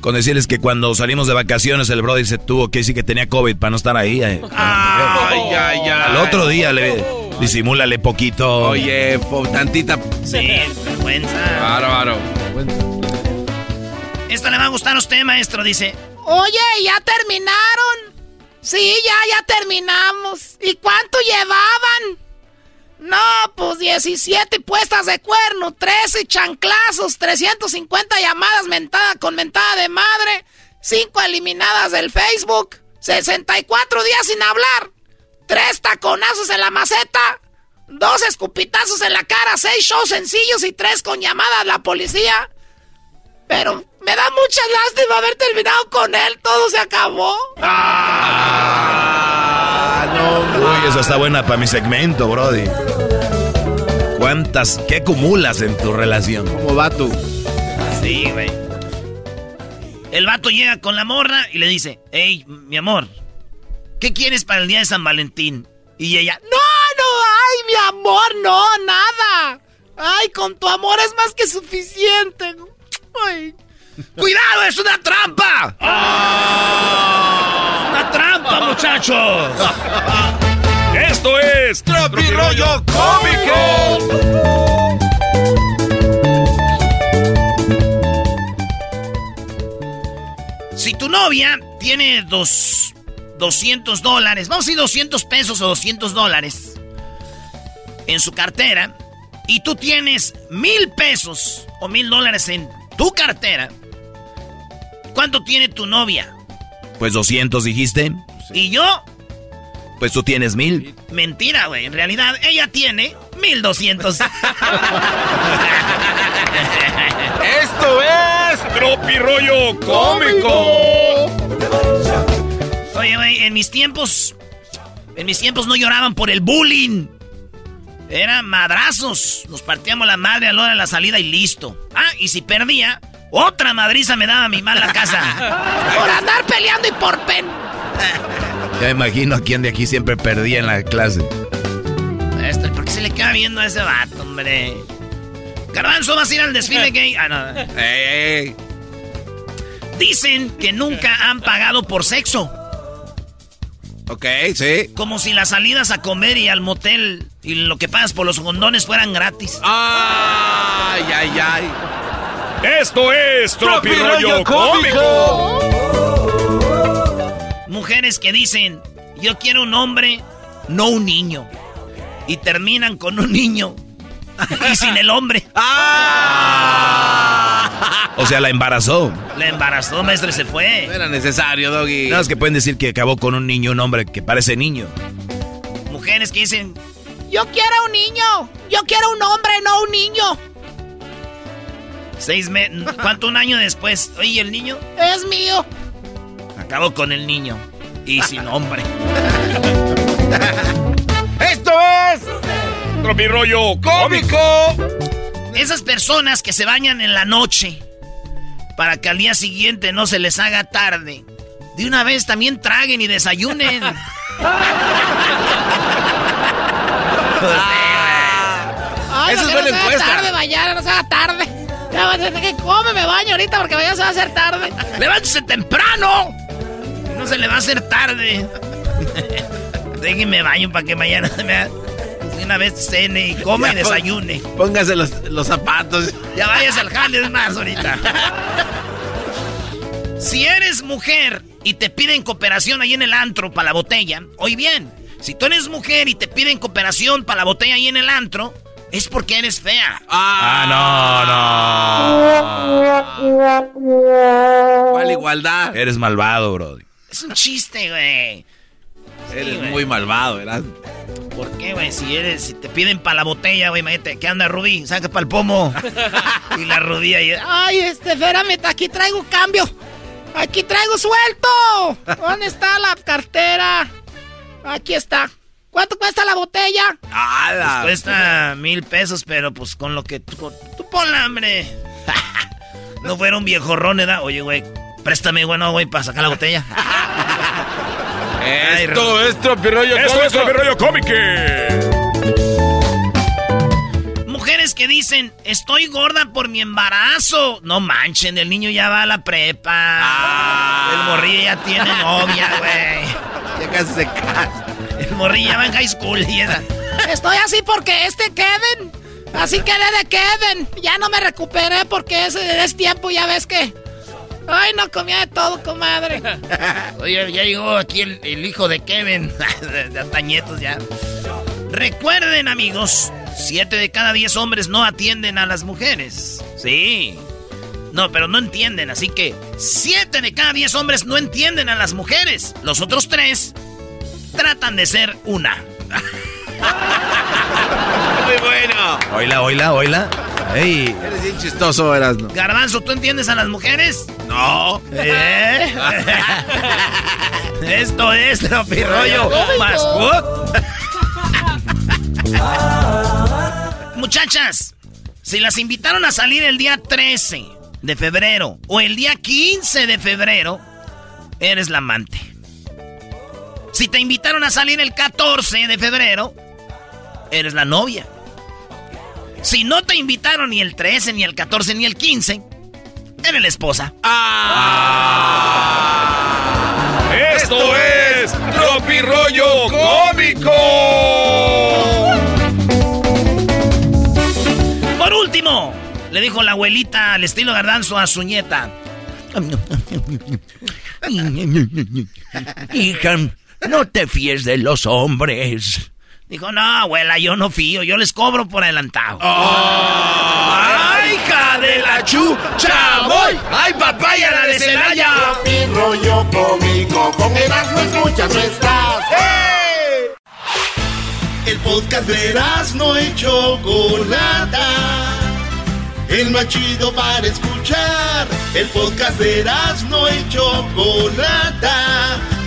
Con decirles que cuando salimos de vacaciones el brother se tuvo que decir que tenía COVID para no estar ahí. eh. Ay, ay, ay. Al otro día le disimúlale poquito. Oye, po- tantita. Sí, vergüenza. Bárbaro. Esta le va a gustar a usted, maestro, dice. Oye, ¿ya terminaron? Sí, ya, ya terminamos. ¿Y cuánto llevaban? No, pues 17 puestas de cuerno, 13 chanclazos, 350 llamadas mentada con mentada de madre, 5 eliminadas del Facebook, 64 días sin hablar, 3 taconazos en la maceta, 2 escupitazos en la cara, 6 shows sencillos y 3 con llamada a la policía. Pero me da mucha lástima haber terminado con él, todo se acabó. Uy, esa está buena para mi segmento, Brody. ¿Cuántas, qué acumulas en tu relación? ¿Cómo va tú? Sí, güey. El vato llega con la morra y le dice, hey, mi amor, ¿qué quieres para el día de San Valentín? Y ella, No, no, ay, mi amor, no, nada. Ay, con tu amor es más que suficiente. Ay. ¡Cuidado, es una trampa! ¡Una trampa, muchachos! Esto es Tropirollo Cómico. Si tu novia tiene dos, 200 dólares, vamos a decir 200 pesos o 200 dólares en su cartera, y tú tienes mil pesos o mil dólares en tu cartera, ¿cuánto tiene tu novia? Pues 200 dijiste. Y yo, Pues tú tienes mil. mentira, güey. En realidad, ella tiene 1200. Esto es Tropirollo Cómico. Oye, güey, en mis tiempos. En mis tiempos no lloraban por el bullying. Eran madrazos. Nos partíamos la madre a la hora de la salida y listo. Ah, y si perdía, otra madriza me daba mi mal la casa. Por andar peleando y por pen. Ya imagino a quién de aquí siempre perdía en la clase. Maestro, ¿por qué se le queda viendo a ese vato, hombre? Garbanzo, ¿vas a ir al desfile gay? Ah, no. Ey, ey. Dicen que nunca han pagado por sexo. Ok, sí. Como si las salidas a comer y al motel y lo que pagas por los condones fueran gratis. Ay, ay, ay. Esto es Tropirollo Cómico. Mujeres que dicen, yo quiero un hombre, no un niño. Y terminan con un niño. y sin el hombre. O sea, la embarazó. La embarazó, maestro, y se fue. No era necesario, Doggy. No, es que pueden decir que acabó con un niño, un hombre que parece niño. Mujeres que dicen, Yo quiero un niño. Yo quiero un hombre, no un niño. Seis meses, ¿cuánto un año después? Oye, ¿el niño? Es mío. Acabó con el niño. Y sin hombre. Esto es Tropirollo Cómico. Esas personas que se bañan en la noche para que al día siguiente no se les haga tarde. De una vez también traguen y desayunen. Ay, Esa no, es buena encuesta. tarde, mañana no se haga tarde. Que come, me baño ahorita porque mañana se va a hacer tarde. ¡Levántese temprano! No se le va a hacer tarde. Déjenme baño para que mañana me una vez cene y come y Ya, desayune. Póngase los, los zapatos. Ya vayas al jale más ahorita. Si eres mujer y te piden cooperación ahí en el antro para la botella, oye bien, si tú eres mujer y te piden cooperación para la botella ahí en el antro, es porque eres fea. Ah, no, no. ¿Cuál igualdad? Eres malvado, bro. Es un chiste, güey. Eres muy malvado, ¿verdad? ¿Por qué, güey? Si eres, si te piden para la botella, güey, imagínate, ¿qué anda Rubí? Saca para el pomo. y la rodilla y... Ay, este, espérame, aquí traigo cambio. Aquí traigo suelto. ¿Dónde está la cartera? Aquí está. ¿Cuánto cuesta la botella? Ah, pues cuesta mil pesos, pero pues con lo que tú, tú ponla, hambre. no fuera un viejo ron, ¿verdad? Oye, güey, préstame, bueno, güey, para sacar la botella. Esto es tropirollo Esto es tropirollo cómico. Mujeres que dicen, estoy gorda por mi embarazo. No manchen, el niño ya va a la prepa. Ah. El morrillo ya tiene novia, güey. Ya casi se casa. El morrillo ya va en high school y esa. Estoy así porque este Kevin. Así quedé de Kevin. Ya no me recuperé porque ese es tiempo, ya ves que. Ay, no comía de todo, comadre. Oye, ya llegó aquí el, hijo de Kevin. de Atañetos ya. Recuerden, amigos, siete de cada diez hombres no atienden a las mujeres. Sí. No, pero no entienden, así que siete de cada diez hombres no entienden a las mujeres. Los otros tres tratan de ser una. Muy bueno. Oila, oila, oila. Ey. Eres bien chistoso, Erasno. Garbanzo, ¿tú entiendes a las mujeres? No. ¿Eh? Esto es tropirollo más. Muchachas, si las invitaron a salir el día 13 de febrero o el día 15 de febrero, eres la amante. Si te invitaron a salir el 14 de febrero, eres la novia. Si no te invitaron ni el 13, ni el 14, ni el 15, eres la esposa. Ah. Esto es Rollo Cómico. Por último, le dijo la abuelita al estilo gardanzo a su nieta. Hija, no te fíes de los hombres. Dijo, no, abuela, yo no fío, yo les cobro por adelantado. ¡Ay, hija de la chucha! ¡Voy! ¡Ay, papaya la de Celaya! Mi rollo cómico, con Erasmo escuchas no estás. ¡Hey! El podcast de Erasmo y Chocolata. El más chido para escuchar. El podcast de Erasmo y Chocolata.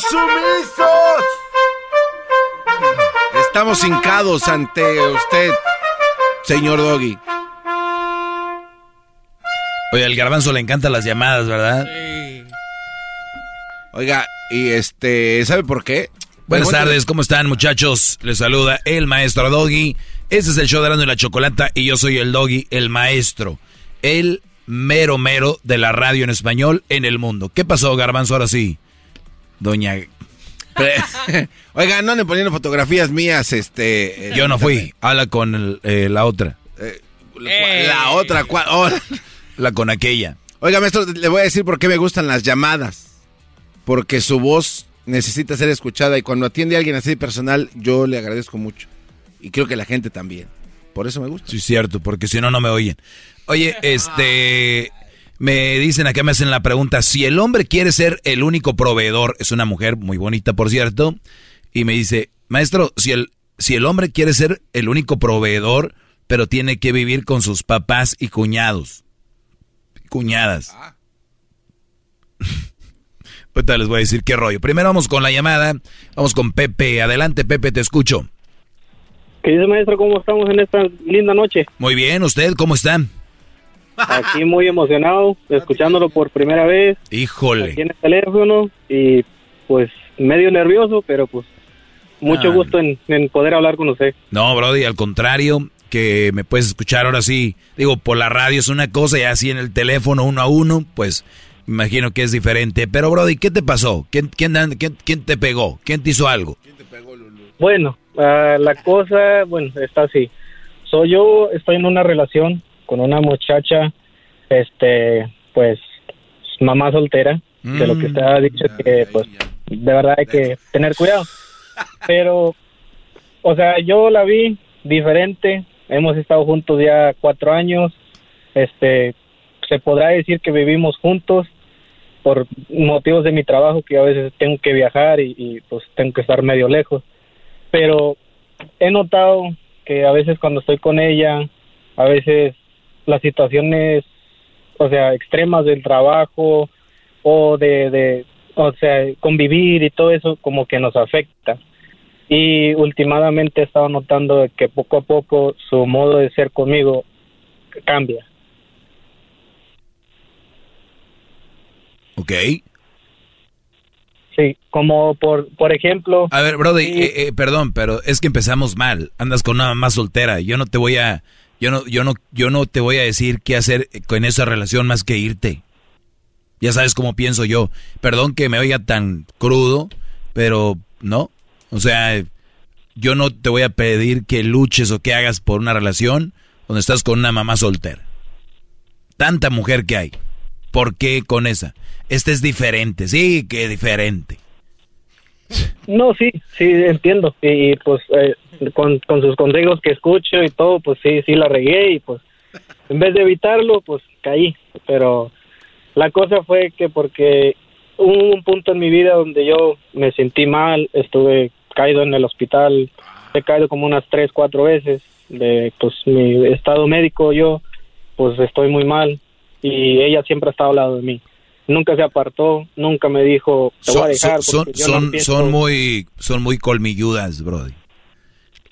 ¡Todos sumisos! Estamos hincados ante usted, señor Doggy. Oye, al garbanzo le encantan las llamadas, ¿verdad? Sí. Oiga, y este, ¿sabe por qué? Buenas tardes, ¿cómo están muchachos? Les saluda el maestro Doggy. Este es el show de y la Chocolata y yo soy el Doggy, el maestro. El mero mero de la radio en español en el mundo. ¿Qué pasó, garbanzo, ahora sí? Doña... Oiga, no le poniendo fotografías mías, este... Yo no fui, habla con eh, la otra. Eh, la otra, ¿cuál? Oh. La con aquella. Oiga, maestro, le voy a decir por qué me gustan las llamadas. Porque su voz necesita ser escuchada y cuando atiende a alguien así personal, yo le agradezco mucho. Y creo que la gente también. Por eso me gusta. Sí, cierto, porque si no, no me oyen. Oye, este... Me dicen acá, me hacen la pregunta, si el hombre quiere ser el único proveedor, es una mujer muy bonita, por cierto, y me dice, maestro, si el, si el hombre quiere ser el único proveedor, pero tiene que vivir con sus papás y cuñados, cuñadas. Ah. Ahorita les voy a decir qué rollo. Primero vamos con la llamada, vamos con Pepe. Adelante, Pepe, te escucho. ¿Qué dice, maestro? ¿Cómo estamos en esta linda noche? Muy bien, ¿usted cómo está? Aquí muy emocionado, escuchándolo por primera vez. Híjole. Aquí en el teléfono y pues medio nervioso, pero pues Mucho Ah. gusto en, en poder hablar con usted. No, Brody, al contrario, que me puedes escuchar ahora sí. Digo, por la radio es una cosa y así en el teléfono uno a uno, pues imagino que es diferente. Pero, Brody, ¿qué te pasó? ¿Quién, quién, quién, quién te pegó? ¿Quién te hizo algo? Bueno, ah, la cosa, bueno, está así. Soy yo, estoy en una relación con una muchacha, este, pues, mamá soltera, de lo que usted ha dicho que, pues, de verdad hay que tener cuidado. Pero, o sea, yo la vi diferente, hemos estado juntos ya cuatro años, este, se podrá decir que vivimos juntos por motivos de mi trabajo, que a veces tengo que viajar y, y, pues tengo que estar medio lejos. Pero he notado que a veces cuando estoy con ella, a veces las situaciones, o sea, extremas del trabajo o de, de, o sea, convivir y todo eso como que nos afecta. Y últimamente he estado notando que poco a poco su modo de ser conmigo cambia. ¿Ok? Sí, como por, por ejemplo... A ver, Brody, eh, eh, perdón, pero es que empezamos mal. Andas con una mamá soltera. Yo no te voy a, yo no, yo no, yo no te voy a decir qué hacer con esa relación más que irte. Ya sabes cómo pienso yo. Perdón que me oiga tan crudo, pero no. O sea, yo no te voy a pedir que luches o que hagas por una relación donde estás con una mamá soltera. Tanta mujer que hay. ¿Por qué con esa? Este es diferente, sí, que diferente. No, sí, sí, entiendo. Y, pues eh, con, con sus consejos que escucho y todo, pues sí, sí la regué y pues en vez de evitarlo, pues caí. Pero la cosa fue que porque hubo un punto en mi vida donde yo me sentí mal, estuve caído en el hospital, he caído como unas tres, cuatro veces de pues mi estado médico, yo pues estoy muy mal y ella siempre ha estado al lado de mí. Nunca se apartó, nunca me dijo, te voy a Son, dejar. son, porque yo no son, pienso- son muy, son muy colmilludas, Brody.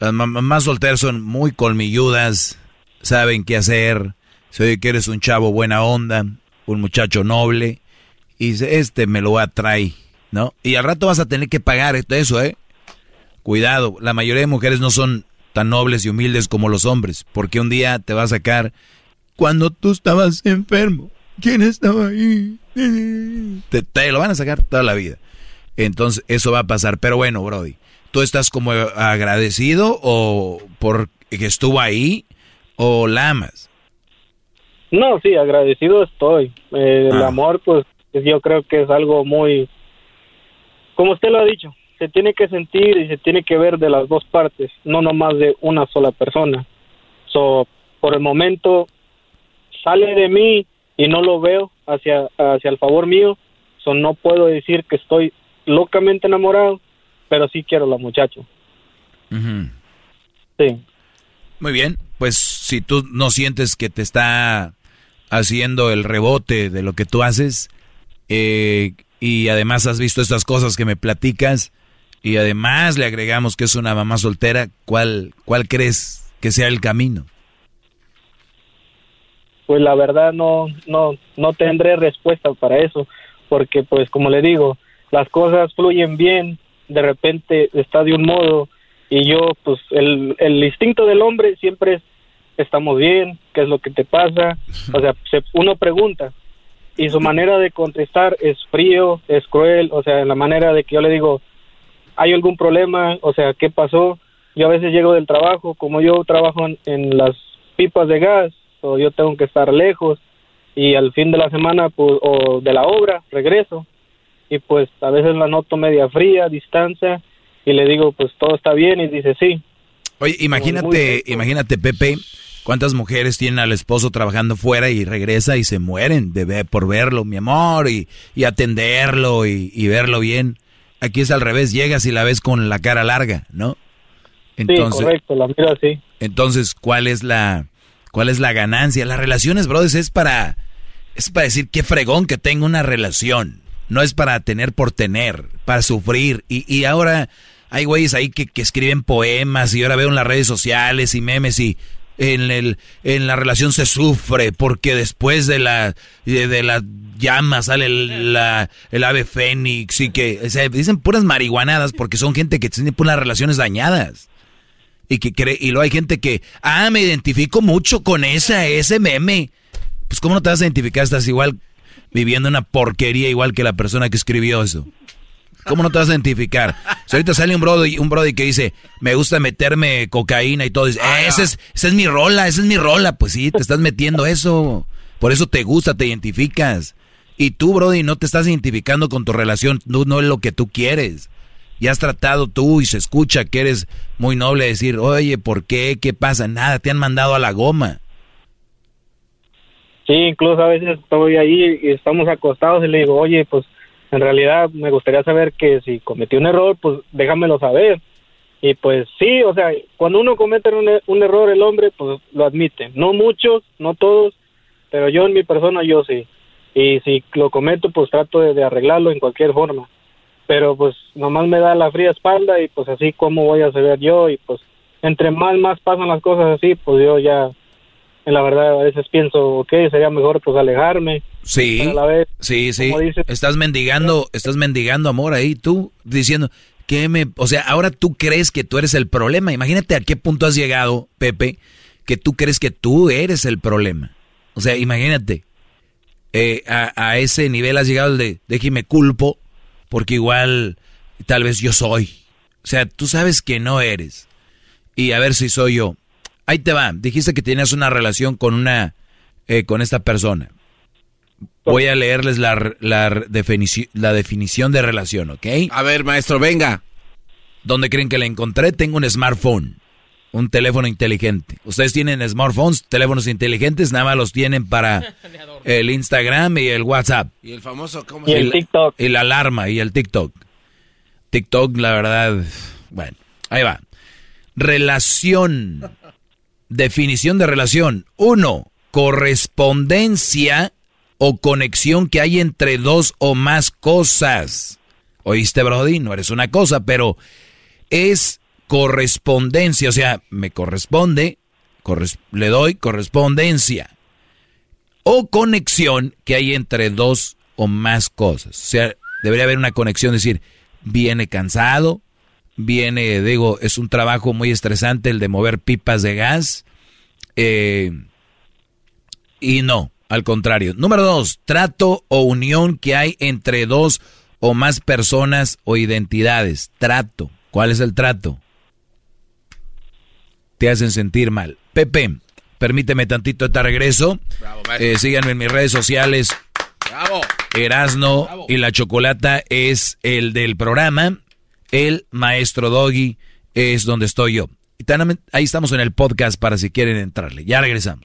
Las mam- mamás solteras son muy colmilludas, saben qué hacer. Se oye que eres un chavo buena onda, un muchacho noble, y dice, este me lo atrae, ¿no? Y al rato vas a tener que pagar esto- eso, ¿eh? Cuidado, la mayoría de mujeres no son tan nobles y humildes como los hombres, porque un día te va a sacar cuando tú estabas enfermo. ¿Quién estaba ahí? Te, te lo van a sacar toda la vida. Entonces, eso va a pasar. Pero bueno, Brody, ¿tú estás como agradecido o por que estuvo ahí o la amas? No, sí, agradecido estoy. Eh, El Ah. amor, pues yo creo que es algo muy, como usted lo ha dicho, se tiene que sentir y se tiene que ver de las dos partes, no nomás de una sola persona. So, por el momento sale de mí y no lo veo hacia hacia el favor mío. So, no puedo decir que estoy locamente enamorado, pero sí quiero a la muchacha. Sí. Muy bien, pues si tú no sientes que te está haciendo el rebote de lo que tú haces eh, y además has visto estas cosas que me platicas y además le agregamos que es una mamá soltera, ¿cuál, cuál crees que sea el camino? Pues la verdad no no no tendré respuesta para eso porque pues como le digo las cosas fluyen bien de repente está de un modo y yo pues el, el instinto del hombre siempre es estamos bien qué es lo que te pasa o sea se- uno pregunta y su manera de contestar es frío es cruel o sea la manera de que yo le digo hay algún problema o sea qué pasó yo a veces llego del trabajo como yo trabajo en, en las pipas de gas o yo tengo que estar lejos y al fin de la semana pues, o de la obra regreso y pues a veces la noto media fría, distancia y le digo pues todo está bien y dice sí. Oye, imagínate, imagínate Pepe, cuántas mujeres tienen al esposo trabajando fuera y regresa y se mueren de ver, por verlo, mi amor, y, y atenderlo y, y verlo bien. Aquí es al revés, llegas y la ves con la cara larga, ¿no? sí, correcto, la miro así. Entonces, ¿cuál es la cuál es la ganancia? Las relaciones, brothers, es para es para decir qué fregón que tengo una relación. No es para tener por tener, para sufrir. Y, y ahora hay güeyes ahí que, que escriben poemas y ahora veo en las redes sociales y memes y en, el, en la relación se sufre porque después de la, de, la llama sale el, la, el ave fénix y que dicen puras marihuanadas porque son gente que tiene unas relaciones dañadas. Y que cree, y luego hay gente que, ah, me identifico mucho con esa, ese meme. Pues cómo no te vas a identificar, estás igual viviendo una porquería igual que la persona que escribió eso. ¿Cómo no te vas a identificar? Si ahorita sale un brody, un brody que dice, me gusta meterme cocaína y todo, dice, eh, esa, es, esa es mi rola, esa es mi rola. Pues sí, te estás metiendo eso. Por eso te gusta, te identificas. Y tú, brody, no te estás identificando con tu relación, no, no es lo que tú quieres. Ya has tratado tú y se escucha que eres muy noble decir, oye, ¿por qué? ¿Qué pasa? Nada, te han mandado a la goma. Sí, incluso a veces estoy ahí y estamos acostados y le digo, oye, pues en realidad me gustaría saber que si cometí un error, pues déjamelo saber. Y pues sí, o sea, cuando uno comete un, un error el hombre, pues lo admite. No muchos, no todos, pero yo en mi persona yo sí. Y si lo cometo, pues trato de, arreglarlo en cualquier forma. Pero pues nomás me da la fría espalda y pues así como voy a saber yo y pues entre más más pasan las cosas así, pues yo ya en la verdad a veces pienso, ok, sería mejor pues alejarme Sí, sí, sí. estás mendigando, estás mendigando amor ahí tú, diciendo que me, o sea, ahora tú crees que tú eres el problema. Imagínate a qué punto has llegado, Pepe, que tú crees que tú eres el problema. O sea, imagínate, eh, a, ese nivel has llegado de, de que me culpo, porque igual tal vez yo soy. O sea, tú sabes que no eres. Y a ver si soy yo. Ahí te va. Dijiste que tenías una relación con una, eh, con esta persona. Voy a leerles la, la, definición de relación, ¿ok? A ver, maestro, venga. ¿Dónde creen que la encontré? Tengo un smartphone, un teléfono inteligente. Ustedes tienen smartphones, teléfonos inteligentes, nada más los tienen para el Instagram y el WhatsApp. Y el famoso, ¿cómo Y el TikTok. Y la alarma y el TikTok. TikTok, la verdad, bueno, ahí va. Relación. Definición de relación. Uno, correspondencia o conexión que hay entre dos o más cosas. ¿Oíste, Brody? No eres una cosa, pero es correspondencia, o sea, me corresponde, le doy correspondencia. O conexión que hay entre dos o más cosas. O sea, debería haber una conexión, decir, viene cansado, viene, digo, es un trabajo muy estresante el de mover pipas de gas. Eh, y no, al contrario. Número dos, trato o unión que hay entre dos o más personas o identidades. Trato. ¿Cuál es el trato? Te hacen sentir mal. Pepe, permíteme tantito te regreso. eh, síganme en mis redes sociales. Bravo. Erasno y la chocolata es el del programa. El maestro Doggy es donde estoy yo. Y ahí estamos en el podcast para si quieren entrarle. Ya regresamos.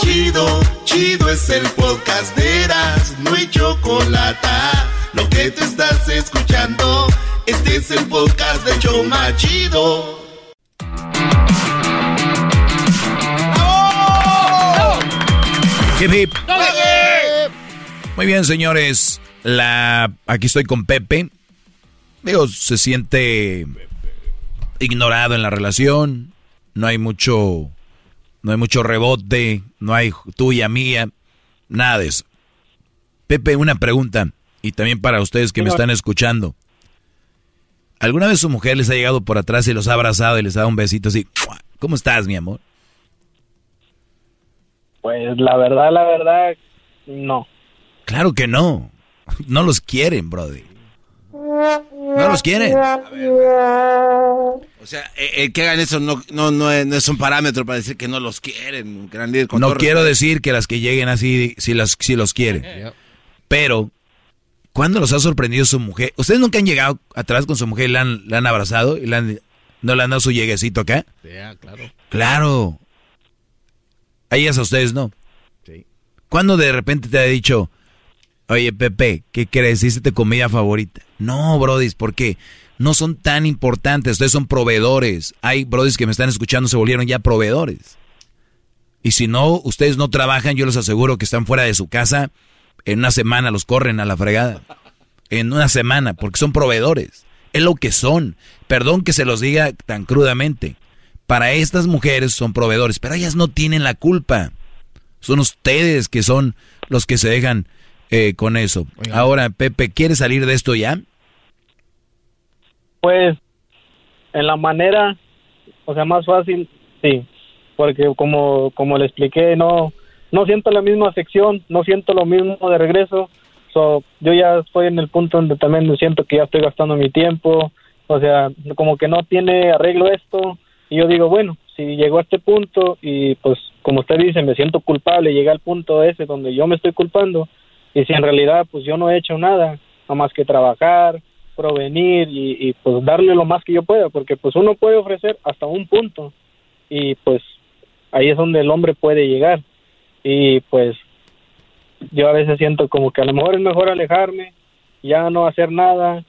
Chido, chido es el podcast de Eras, no hay chocolate. Lo que te estás escuchando, este es el podcast de Choma Chido. Hip, hip. Muy bien, señores. La, aquí estoy con Pepe. Digo, se siente ignorado en la relación. No hay mucho no hay mucho rebote, no hay tuya, mía, nada de eso. Pepe, una pregunta, y también para ustedes que me están escuchando. ¿Alguna vez su mujer les ha llegado por atrás y los ha abrazado y les ha dado un besito así? ¿Cómo estás, mi amor? Pues la verdad, la verdad, no. Claro que no. No los quieren, brother. No los quieren. O sea, el que hagan eso no, no, no, es, un parámetro para decir que no los quieren. no quiero decir que las que lleguen así, si, las, si los quieren. Pero, ¿cuándo los ha sorprendido su mujer? ¿Ustedes nunca han llegado atrás con su mujer y la han, abrazado y no le han dado su lleguecito acá? claro. Claro. A ellas a ustedes no. Sí. ¿Cuándo de repente te ha dicho, oye Pepe, ¿qué crees? ¿Hiciste tu comida favorita? No, brodis, porque no son tan importantes. Ustedes son proveedores. Hay brodis que me están escuchando, se volvieron ya proveedores. Y si no, ustedes no trabajan, yo les aseguro que están fuera de su casa. En una semana los corren a la fregada. En una semana, porque son proveedores. Es lo que son. Perdón que se los diga tan crudamente. Para estas mujeres son proveedores, pero ellas no tienen la culpa. Son ustedes que son los que se dejan eh, con eso. Ahora, Pepe, ¿quieres salir de esto ya? Pues, en la manera, o sea, más fácil, sí. Porque como, como le expliqué, no, no siento la misma afección, no siento lo mismo de regreso. So, yo ya estoy en el punto donde también siento que ya estoy gastando mi tiempo. O sea, como que no tiene arreglo esto. Y yo digo, bueno, si llegó a este punto y pues como usted dice, me siento culpable, llegué al punto ese donde yo me estoy culpando y si en realidad pues yo no he hecho nada, nada más que trabajar, provenir y, y pues darle lo más que yo pueda, porque pues uno puede ofrecer hasta un punto y pues ahí es donde el hombre puede llegar. Y pues yo a veces siento como que a lo mejor es mejor alejarme, ya no hacer nada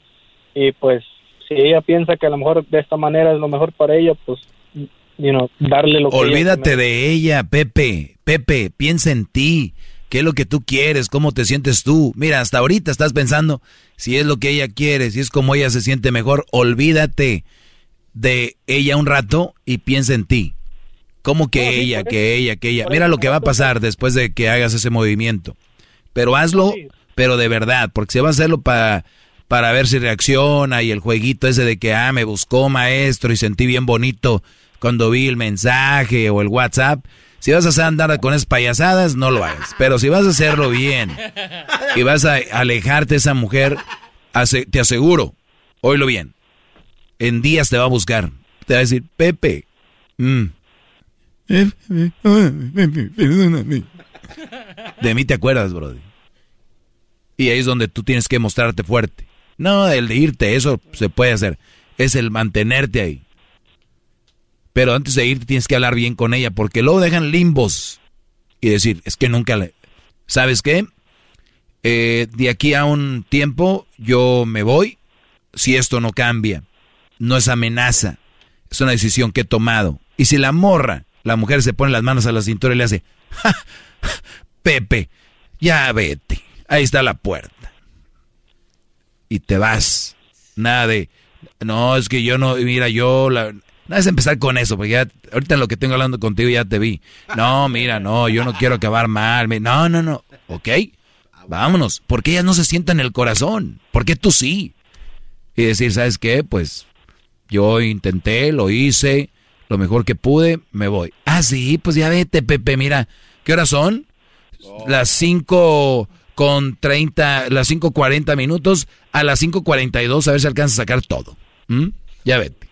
y pues si ella piensa que a lo mejor de esta manera es lo mejor para ella, pues darle lo Olvídate de ella, Pepe. Pepe, piensa en ti. ¿Qué es lo que tú quieres? ¿Cómo te sientes tú? Mira, hasta ahorita estás pensando si es lo que ella quiere, si es como ella se siente mejor. Olvídate de ella un rato y piensa en ti. ¿Cómo que ella, que ella, que ella? Mira lo que va a pasar después de que hagas ese movimiento. Pero hazlo, pero de verdad, porque si va a hacerlo para para ver si reacciona y el jueguito ese de que, ah, me buscó maestro y sentí bien bonito cuando vi el mensaje o el WhatsApp. Si vas a andar con esas payasadas, no lo hagas. Pero si vas a hacerlo bien y vas a alejarte de esa mujer, te aseguro, oílo bien, en días te va a buscar. Te va a decir, Pepe, mm, de mí te acuerdas, brother. Y ahí es donde tú tienes que mostrarte fuerte. No, el de irte, eso se puede hacer. Es el mantenerte ahí. Pero antes de irte tienes que hablar bien con ella, porque luego dejan limbos y decir, es que nunca le... ¿Sabes qué? Eh, de aquí a un tiempo yo me voy si esto no cambia. No es amenaza, es una decisión que he tomado. Y si la morra, la mujer se pone las manos a la cintura y le hace, Pepe, ya vete, ahí está la puerta. Y te vas. Nada de, no, es que yo no, mira, yo, la, no es empezar con eso, porque ya, ahorita lo que tengo hablando contigo ya te vi. No, mira, no, yo no quiero acabar mal. No, no, no. ¿Ok? Vámonos. Porque ellas no se sientan en el corazón. ¿Por qué tú sí? Y decir, ¿sabes qué? Pues yo intenté, lo hice, lo mejor que pude, me voy. Ah, sí, pues ya vete, Pepe, mira. ¿Qué horas son? Las 5 con 30, las 5.40 minutos. A las 5.42 a ver si alcanza a sacar todo. Ya vete.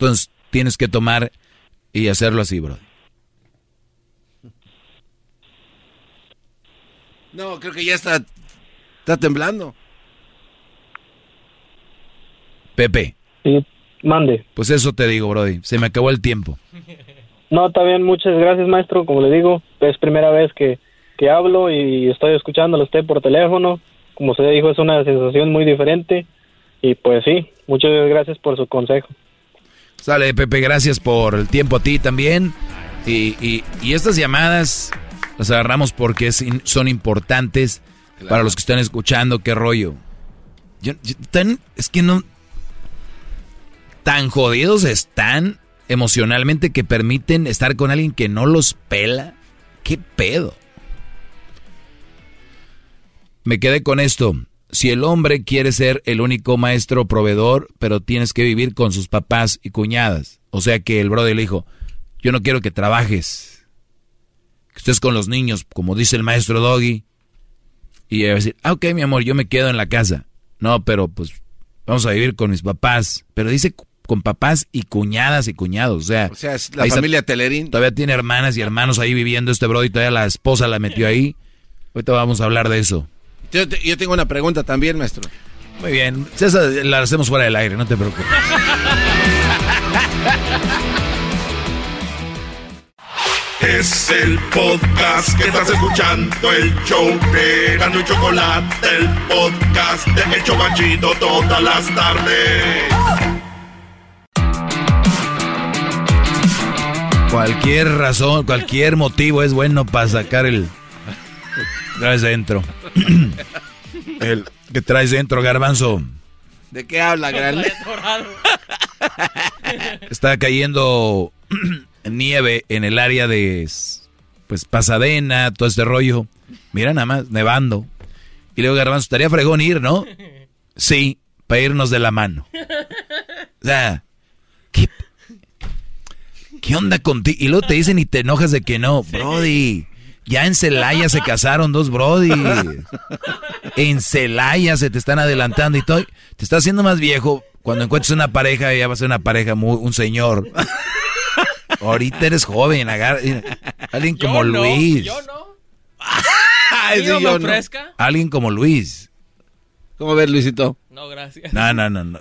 Entonces tienes que tomar y hacerlo así, bro. No, creo que ya está, está temblando. Pepe. Sí, mande. Pues eso te digo, Brody. Se me acabó el tiempo. No, está bien. Muchas gracias, maestro. Como le digo, es primera vez que, que hablo y estoy escuchándolo a usted por teléfono. Como se dijo, es una sensación muy diferente. Y pues sí, muchas gracias por su consejo. Sale, Pepe, gracias por el tiempo a ti también. Y, estas llamadas las agarramos porque son importantes para los que están escuchando. ¿Qué rollo? es que no... Tan jodidos están emocionalmente que permiten estar con alguien que no los pela. ¿Qué pedo? Me quedé con esto si el hombre quiere ser el único maestro proveedor, pero tienes que vivir con sus papás y cuñadas. O sea que el brother le dijo, yo no quiero que trabajes, que estés con los niños, como dice el maestro Doggy. Y ella va a decir, ah, ok, mi amor, yo me quedo en la casa. No, pero pues vamos a vivir con mis papás. Pero dice con papás y cuñadas y cuñados. O sea, o sea es la familia Telerín. Todavía tiene hermanas y hermanos ahí viviendo este brother y todavía la esposa la metió ahí. Ahorita vamos a hablar de eso. Yo, tengo una pregunta también, maestro. Muy bien, esa la hacemos fuera del aire, no te preocupes. Es el podcast que estás escuchando, el show de Gano y Chocolate, el podcast de El Chocachito todas las tardes. Cualquier razón, cualquier motivo es bueno para sacar el traes dentro. El que traes dentro, garbanzo. ¿De qué habla, gran? Está cayendo nieve en el área de pues Pasadena, todo este rollo. Mira nada más, nevando. Y luego Garbanzo, estaría fregón ir, ¿no? Sí, para irnos de la mano. O sea, ¿qué, ¿qué onda contigo? Y luego te dicen y te enojas de que no, Brody. Ya en Celaya se casaron dos Brody. En Celaya se te están adelantando y todo. Te estás haciendo más viejo. Cuando encuentres una pareja, ya va a ser una pareja, muy, un señor. Ahorita eres joven, alguien como Luis. Yo no. Alguien como Luis. ¿Cómo ves, Luisito? No, gracias. No, no, no, no.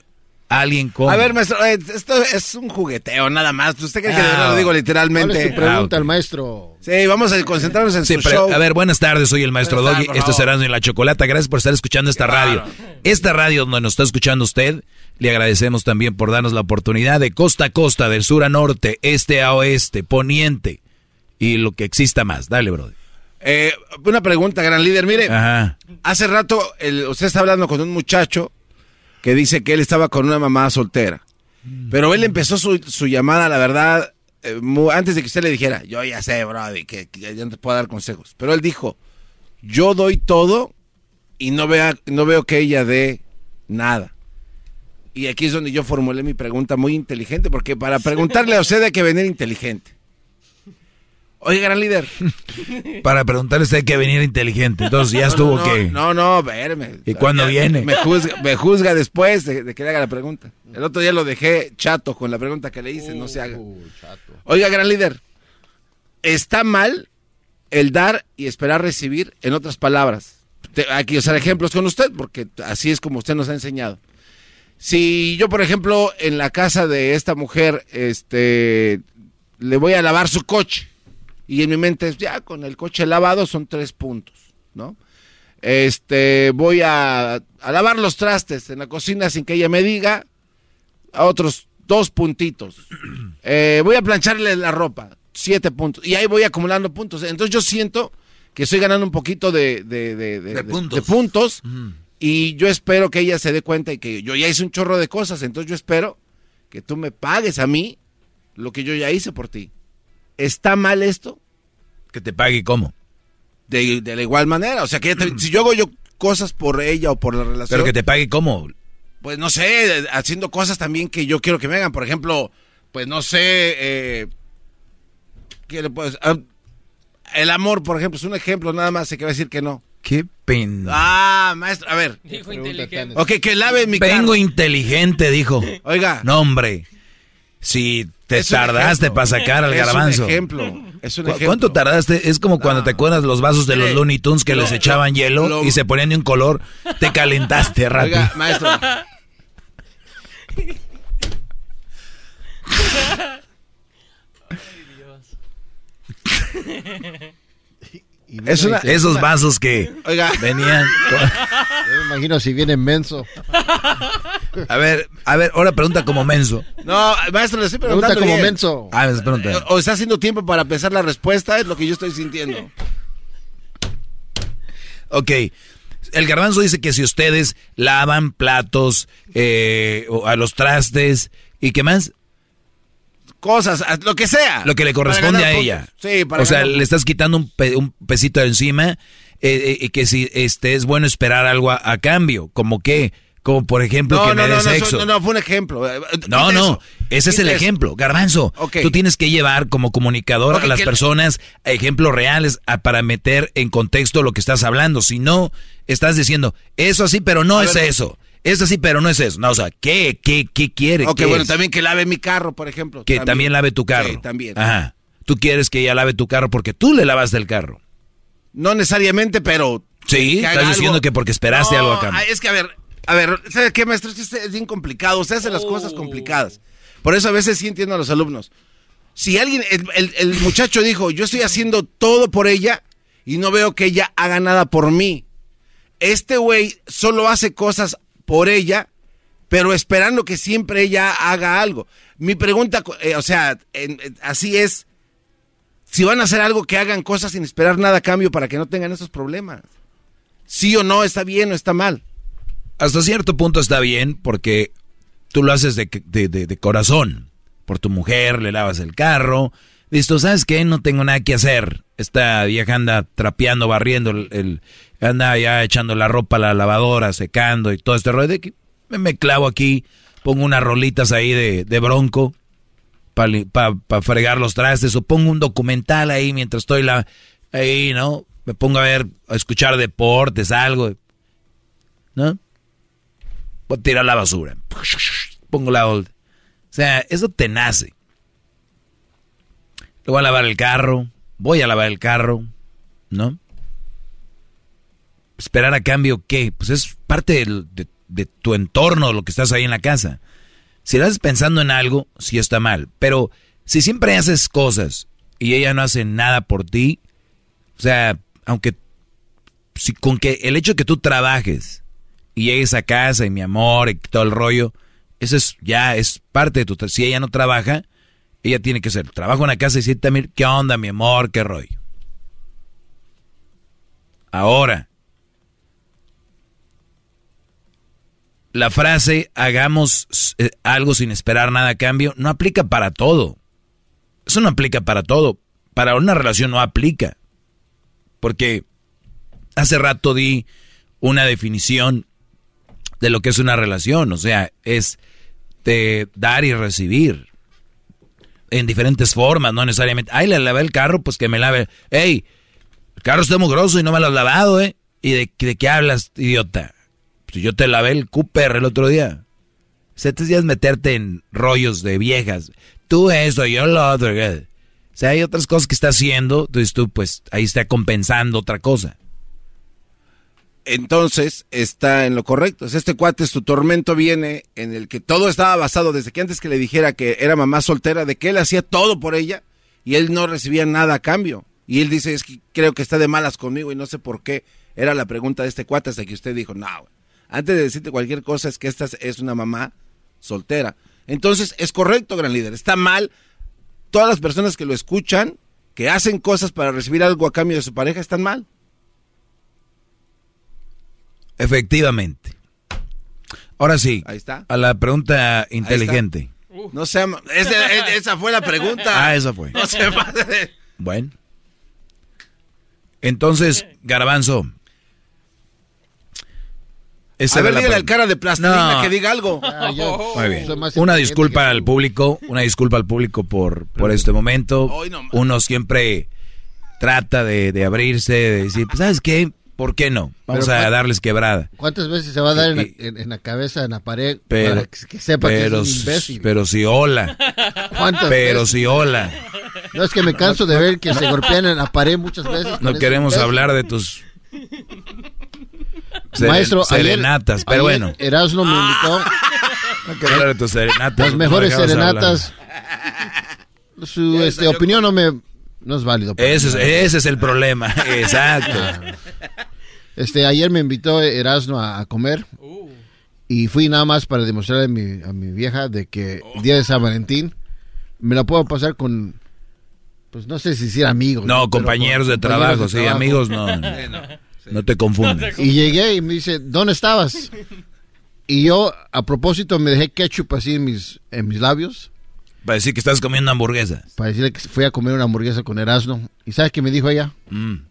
Alguien como. A ver, maestro, eh, esto es un jugueteo nada más. ¿Usted cree que lo digo literalmente? ¿Cuál es pregunta al maestro? Sí, vamos a concentrarnos en su show. A ver, buenas tardes, soy el maestro Doggy. Esto es Erasmo en la Chocolata. Gracias por estar escuchando esta radio. Esta radio donde nos está escuchando usted, le agradecemos también por darnos la oportunidad de costa a costa, del sur a norte, este a oeste, poniente y lo que exista más. Dale, brother. Eh, una pregunta, gran líder. Mire, hace rato usted está hablando con un muchacho que dice que él estaba con una mamá soltera. Pero él empezó su, llamada, la verdad, eh, antes de que usted le dijera, yo ya sé, bro, que, que ya no te puedo dar consejos. Pero él dijo, yo doy todo y no, vea, no veo que ella dé nada. Y aquí es donde yo formulé mi pregunta muy inteligente, porque para preguntarle a usted hay que venir inteligente. Oye, gran líder. Para preguntarle usted que venir inteligente. Entonces ya estuvo que. No, no, verme. ¿Y cuándo viene? Me juzga, me juzga después de, que le haga la pregunta. El otro día lo dejé chato con la pregunta que le hice, no se haga. Uh, Oiga, gran líder. Está mal el dar y esperar recibir, en otras palabras. aquí usar ejemplos con usted, porque así es como usted nos ha enseñado. Si yo, por ejemplo, en la casa de esta mujer, este, le voy a lavar su coche y en mi mente es, ya, con el coche lavado son tres puntos, ¿no? Este, voy a, lavar los trastes en la cocina sin que ella me diga, a otros dos puntitos. Eh, voy a plancharle la ropa, siete puntos. Y ahí voy acumulando puntos. Entonces yo siento que estoy ganando un poquito de, de, de, puntos. Y yo espero que ella se dé cuenta y que yo ya hice un chorro de cosas. Entonces yo espero que tú me pagues a mí lo que yo ya hice por ti. ¿Está mal esto? Que te pague cómo. De, la igual manera. O sea, que si yo hago yo cosas por ella o por la relación. Pero que te pague cómo. Pues no sé, haciendo cosas también que yo quiero que me hagan. Por ejemplo, pues no sé. Eh, ¿Qué le puedes.? Ah, el amor, por ejemplo, es un ejemplo nada más. Se que va a decir que no. Qué pena. Ah, maestro, a ver. Dijo inteligente. Ok, que lave mi Vengo inteligente, dijo. Oiga. No, hombre. Si te tardaste para sacar al garbanzo. Es un ejemplo. Es un ejemplo. ¿Cuánto tardaste? Es como cuando te acuerdas los vasos de los Looney Tunes que les echaban hielo y se ponían de un color. Te calentaste rápido. Oiga, maestro. Ay, Dios. Esos vasos que venían. Yo me imagino si viene menso. A ver, a ver, ahora pregunta como menso. No, maestro, le estoy preguntando. Pregunta como menso. Ah, pregunta. O está haciendo tiempo para pensar la respuesta, es lo que yo estoy sintiendo. Ok. El garbanzo dice que si ustedes lavan platos, eh, o a los trastes, ¿y qué más? Cosas, lo que sea. Lo que le corresponde a ella. Sí, para O sea, le estás quitando un, un pesito de encima eh, eh, que si este es bueno esperar algo a, cambio, como que como por ejemplo que me dé sexo. No, no, fue un ejemplo. Eh, no, no, ese es el ejemplo. Garbanzo, tú tienes que llevar como comunicador a las personas ejemplos reales para meter en contexto lo que estás hablando. Si no, estás diciendo, eso sí, pero no es eso. Es así, pero no es eso. No, o sea, ¿qué, qué, qué quiere? Ok, bueno, también que lave mi carro, por ejemplo. Que también, lave tu carro. Sí, también. Ajá. Tú quieres que ella lave tu carro porque tú le lavas del carro. No necesariamente, pero... Sí, estás diciendo que porque esperaste algo acá. Ah, es que, a ver, a ver, ¿sabes qué, maestro? Es es bien complicado. Usted hace las cosas complicadas. Por eso a veces sí entiendo a los alumnos. Si alguien, el, el muchacho dijo, yo estoy haciendo todo por ella y no veo que ella haga nada por mí. Este güey solo hace cosas por ella, pero esperando que siempre ella haga algo. Mi pregunta, eh, o sea, así es, si van a hacer algo que hagan cosas sin esperar nada a cambio para que no tengan esos problemas. Sí o no, está bien o está mal. Hasta cierto punto está bien porque tú lo haces de, de corazón. por tu mujer, le lavas el carro. Listo, ¿sabes qué? No tengo nada que hacer. Esta vieja anda trapeando, barriendo, el, anda ya echando la ropa a la lavadora, secando y todo este rollo. De que me, clavo aquí, pongo unas rolitas ahí de, de bronco para fregar los trastes o pongo un documental ahí mientras estoy la, ahí, ¿no? Me pongo a ver, a escuchar deportes, algo. ¿No? Voy a tirar la basura. Pongo la old. O sea, eso te nace. Voy a lavar el carro. Voy a lavar el carro. ¿No? Esperar a cambio, ¿qué? Pues es parte de, tu entorno, lo que estás ahí en la casa. Si haces pensando en algo, sí está mal. Pero si siempre haces cosas y ella no hace nada por ti, o sea, aunque si con que el hecho de que tú trabajes y llegues a casa y mi amor y todo el rollo, eso es ya es parte de tu si ella no trabaja, ella tiene que ser trabajo en la casa y decir también qué onda, mi amor, qué rollo. Ahora, la frase hagamos eh, algo sin esperar nada a cambio no aplica para todo. Eso no aplica para todo. Para una relación no aplica. Porque hace rato di una definición de lo que es una relación. O sea, es de dar y recibir. En diferentes formas, no necesariamente. Ay, le lavé el carro, pues que me lave. Ey, el carro está mugroso y no me lo has lavado, ¿eh? ¿Y de, qué hablas, idiota? Pues yo te lavé el Cooper el otro día. Ya es meterte en rollos de viejas. Tú eso, yo lo otro. O sea, hay otras cosas que está haciendo, entonces tú pues ahí está compensando otra cosa. Entonces está en lo correcto. Este cuate, su tormento viene en el que todo estaba basado desde que antes que le dijera que era mamá soltera, de que él hacía todo por ella y él no recibía nada a cambio. Y él dice, es que creo que está de malas conmigo y no sé por qué. Era la pregunta de este cuate hasta que usted dijo, no, antes de decirte cualquier cosa, es que esta es una mamá soltera. Entonces, es correcto, gran líder. Está mal. Todas las personas que lo escuchan, que hacen cosas para recibir algo a cambio de su pareja, están mal. Efectivamente. Ahora sí. Ahí está. A la pregunta inteligente. No sé, esa fue la pregunta. Ah, esa fue. No se Bueno. Entonces, Garbanzo, a ver, dígale al cara de plastilina que diga algo. Ah, Muy bien. Una disculpa al público, una disculpa al público por, por este momento. Uno siempre trata de, abrirse, de decir, pues, ¿sabes qué? ¿Por qué no? Vamos a darles quebrada. ¿Cuántas veces se va a dar en, la, cabeza, en la pared, para que, sepa que es un imbécil? Pero si hola. ¿Cuántas Pero si hola. No, es que me canso de ver que se golpean en la pared muchas veces. No queremos hablar de tus Maestro, serenatas, pero bueno. Erasmo me invitó. No de tus serenatas. Las mejores serenatas. Su este, opinión no me no es válido. Ese es, ese es el problema, exacto. Este, ayer me invitó Erasmo a, comer y fui nada más para demostrarle a mi, a mi vieja de que el día de San Valentín me la puedo pasar con, pues no sé si ser amigos. No, compañeros, de, trabajo, sí, amigos no. No te confundas. Y llegué y me dice, ¿dónde estabas? Y yo, a propósito, me dejé ketchup así en mis, en mis labios. Para decir que estás comiendo hamburguesas. Para decirle que fui a comer una hamburguesa con Erasmo. ¿Y sabes qué me dijo ella? Mm.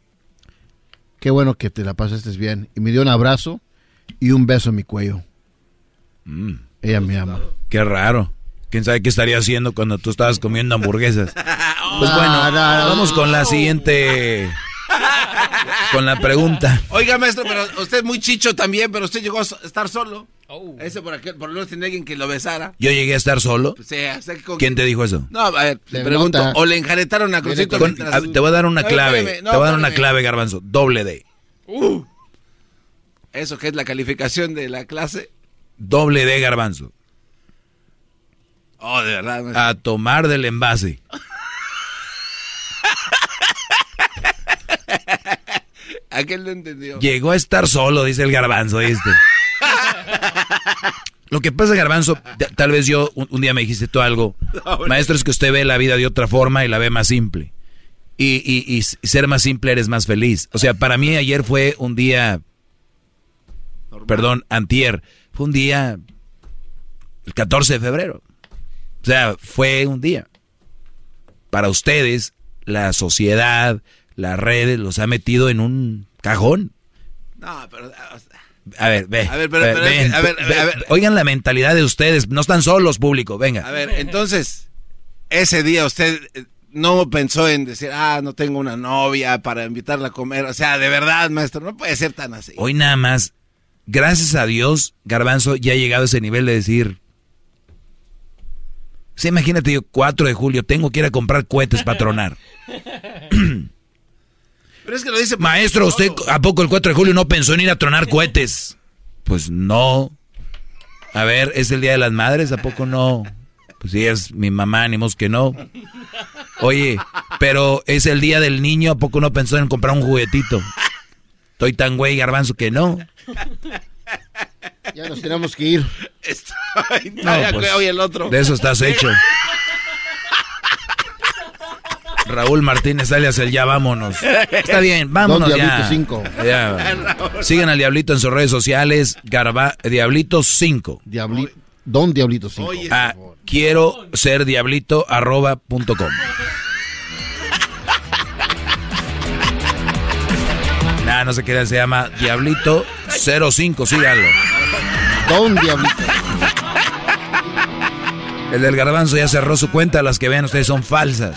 Qué bueno que te la pasaste bien. Y me dio un abrazo y un beso en mi cuello. Mm. Ella me ama. Qué raro. ¿Quién sabe qué estaría haciendo cuando tú estabas comiendo hamburguesas? Pues bueno, vamos con la siguiente con la pregunta. Oiga, maestro, pero usted es muy chicho también, pero usted llegó a estar solo. Oh. Ese por aquel, por no tiene alguien que lo besara. ¿Yo llegué a estar solo? Sí, ¿Quién te dijo eso? No, a ver, le pregunto. ¿O le enjaretaron a Crucito? te voy a dar una clave. te voy a dar una clave, Garbanzo. Doble D. Uh. ¿Eso qué es la calificación de la clase? Doble D, Garbanzo. Oh, de verdad. A tomar del envase. Aquel lo entendió. Llegó a estar solo, dice el garbanzo, ¿viste? Lo que pasa, garbanzo, tal vez yo un, día me dijiste tú algo. Maestro, es que usted ve la vida de otra forma y la ve más simple. Y, y, ser más simple eres más feliz. O sea, para mí ayer fue un día... Perdón, antier. Fue un día... El 14 de febrero. sea, fue un día. Para ustedes, la sociedad, las redes los ha metido en un cajón. No, pero... A ver, ve. A ver, pero, pero, ven, a, ver, a ver, Oigan la mentalidad de ustedes. No están solos, público. Venga. A ver, entonces, ese día usted eh, no pensó en decir, ah, no tengo una novia para invitarla a comer. O sea, de verdad, maestro, no puede ser tan así. Hoy nada más, gracias a Dios, Garbanzo ya ha llegado a ese nivel de decir. Sí, imagínate yo, 4 de julio, tengo que ir a comprar cohetes para tronar. Pero es que lo dice... Maestro, ¿usted a poco el 4 de julio no pensó en ir a tronar cohetes? Pues no. A ver, ¿es el Día de las Madres? ¿A poco no? Pues sí, es mi mamá, ánimos que no. Oye, pero es el Día del Niño, ¿a poco no pensó en comprar un juguetito? Estoy tan güey, garbanzo, que no. Ya nos tenemos que ir. Estoy... No, pues, el otro. De eso estás hecho. Raúl Martínez alias el ya vámonos. Está bien, vámonos Don Diablito 5. Sigan al Diablito en sus redes sociales, Garba, Diablito 5. Don Diablito 5. Ah, quiero ser diablito arroba punto com. nah, no sé qué se llama Diablito 05, síganlo. Don Diablito. El del garbanzo ya cerró su cuenta, las que vean ustedes son falsas.